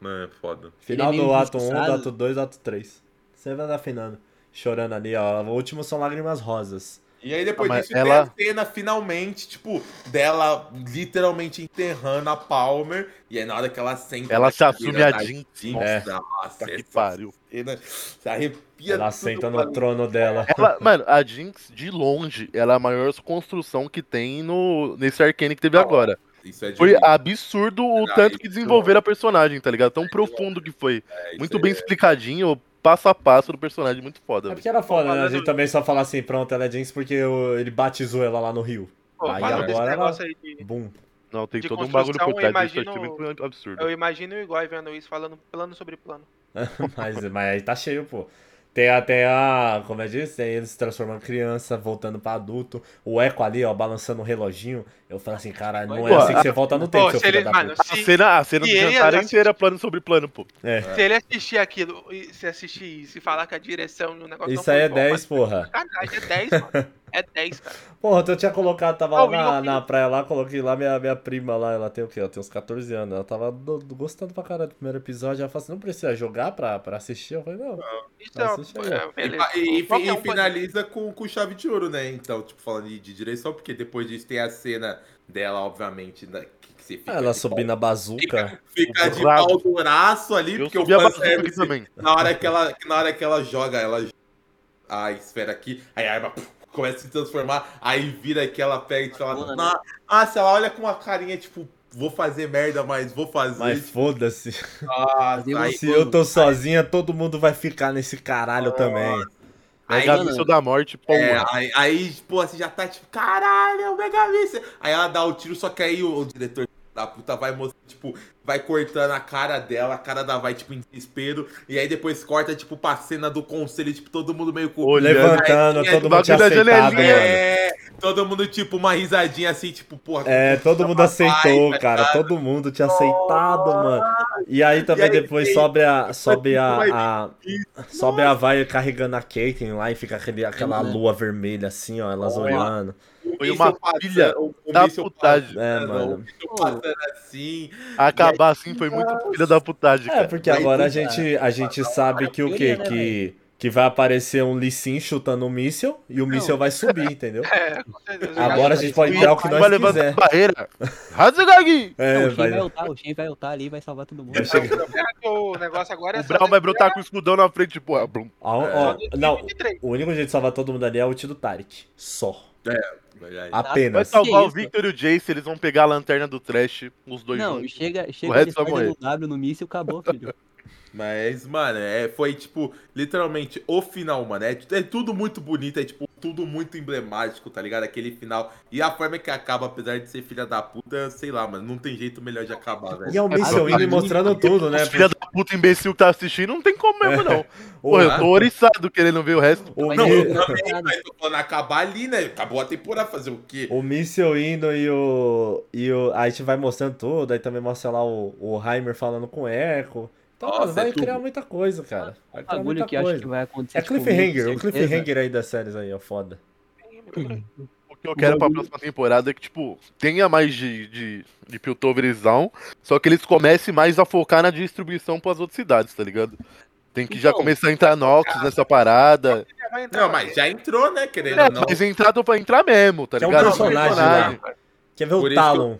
Mano, é foda.
Final
é
do
meio
ato 1, do
injustiçado.
ato 2, do ato 3. Você vai afinando. Chorando ali, ó. O último são lágrimas rosas.
E aí depois
Ah,
disso
ela-
tem a cena finalmente, tipo, dela literalmente enterrando a Palmer. E aí na hora que ela senta.
Ela se assume a Jinx.
É.
Nossa,
que
essa
pariu.
cena se arrepia
Ela senta no trono dela.
Ela, mano, a Jinx, de longe, ela é a maior construção que tem no, nesse Arcane que teve agora.
Isso é de
Foi absurdo o
Ah,
tanto que desenvolveram a personagem, tá ligado? Tão profundo que foi.
é,
Muito
é-
bem explicadinho, passo a passo do personagem, muito foda.
É porque era foda, né? A gente também só fala assim, pronto, ela é Jinx porque o- ele batizou ela lá no Rio.
Pô,
Aí agora ela-
negócio aí de-
Bum.
Não, tem
de
todo um bagulho por trás
eu
disso, eu
imagino-
muito absurdo.
Eu imagino o Igor vendo isso, falando plano sobre plano.
mas, mas aí tá cheio, pô. Tem até a. Como é disso? Tem eles se transformando em criança, voltando pra adulto. O Eco ali, ó, balançando o reloginho. Eu falo assim, cara, não é
Pô,
assim que você volta no tempo,
Pô,
seu
se
filho
ele,
da
mano,
puta.
A
se,
cena, a cena do jantar
assiste-
inteira é plano sobre plano, pô.
É.
se ele assistir aquilo, se assistir isso e falar que a direção do negócio
Isso aí é
bom,
10,
mas-
porra.
Sacanagem, é 10, mano. É 10, cara.
Porra, eu tinha colocado, tava
Ah,
lá na, na praia lá, coloquei lá minha, minha prima lá, ela tem o quê? Ela tem uns 14 anos. Ela tava do- do- gostando pra caralho do primeiro episódio. Ela falou assim, não precisa jogar pra, pra assistir? Eu falei, não.
Então,
Assiste aí,
é,
E, e- e finaliza com, com chave de ouro, né? Então, tipo, falando de, de direção, porque depois disso tem a cena dela, obviamente, da, que, que você fica.
Ela
de
subindo na bazuca.
Fica de
Bravo.
pau duraço ali,
Eu
porque o
aqui
fanservice,
também.
na hora que ela, na hora que ela joga, ela a esfera aqui, aí a arma puf, começa a se transformar, aí vira que ela pega e fala,
Boa?
"Na- nossa, ela olha com uma carinha, tipo, vou fazer merda, mas vou fazer.
Mas foda-se.
Deu
aí,
uma
Se eu tô sozinha, todo mundo vai ficar nesse caralho também.
Aí,
Mega Míssil da Morte, pô.
é, aí, aí, pô, você já tá tipo, caralho, é o Mega Míssil. Aí ela dá o tiro, só que aí o, o diretor da puta vai mostrando, tipo, vai cortando a cara dela, a cara da vai, tipo, em desespero. E aí depois corta, tipo, pra cena do conselho, tipo, todo mundo meio com.
Levantando,
Aí,
todo mundo
da
aceitado, mano.
É, todo mundo, tipo, uma risadinha assim, tipo, porra.
É, todo mundo aceitou,
tá
cara.
ligado?
Todo mundo tinha aceitado, mano. E aí também
E aí
depois
tem-
sobe a. Sobe a. a- sobe a vai carregando a Caitlyn lá e fica aquele, aquela lua vermelha assim, ó, elas
Olha.
olhando.
Foi uma
o
da putagem.
É, mano.
assim.
Acabar assim foi muito filha da putagem,
É, porque
Vai
agora a gente, a gente sabe que o quê?
Né,
Que, que vai aparecer um Lee Sin chutando um míssil e o míssil vai subir, entendeu?
É, com certeza.
Agora a gente pode
E
tirar o que
vai
nós
levantar
quiser.
a barreira. Hazagagi!
É,
Não,
vai.
vai ultar, o Shen vai ultar ali e vai salvar todo mundo.
Vai.
O negócio agora é
O Brown vai brotar com o escudão na frente, porra. Blum.
Ó, ó, não,
2023.
o único jeito de salvar todo mundo ali é o ult do Tarek. Só.
Verdade.
Vai
Apenas.
salvar o? Victor e o Jace, eles vão pegar a lanterna do Trash, os dois
Não,
juntos.
chega,
O
chega
resto
ele
vai morrer.
no W no míssil, acabou, filho.
Mas, mano, é, foi, tipo, literalmente o final, mano. É, é tudo muito bonito. É, tipo, tudo muito emblemático, tá ligado? Aquele final. E a forma que acaba, apesar de ser filha da puta, sei lá, mano, não tem jeito melhor de acabar, velho.
E é o Mission Indo mostrando tudo, né?
Os filha da puta imbecil que tá assistindo não tem como mesmo, não.
O,
Pô, eu tô oriçado querendo ver o resto.
o,
Não, eu também, mas tô falando acabar ali, né? Acabou a temporada, fazer o quê?
o Missile indo e o. E o. Aí a gente vai mostrando tudo, aí também mostra lá o, o Heimer falando com o Echo. Então,
Nossa,
mano, vai
é
criar muita coisa, cara. Vai criar
bagulho
muita
que eu acho
coisa.
que vai acontecer.
É
tipo,
cliffhanger, o
certeza.
cliffhanger aí das séries aí, ó, foda.
O que eu quero pra próxima temporada é que, tipo, tenha mais de, de, de Piltoverizão, só que eles comecem mais a focar na distribuição pras outras cidades, tá ligado? Tem que já
Então,
começar a entrar Noxus nessa parada.
Já vai
Não, mas já entrou, né, querendo
É,
ou não.
mas entrar tô pra entrar mesmo, tá
Que é um
ligado?
personagem lá. Quer ver
Por
o
isso
Talon?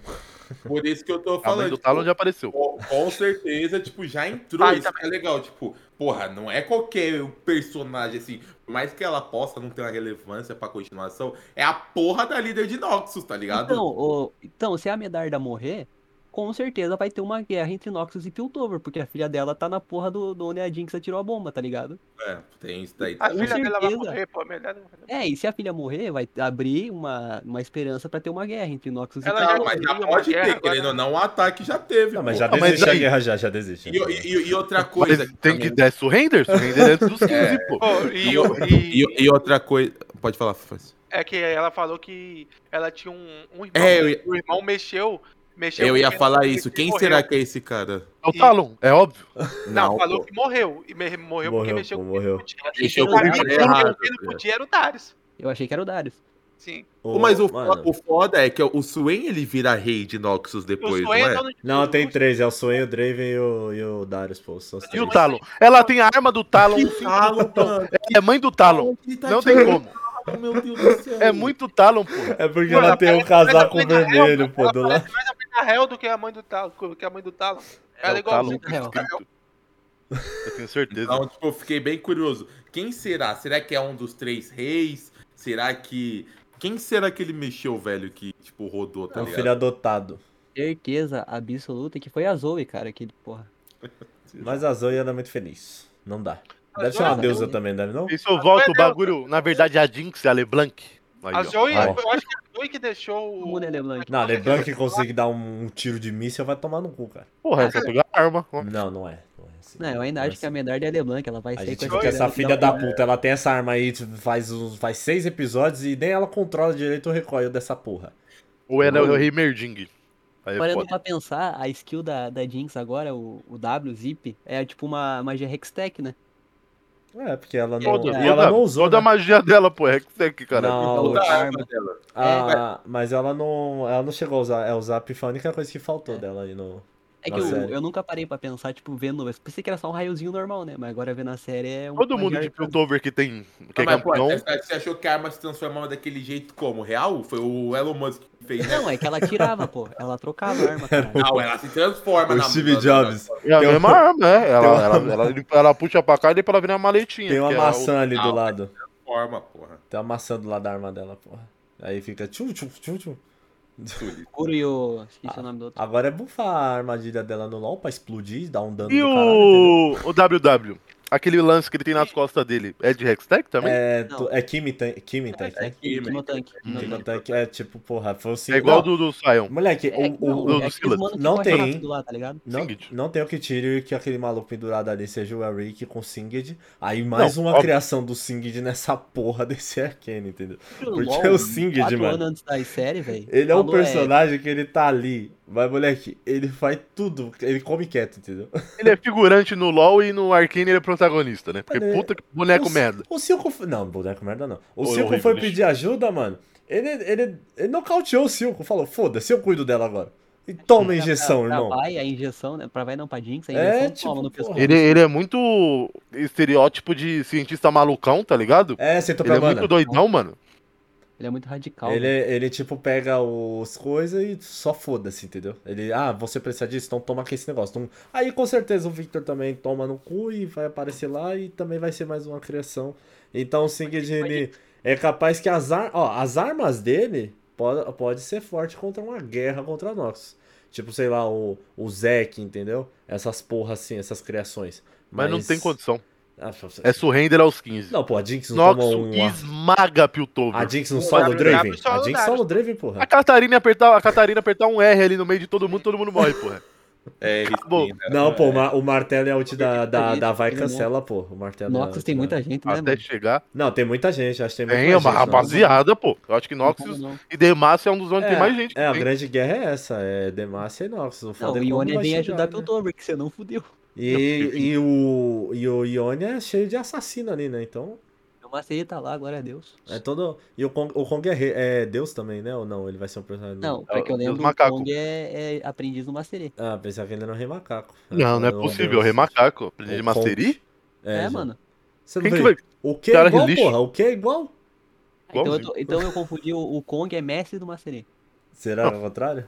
Por isso que eu tô
A mãe
falando.
do
tipo,
Talon já apareceu.
Com, com certeza, tipo, já entrou.
Vai
isso que é legal. Tipo, porra, não é qualquer personagem assim. Por mais que ela possa não ter uma relevância pra continuação, é a porra da líder de Noxus, tá ligado?
Então, o- então, se a Medarda morrer, com certeza vai ter uma guerra entre Noxus e Piltover, porque a filha dela tá na porra do, do onde a Jinx atirou a bomba, tá ligado?
É, tem isso daí.
A filha dela vai
certeza.
morrer, pô. Melhor.
É, e se a filha morrer, vai abrir uma, uma esperança pra ter uma guerra entre Noxus
Ela
e Piltover.
mas já pode ter,
agora.
querendo ou não, um ataque já teve.
Não, mas já desiste a guerra, já, já desiste.
E, e- e outra coisa.
Mas tem que dar surrender? Surrender antes dos 15, pô.
Pô, e, e-
E, e outra coisa. Pode falar, Faz.
é que ela falou que ela tinha um, um irmão.
É, eu
O irmão mexeu. Mexeu
Eu ia falar isso. Quem
morreu.
será que é esse cara?
É o Talon, é óbvio.
Não, falou
pô.
que morreu. E me- morreu, porque
Morreu,
mexeu com
morreu.
Mexeu
com o
era o Darius.
Eu achei que era o Darius.
Sim.
Ô,
Mas o,
mano.
o foda é que o Swain ele vira rei de Noxus depois,
o
não é?
é
Não, tem três, é o Swain, o Draven e o, e o Darius, pô.
E o Talon? Ela tem a arma do Talon.
Talon.
É mãe do Talon.
Tá
Não tem como.
Meu Deus do céu.
É muito Talon, pô.
É porque
Mano,
ela tem um casaco vermelho, pô,
ela
do lado.
parece mais a mãe da Hel do que a mãe do Talon. Que a mãe do Talon.
É
Ela é
escrito. Eu tenho certeza.
Então, tipo, eu fiquei bem curioso. Quem será? Será que é um dos três reis? Será que. Quem será que ele mexeu, velho, que, tipo, rodou, tá
É
ligado?
filho adotado.
Certeza absoluta que foi a Zoe, cara, que porra.
Mas a Zoe anda muito feliz. Não dá.
A
Deve ser uma deusa também, deve não?
Se eu volto o bagulho, na verdade, a Jinx e a LeBlanc. Aí,
A. Zoe, eu acho que a Zoe que deixou o.
LeBlanc?
Não, LeBlanc que consegue dar um, tiro de míssil vai tomar no cu, cara.
Porra, é só pegar a arma.
Não, não é. Não, é assim.
Não, eu ainda acho que a Medarda é a LeBlanc, ela vai
A gente
com
vê que essa filha
dá
da puta, ela tem essa arma aí, faz, uns, faz seis episódios e nem ela controla direito o recoil dessa porra.
Ou ela é o Rei Merding. É
Parando pra pensar, a skill da, da Jinx agora, o, o W, Zip, é tipo uma magia Hextech, né?
É, porque ela não,
Toda,
e
toda,
ela não usou,
toda a
né?
magia dela, pô. É que que, cara.
Não,
Falou
Da
de
arma dela.
Ah, mas ela não, ela não chegou a usar, é, o Zap foi a única coisa que faltou dela aí no...
É que eu, eu nunca parei pra pensar, tipo, vendo. Eu pensei que era só um raiozinho normal, né? Mas agora vendo a série é um.
Todo mundo de Piltover que tem. Que é
mas, pô,
campeão.
você, você achou que a arma se transformava daquele jeito como? Real? Foi o Elon Musk que fez, né?
Não, é que ela tirava, pô. Ela trocava a arma, cara.
Não, ela se transforma
O
na
Steve Jobs.
É a
Tem
mesma
uma-
arma, é. Ela, ela, ela, ela puxa pra cá e depois ela vira uma maletinha.
Tem uma
é
maçã ali do lado.
Transforma, porra.
Tem uma maçã do lado da arma dela, porra. Aí fica tchum, tchum, tchum, tchum.
Túlio.
Kuro e o. Esqueci o nome do outro.
Agora é bufar a armadilha dela no LoL pra explodir, dar um dano
E
do caralho,
o, o WW? Aquele lance que ele tem nas costas dele é de Hextech também? É,
É, tu- é Kimitank, Kimitank,
É
né?
Quimotank.
Kimitank é tipo, porra, foi o Sing...
igual
não,
do, do Sion.
Moleque,
É,
o,
não,
o,
é que
Não tem.
Lá, tá
não, não tem o que tire que aquele maluco pendurado ali seja o Eric com o Singed. Aí mais
Não,
uma
óbvio.
criação do Singed nessa porra desse Arcane, entendeu? Porque
LOL,
é o Singed, mano.
antes da série.
Ele é um
falou,
personagem que ele tá ali. Mas, moleque, ele faz tudo. Ele come quieto, entendeu?
Ele é figurante no LoL e no Arcane ele é protagonista, né? Porque
Ele é-
puta que boneco
O-
merda.
O Silco. foi- Não, boneco merda não. O Silco
horrível,
foi
lixo.
pedir ajuda, mano. Ele, ele, ele nocauteou o Silco. Falou: foda-se, eu cuido dela agora. E toma a injeção,
pra,
irmão.
Pra vai, a injeção, né? Pra vai não pra Jinx, a
É,
injeção
tipo,
toma no pescoço.
Ele, ele é muito estereótipo de cientista malucão, tá ligado?
É, você
Ele
topa,
é
mano.
muito doidão, mano.
Ele é muito radical.
Ele,
velho.
ele, tipo, pega os coisas e só foda-se, entendeu? Ele, ah, você precisa disso, então toma aqui esse negócio. Então, aí com certeza o Victor também toma no cu e vai aparecer lá e também vai ser mais uma criação. Então o Singed, ele é capaz que as, ar... Ó, as armas dele pode, pode ser forte contra uma guerra contra Nox. Tipo, sei lá, o, o Zek, entendeu? Essas porras assim, essas criações.
Mas, não tem condição.
Ah,
É surrender aos 15.
Não, pô, a Jinx não toma
Noxo
um...
esmaga Piltover.
A Jinx não
Não,
solo
Gabi-
Draven? A Jinx
Darius.
solo Draven,
A
porra.
Catarina apertar, a Catarina apertar um R ali no meio de todo mundo, todo mundo morre, porra.
É,
Bom,
risquinho, né?
Não, pô, o ma- o martelo é a ult da, da, da vai
é
cancela, pô. O martelo é a
Noxus tem muita gente, né,
Até
mano?
chegar.
Não, tem muita gente, acho que tem
Tem
muita
uma
gente.
rapaziada, pô. Eu acho que
Não,
Noxus
não.
e Demacia é um dos onde tem mais gente.
É, a
tem.
grande guerra é essa, é Demacia e Noxus. O
Não,
foda
o
é vai
vem ajudar
né?
Piltover, que você não fudeu.
E, e, o, e o Ionia é cheio de assassino ali, né? Então,
O Maceri tá lá, glória a Deus.
é todo... E o Kong, o Kong é, rei- é Deus também, né? Ou não? Ele vai ser um personagem...
Não,
É
pra
o
que eu
Deus
lembro, o. Kong é, é aprendiz do Maceri.
Ah, pensava que ele era um rei macaco.
Não, não é
Ah,
possível. Rei Macaco. Aprendi de
O
Maceri?
É,
já.
mano.
Você não
Quem que vai.
O que é igual,
lixo.
porra? O que é igual?
Então eu, tô- então eu confundi o, o Kong é mestre do Maceri.
Será ao contrário?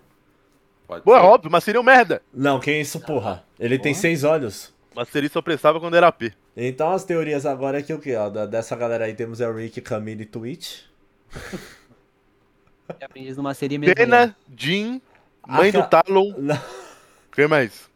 Pode
Pô, é
ser.
óbvio, Maceri é um merda.
Não, quem é isso, porra? Ele tem seis olhos.
Maceri só prestava quando era P.
Então as teorias agora é que o que, ó? Dessa galera aí temos a Rick, Camille e Twitch.
É aprendiz do Maceri mesmo.
Pena, Jean, Mãe do Talon.
Não.
Quem mais?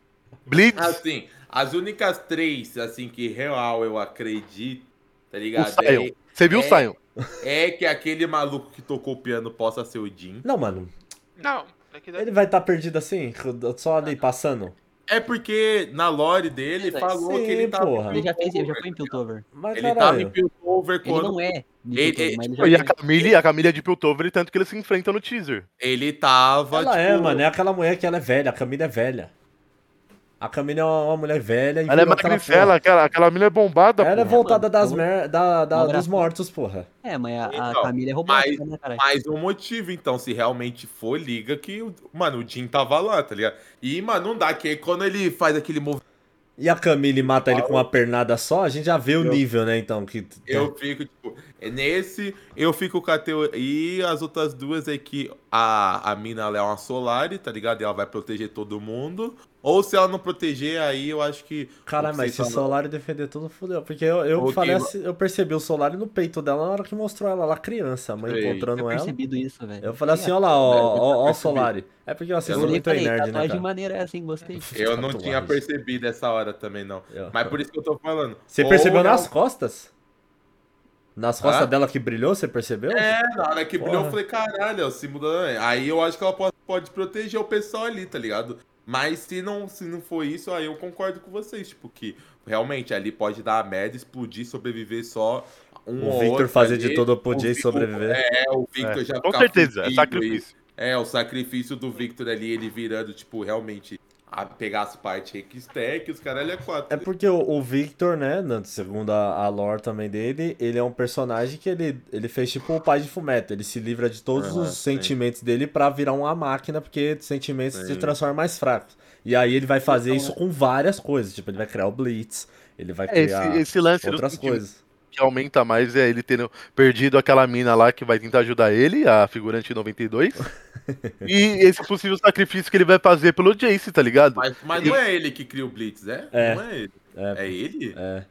Blitz.
Assim, as únicas três, assim, que real eu acredito, tá
o
ligado?
Sion. Você viu o
é-
Sion?
É, é que aquele maluco que tocou o piano possa ser o Jim.
Não, mano.
Não.
Ele vai estar perdido assim, só ali passando.
É porque na lore dele
É,
falou
sim,
que ele tava
porra.
em
Ele já, fez, ele já foi em Piltover.
Mas
Ele tava em
caralho.
Piltover
Ele
quando
não é
Ele-
Piltover,
ele-
ele já
E a. Camille, a Camille é de Piltover e tanto que eles se enfrentam no teaser.
ele tava,
Ela
tipo...
é, mano, é aquela mulher que ela é velha, a Camila é velha. A Camila é uma, mulher velha e
Ela é
aquela
magricela,
porra.
aquela, aquela mina é bombada,
Ela é
pô.
voltada das mer... da, da- dos mortos, porra.
É, mas a, a
Então,
Camila é robótica, né, caralho?
Mais um motivo, então, se realmente for, liga que, o- mano, o Jim tava lá, tá ligado? E, mano, não dá, que aí quando ele faz aquele movimento,
E a Camille mata ele com uma pernada só, a gente já vê o
Eu-
nível, né, então. Que...
eu fico, tipo, nesse, eu fico com a teoria. E as outras duas é que a, a mina ela é uma Solari, tá ligado? E ela vai proteger todo mundo. Ou se ela não proteger, aí eu acho que. Que
mas se o Solari defender tudo, fudeu. Porque eu, eu
Ok,
falei assim, eu percebi o Solari no peito dela na hora que mostrou ela lá criança, a mãe
Sei.
encontrando
Eu
ela.
percebido isso, velho.
Eu falei assim, ó lá, ó,
É, eu
ó, ó o. Solari. É porque eu assisto
e
muito
falei,
aí nerd, né, cara?
maneira é assim, gostei.
Eu não tinha percebido essa hora também, não.
Eu-
Mas por isso que eu tô falando.
Você
Ou
percebeu nas costas? Nas costas
Hã?
dela que brilhou, você percebeu?
É, na hora que brilhou, eu
Porra.
falei, caralho, é o símbolo da... Aí eu acho que ela pode, pode proteger o pessoal ali, tá ligado? Mas se não, se não for isso, aí eu concordo com vocês, tipo, que realmente ali pode dar a merda, explodir, sobreviver só um
O Victor
outro
fazer
ali.
de todo
O
poder e sobreviver.
É, o Victor
É,
já
com certeza, é sacrifício.
e- É, o sacrifício do Victor ali, ele virando, tipo, realmente a pegar as partes Rickstack, os caralho é quatro.
É porque o, o Victor, né, na- segundo a, a lore também dele, ele é um personagem que ele, ele fez tipo o pai de Fumeto. Ele se livra de todos
Aham,
os
sim.
sentimentos dele pra virar uma máquina, porque sentimentos se
Sim.
transformam mais fracos. E aí ele vai fazer
Então,
isso com várias coisas. Tipo, ele vai criar o Blitz, ele vai
É,
criar
esse, esse
outras coisas.
que aumenta mais é ele tendo perdido aquela mina lá que vai tentar ajudar ele, a figurante 92. e esse possível sacrifício que ele vai fazer pelo Jace, tá ligado?
Mas, mas não é ele que cria o Blitz, é?
É.
Não é ele.
É.
É ele?
É.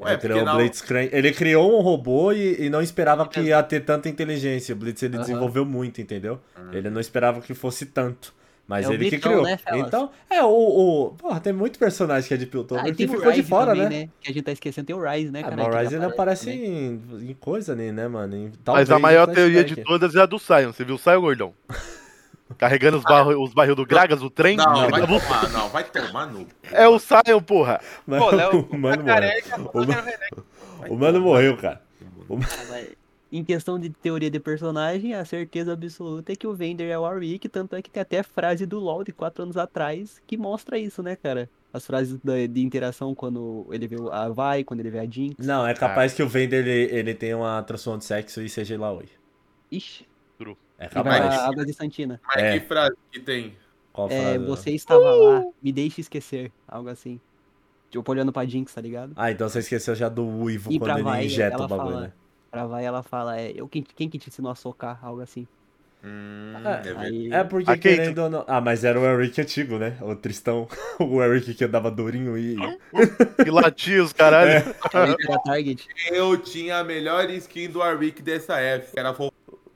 Ué,
Ele criou,
porque
o
na-
Blitzcrank. ele criou um robô e, e não esperava que ia ter tanta inteligência. O Blitz ele
Aham.
desenvolveu muito, entendeu? Ele não esperava que fosse tanto. Mas
É o
ele que criou.
né,
então, é, o, o. Porra, tem muito personagem que é de Piltover
Ah,
que
o
ficou de
Ryze
fora,
também,
né?
Que a gente tá esquecendo, tem o Rise, né,
Ah,
cara?
mas o Ryze ele aparece em, em coisa ali, né, mano? Em-
Mas
talvez
a maior
em
teoria de todas é a do Sion. Você viu o Sion, gordão? Carregando os, barro, os barril do Gragas, o trem?
Não, vai
Ele-
tomar, não, vai tomar no.
É o Sion, porra.
Mano,
Pô, Léo,
o mano
tá
O
tá
mano-. O mano morreu, cara.
Ah, mas Em questão de teoria de personagem, a certeza absoluta é que o Vender é o Warwick, tanto é que tem até frase do LoL de 4 anos atrás que mostra isso, né, cara? As frases da- de interação quando ele vê a Vai, quando ele vê a Jinx.
Não, é capaz que o Vender ele, ele tenha uma transformação de sexo e seja Ilaoi.
Ixi,
É
ele vai
capaz.
pra Água de Santina.
Mas
É.
que frase que tem?
Qual
É,
frase?
você estava lá, me deixe esquecer. Algo assim. Tipo, olhando pra Jinx, tá ligado?
Ah, então você esqueceu já do Uivo
E
quando ele
Vai,
injeta o bagulho,
fala-
né?
Pra Vai, ela fala, é, eu, quem, quem que te ensinou a socar? Algo assim.
Hum,
É,
é.
Aí,
É porque
A Kate-
querendo ou não. Ah, mas era o Eric antigo, né? O Tristão. O Eric que andava durinho e.
Que latia os caralho.
target.
Eu tinha a melhor skin do Warwick dessa época, que era fo-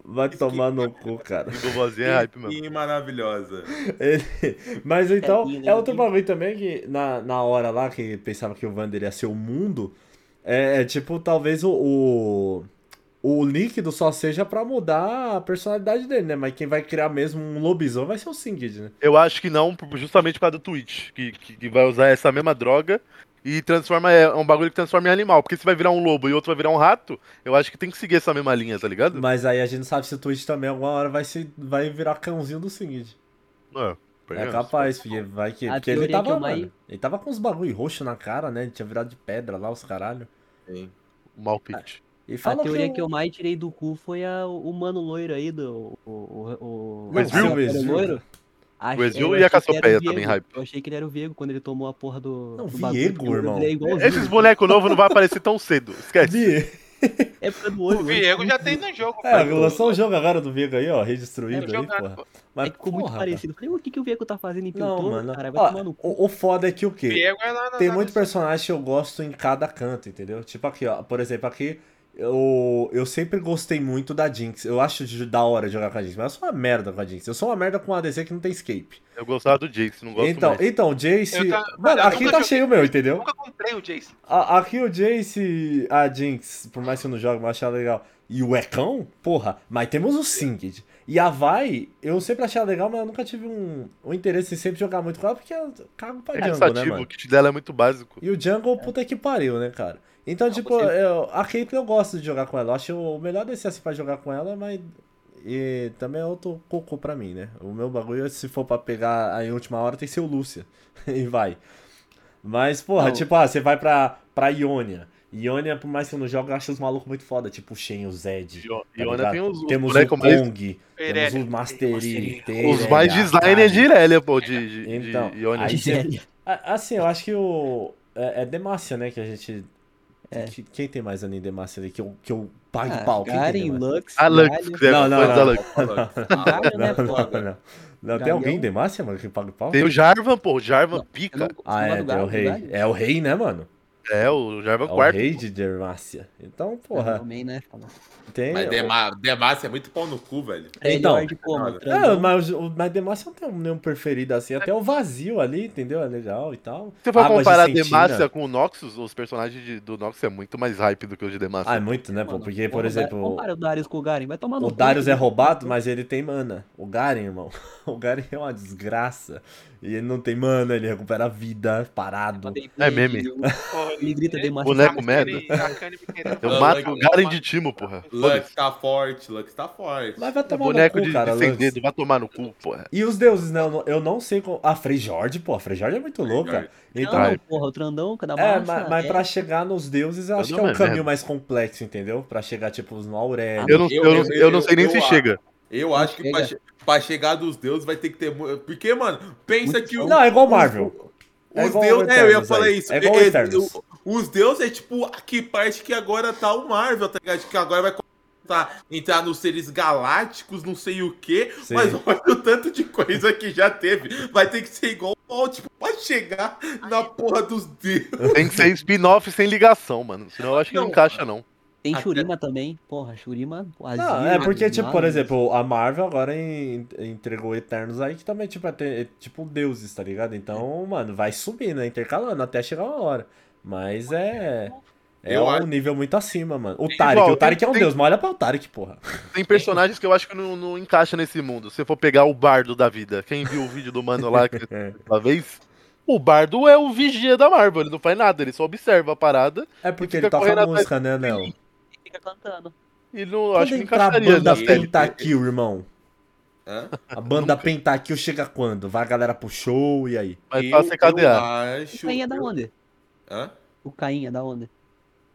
Vai tomar no cu, cara.
E vovozinha é hype
maravilhosa.
Ele- Mas então,
Tadinho,
é
né?
outro bagulho também que na, na hora lá que pensava que o Vander ia ser o mundo, é, é tipo, talvez o, o, o líquido só seja pra mudar a personalidade dele, né? Mas quem vai criar mesmo um lobisomem vai ser o Singed, né?
Eu acho que não, justamente por causa do Twitch, que, que, que vai usar essa mesma droga e transforma. É um bagulho que transforma em animal. Porque se vai virar um lobo e outro vai virar um rato, eu acho que tem que seguir essa mesma linha, tá ligado?
Mas aí a gente não sabe se o Twitch também alguma hora vai, se, vai virar cãozinho do Singed.
É,
É capaz, porque vai que.
A
Porque ele
que
tava.
eu mais-
mano, ele tava com uns bagulho roxo na cara, né? Ele tinha virado de pedra lá, os caralho.
Sim.
O Malpit.
E
A teoria
que,
que eu mais tirei do cu foi a, o mano loiro aí do. O, o, o,
O?
Ah,
O
loiro?
O
eu
e a
que o
Cassiopeia também, hype.
Eu achei que ele era o Viego quando ele tomou a porra do.
Não,
do bagulho,
Viego,
porque o
irmão.
É.
Esses bonecos novos não vão aparecer tão cedo. Esquece.
É olho.
O
né?
Viego já tem no jogo.
É, lançou um jogo agora do Viego aí, ó,
É,
redestruído aí, porra. Mas
É que ficou muito
porra,
parecido. Eu Falei, o que, que o Viego tá fazendo em
cara. Não,
Piltover,
mano.
cara? Vai
Ó,
tomar no cu.
o, o foda é que o quê?
Viego é lá na-
Tem
na-
muito personagem que eu gosto em cada canto, entendeu? Tipo aqui, ó. Por exemplo, aqui eu, eu sempre gostei muito da Jinx. Eu acho de- da hora jogar com a Jinx, mas eu sou uma merda com a Jinx. Eu sou uma merda com a ADC que não tem escape.
Eu gostava do Jace, não gosto
Então,
mais.
então, Jace.
Eu tá-
Mano,
eu
aqui tá
joguei
cheio o meu, entendeu?
Nunca comprei o Jace.
A- Aqui o Jace, a Jinx, por mais que eu não jogue, mas achar legal. E o Ecão, porra, mas temos o Singed. E a Vai, eu sempre achei ela legal, mas eu nunca tive um, um interesse em sempre jogar muito com ela, porque eu cago pra
É
jungle, né,
cansativo,
mano?
o kit dela é muito básico.
E o jungle, puta que pariu, né, cara? Então, tipo,
você-
eu, a Caitlyn eu gosto de jogar com ela. Eu acho o melhor desse assim pra jogar com ela, mas. E também é outro cocô pra mim, né? O meu bagulho, se for pra pegar em última hora, tem que ser o Lúcia. e vai. Mas, porra,
Não.
tipo, ah, você vai pra, pra Ionia. Ionia, por mais que eu não jogue, eu acho os malucos muito foda. Tipo o Shen, o Zed. Tá
Iona
ligado?
tem os, os
Temos o. Kong, temos
Irelia.
o Mastery.
Os mais designer de Irelia, pô, de, de,
Então,
de Iona.
aí Assim, eu acho que o. É, é Demacia, né? Que a gente.
É.
que- quem tem mais ali em Demacia ali? Que eu, que eu pague
Ah,
pau?
Garen? Lux,
A Lux,
Galio.
que é
Não, não, não.
da Lux.
Galio,
Não, não, não. Não, tem alguém em Demacia, mano, que paga pau?
Tem o Jarvan, pô, o Jarvan pica.
não-
Ah, é, tem o rei. É o rei, né, mano?
É, o Jarvan
É o
quarto.
rei de Demacia. Então,
Ah,
porra,
também, né? Fala.
tem.
Mas Dema- Demacia é muito pau no cu, velho.
Então.
De como?
É,
É, mas, o- mas Demacia não tem nenhum preferido assim. Até o vazio ali, entendeu? É legal e tal.
Se você for
Águas de
comparar
Sentina.
Demacia com o Noxus, os personagens de- do Noxus é muito mais hype do que os de Demacia.
Ah, é muito, né, pô?
Mano,
Porque, por exemplo.
Compara o Darius com o Garen, vai tomar no
O Darius é roubado, mas ele tem mana. O Garen, irmão. O Garen é uma desgraça. E ele não tem mana, ele recupera a vida parado.
É meme.
Ele grita demais.
Boneco
tá me
merda.
querendo
Eu
Ah,
mato o Garen de Timo, porra.
Lux tá forte, Lux tá forte.
Mas vai
É
tomar
boneco
no cu,
de,
cara.
de
Lux.
dedo, vai tomar no cu, porra.
E os deuses, né? Eu não, eu não sei como. A Freyjord, pô. A Freyjord é muito louca. Então.
Não, porra, o Trandão, cada
É, mas, mas
é.
pra chegar nos deuses, eu acho que é um
é
caminho mais complexo, entendeu? Pra chegar, tipo, no Aurélio.
Eu não,
Eu-
eu, não-
eu-
sei nem se chega.
Eu acho que pra, pra chegar dos deuses vai ter que ter. Porque, mano, pensa
Muito
que o.
Não, é igual Marvel. É
Os
igual
deuses, é, eu ia falar
aí.
isso.
É igual o
É,
Eternos.
o- os deuses é tipo que parte que agora tá o Marvel, tá ligado? Que agora vai começar a entrar nos seres galácticos, não sei o quê.
Sim.
Mas olha o tanto de coisa que já teve. Vai ter que ser igual ao tipo, pra chegar na porra dos deuses.
Tem que ser spin-off sem ligação, mano. Senão eu acho que não,
Não.
encaixa, não.
Tem
Até-
Shurima também. Porra, Shurima. o
Não, é porque, tipo, por exemplo, a Marvel agora en- entregou Eternos aí, que também, tipo, é, ter- é, tipo deuses, tá ligado? Então, mano, vai subindo, né? Intercalando até chegar uma hora. Mas é. É
Eu
um
acho-
nível muito acima, mano. O
Igual,
Tarek, o Tarek é um
tem-
deus, mas olha pra o Tarek, porra.
Tem personagens que eu acho que não, não encaixa nesse mundo. Se for pegar o bardo da vida, quem viu o vídeo do mano lá que uma vez, o bardo é o vigia da Marvel, ele não faz nada, ele só observa a parada
É porque ele toca música, né, Nel?
Fica cantando.
e não
Quando
acho que
entrar a banda. Pentakill, irmão.
Hã?
A banda Pentakill chega quando? Vai a galera pro show e aí?
Mas só você cadear.
Eu
O
acho.
Caim é da onde?
Hã?
O Caim é da onde?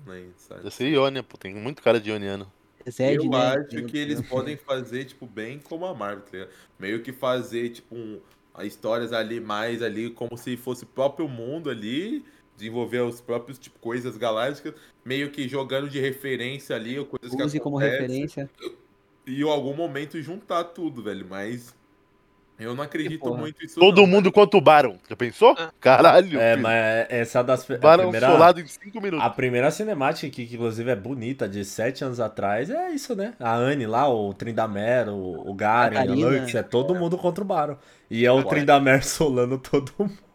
Nem sabe.
Deve ser Ionia, pô, tem muito cara de Ioniano.
Zed,
eu
né?
acho que eles podem fazer, tipo, bem como a Marvel, tá ligado? Meio que fazer, tipo, um, histórias ali mais ali, como se fosse o próprio mundo ali, desenvolver os próprios, tipo, coisas galácticas, meio que jogando de referência ali, ou coisas que
Use como
acontecem,
referência.
E em algum momento juntar tudo, velho, mas Eu não acredito muito nisso.
Todo
não,
mundo contra o Baron. Já pensou?
Ah.
Caralho.
É,
filho.
mas essa das. A
Baron
primeira,
solado em 5 minutos.
a primeira cinemática, que, que inclusive é bonita, de sete anos atrás, é isso, né? A Anne lá, o Trindamer, o, o Garen, o
Catarina.
Lux, é todo mundo contra o Baron. E é o Trindamer solando todo mundo.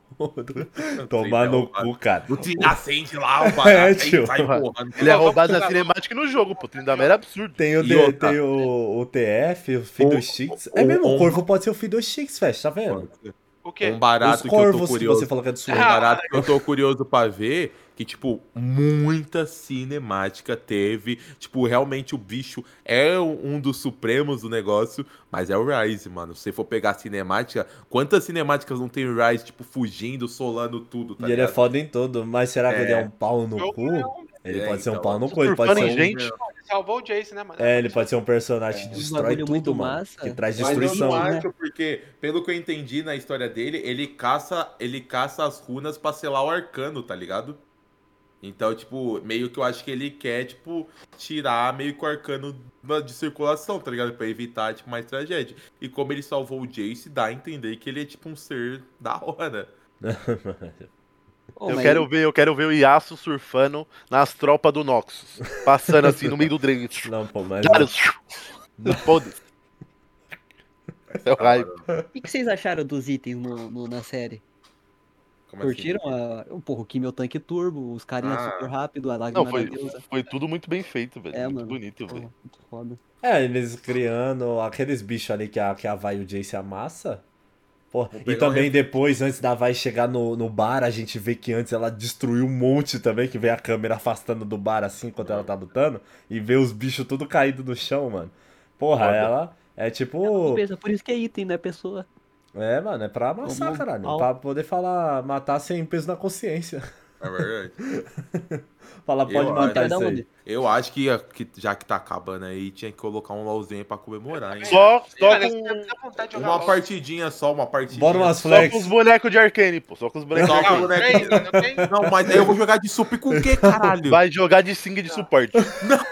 Tomar no cu, cara.
O Trin acende lá, o
É,
barato,
tio.
aí sai empurrando.
Ele é roubado na cinemática no jogo, pô. Trindamer é absurdo.
Tem o,
E
D-
outra?
tem o, o TF, o
o-
É mesmo, o
o-
Corvo pode ser o Fido Chicks, Fest, tá vendo?
O quê?
Um barato
Os
que eu tô
corvos que
curioso.
você falou que é do sul.
Um barato que eu tô curioso pra ver que, tipo, muita cinemática teve. Tipo, realmente o bicho é um dos supremos do negócio, mas é o Rise, mano. Se você for pegar a cinemática, quantas cinemáticas não tem o Rise, tipo, fugindo, solando tudo, tá
E ele é
ligado?
foda em tudo, mas será que
É.
ele é um pau no
Eu-
cu?
eu-
Ele
É,
pode ser um
então.
pau no cu, ele pode ser um...
gente.
Ele salvou o Jace, né, mano?
É, ele pode ser um personagem que
um
destrói tudo,
muito
mano.
massa.
Que traz
Mas eu
destruição.
não
né?
acho, porque, pelo que eu entendi na história dele, ele caça, ele caça as runas pra selar o arcano, tá ligado? Então, tipo, meio que eu acho que ele quer, tipo, tirar meio que o arcano de circulação, tá ligado? Pra evitar, tipo, mais tragédia. E como ele salvou o Jace, dá a entender que ele é, tipo, um ser da hora.
Ô,
Eu
mas
quero ver, eu quero ver o Yasuo surfando nas tropas do Noxus. Passando assim no meio do Dragon.
Não, pô, mas...
Foda-se. Esse é o hype.
O que, que vocês acharam dos itens no, no- na série?
Como assim?
Curtiram a, o porra, o Kimio Tanque Turbo, os carinhas
Ah.
super rápido, a lágrima
Não, foi, foi tudo muito bem feito, velho.
É,
muito
mano.
bonito,
Porra,
velho.
muito foda.
É, eles criando aqueles bichos ali que a, que a Vai e o Jace amassa. Pô, e também depois, antes da Vai chegar no, no bar, a gente vê que antes ela destruiu um monte também, que vem a câmera afastando do bar assim enquanto ela tá lutando, e vê os bichos tudo caído no chão, mano. Porra,
Foda.
ela é tipo.
Pensa, por isso que é item, não é pessoa.
É, mano, é pra amassar,
Como
caralho.
pau.
Pra poder falar, matar sem peso na consciência.
É verdade.
Falar, pode
Eu
matar
acho.
isso aí.
onde?
Eu acho que, que já que tá acabando aí, tinha que colocar um LOLzinho pra comemorar, hein?
Só, só, com,
Uma partidinha só, uma partidinha.
Bora umas
só
flex.
com os bonecos de Arcane, pô. Só com os bonecos de
Só
Arcane.
Não, mas aí eu vou jogar de sup com o quê, caralho?
Vai jogar de sing de suporte.
Dá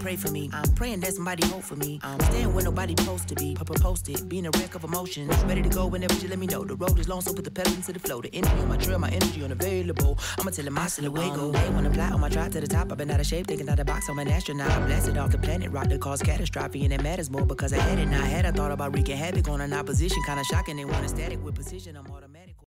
pray for me. I'm praying that somebody hope for me. I'm staying where nobody supposed to be. Papa posted, being a wreck of emotions. Ready to go whenever you let me know. The road is long, so put the pedal into the flow. The energy on my trail, my energy unavailable. I'ma tell him I still away go. They wanna fly on my drive to the top. I've been out of shape, thinking out the box. I'm an astronaut. I blasted off the planet, rock that caused catastrophe, and it matters more because I had it. Now I had I thought about wreaking havoc on an opposition, kinda shocking. They want a static with precision. I'm automatic.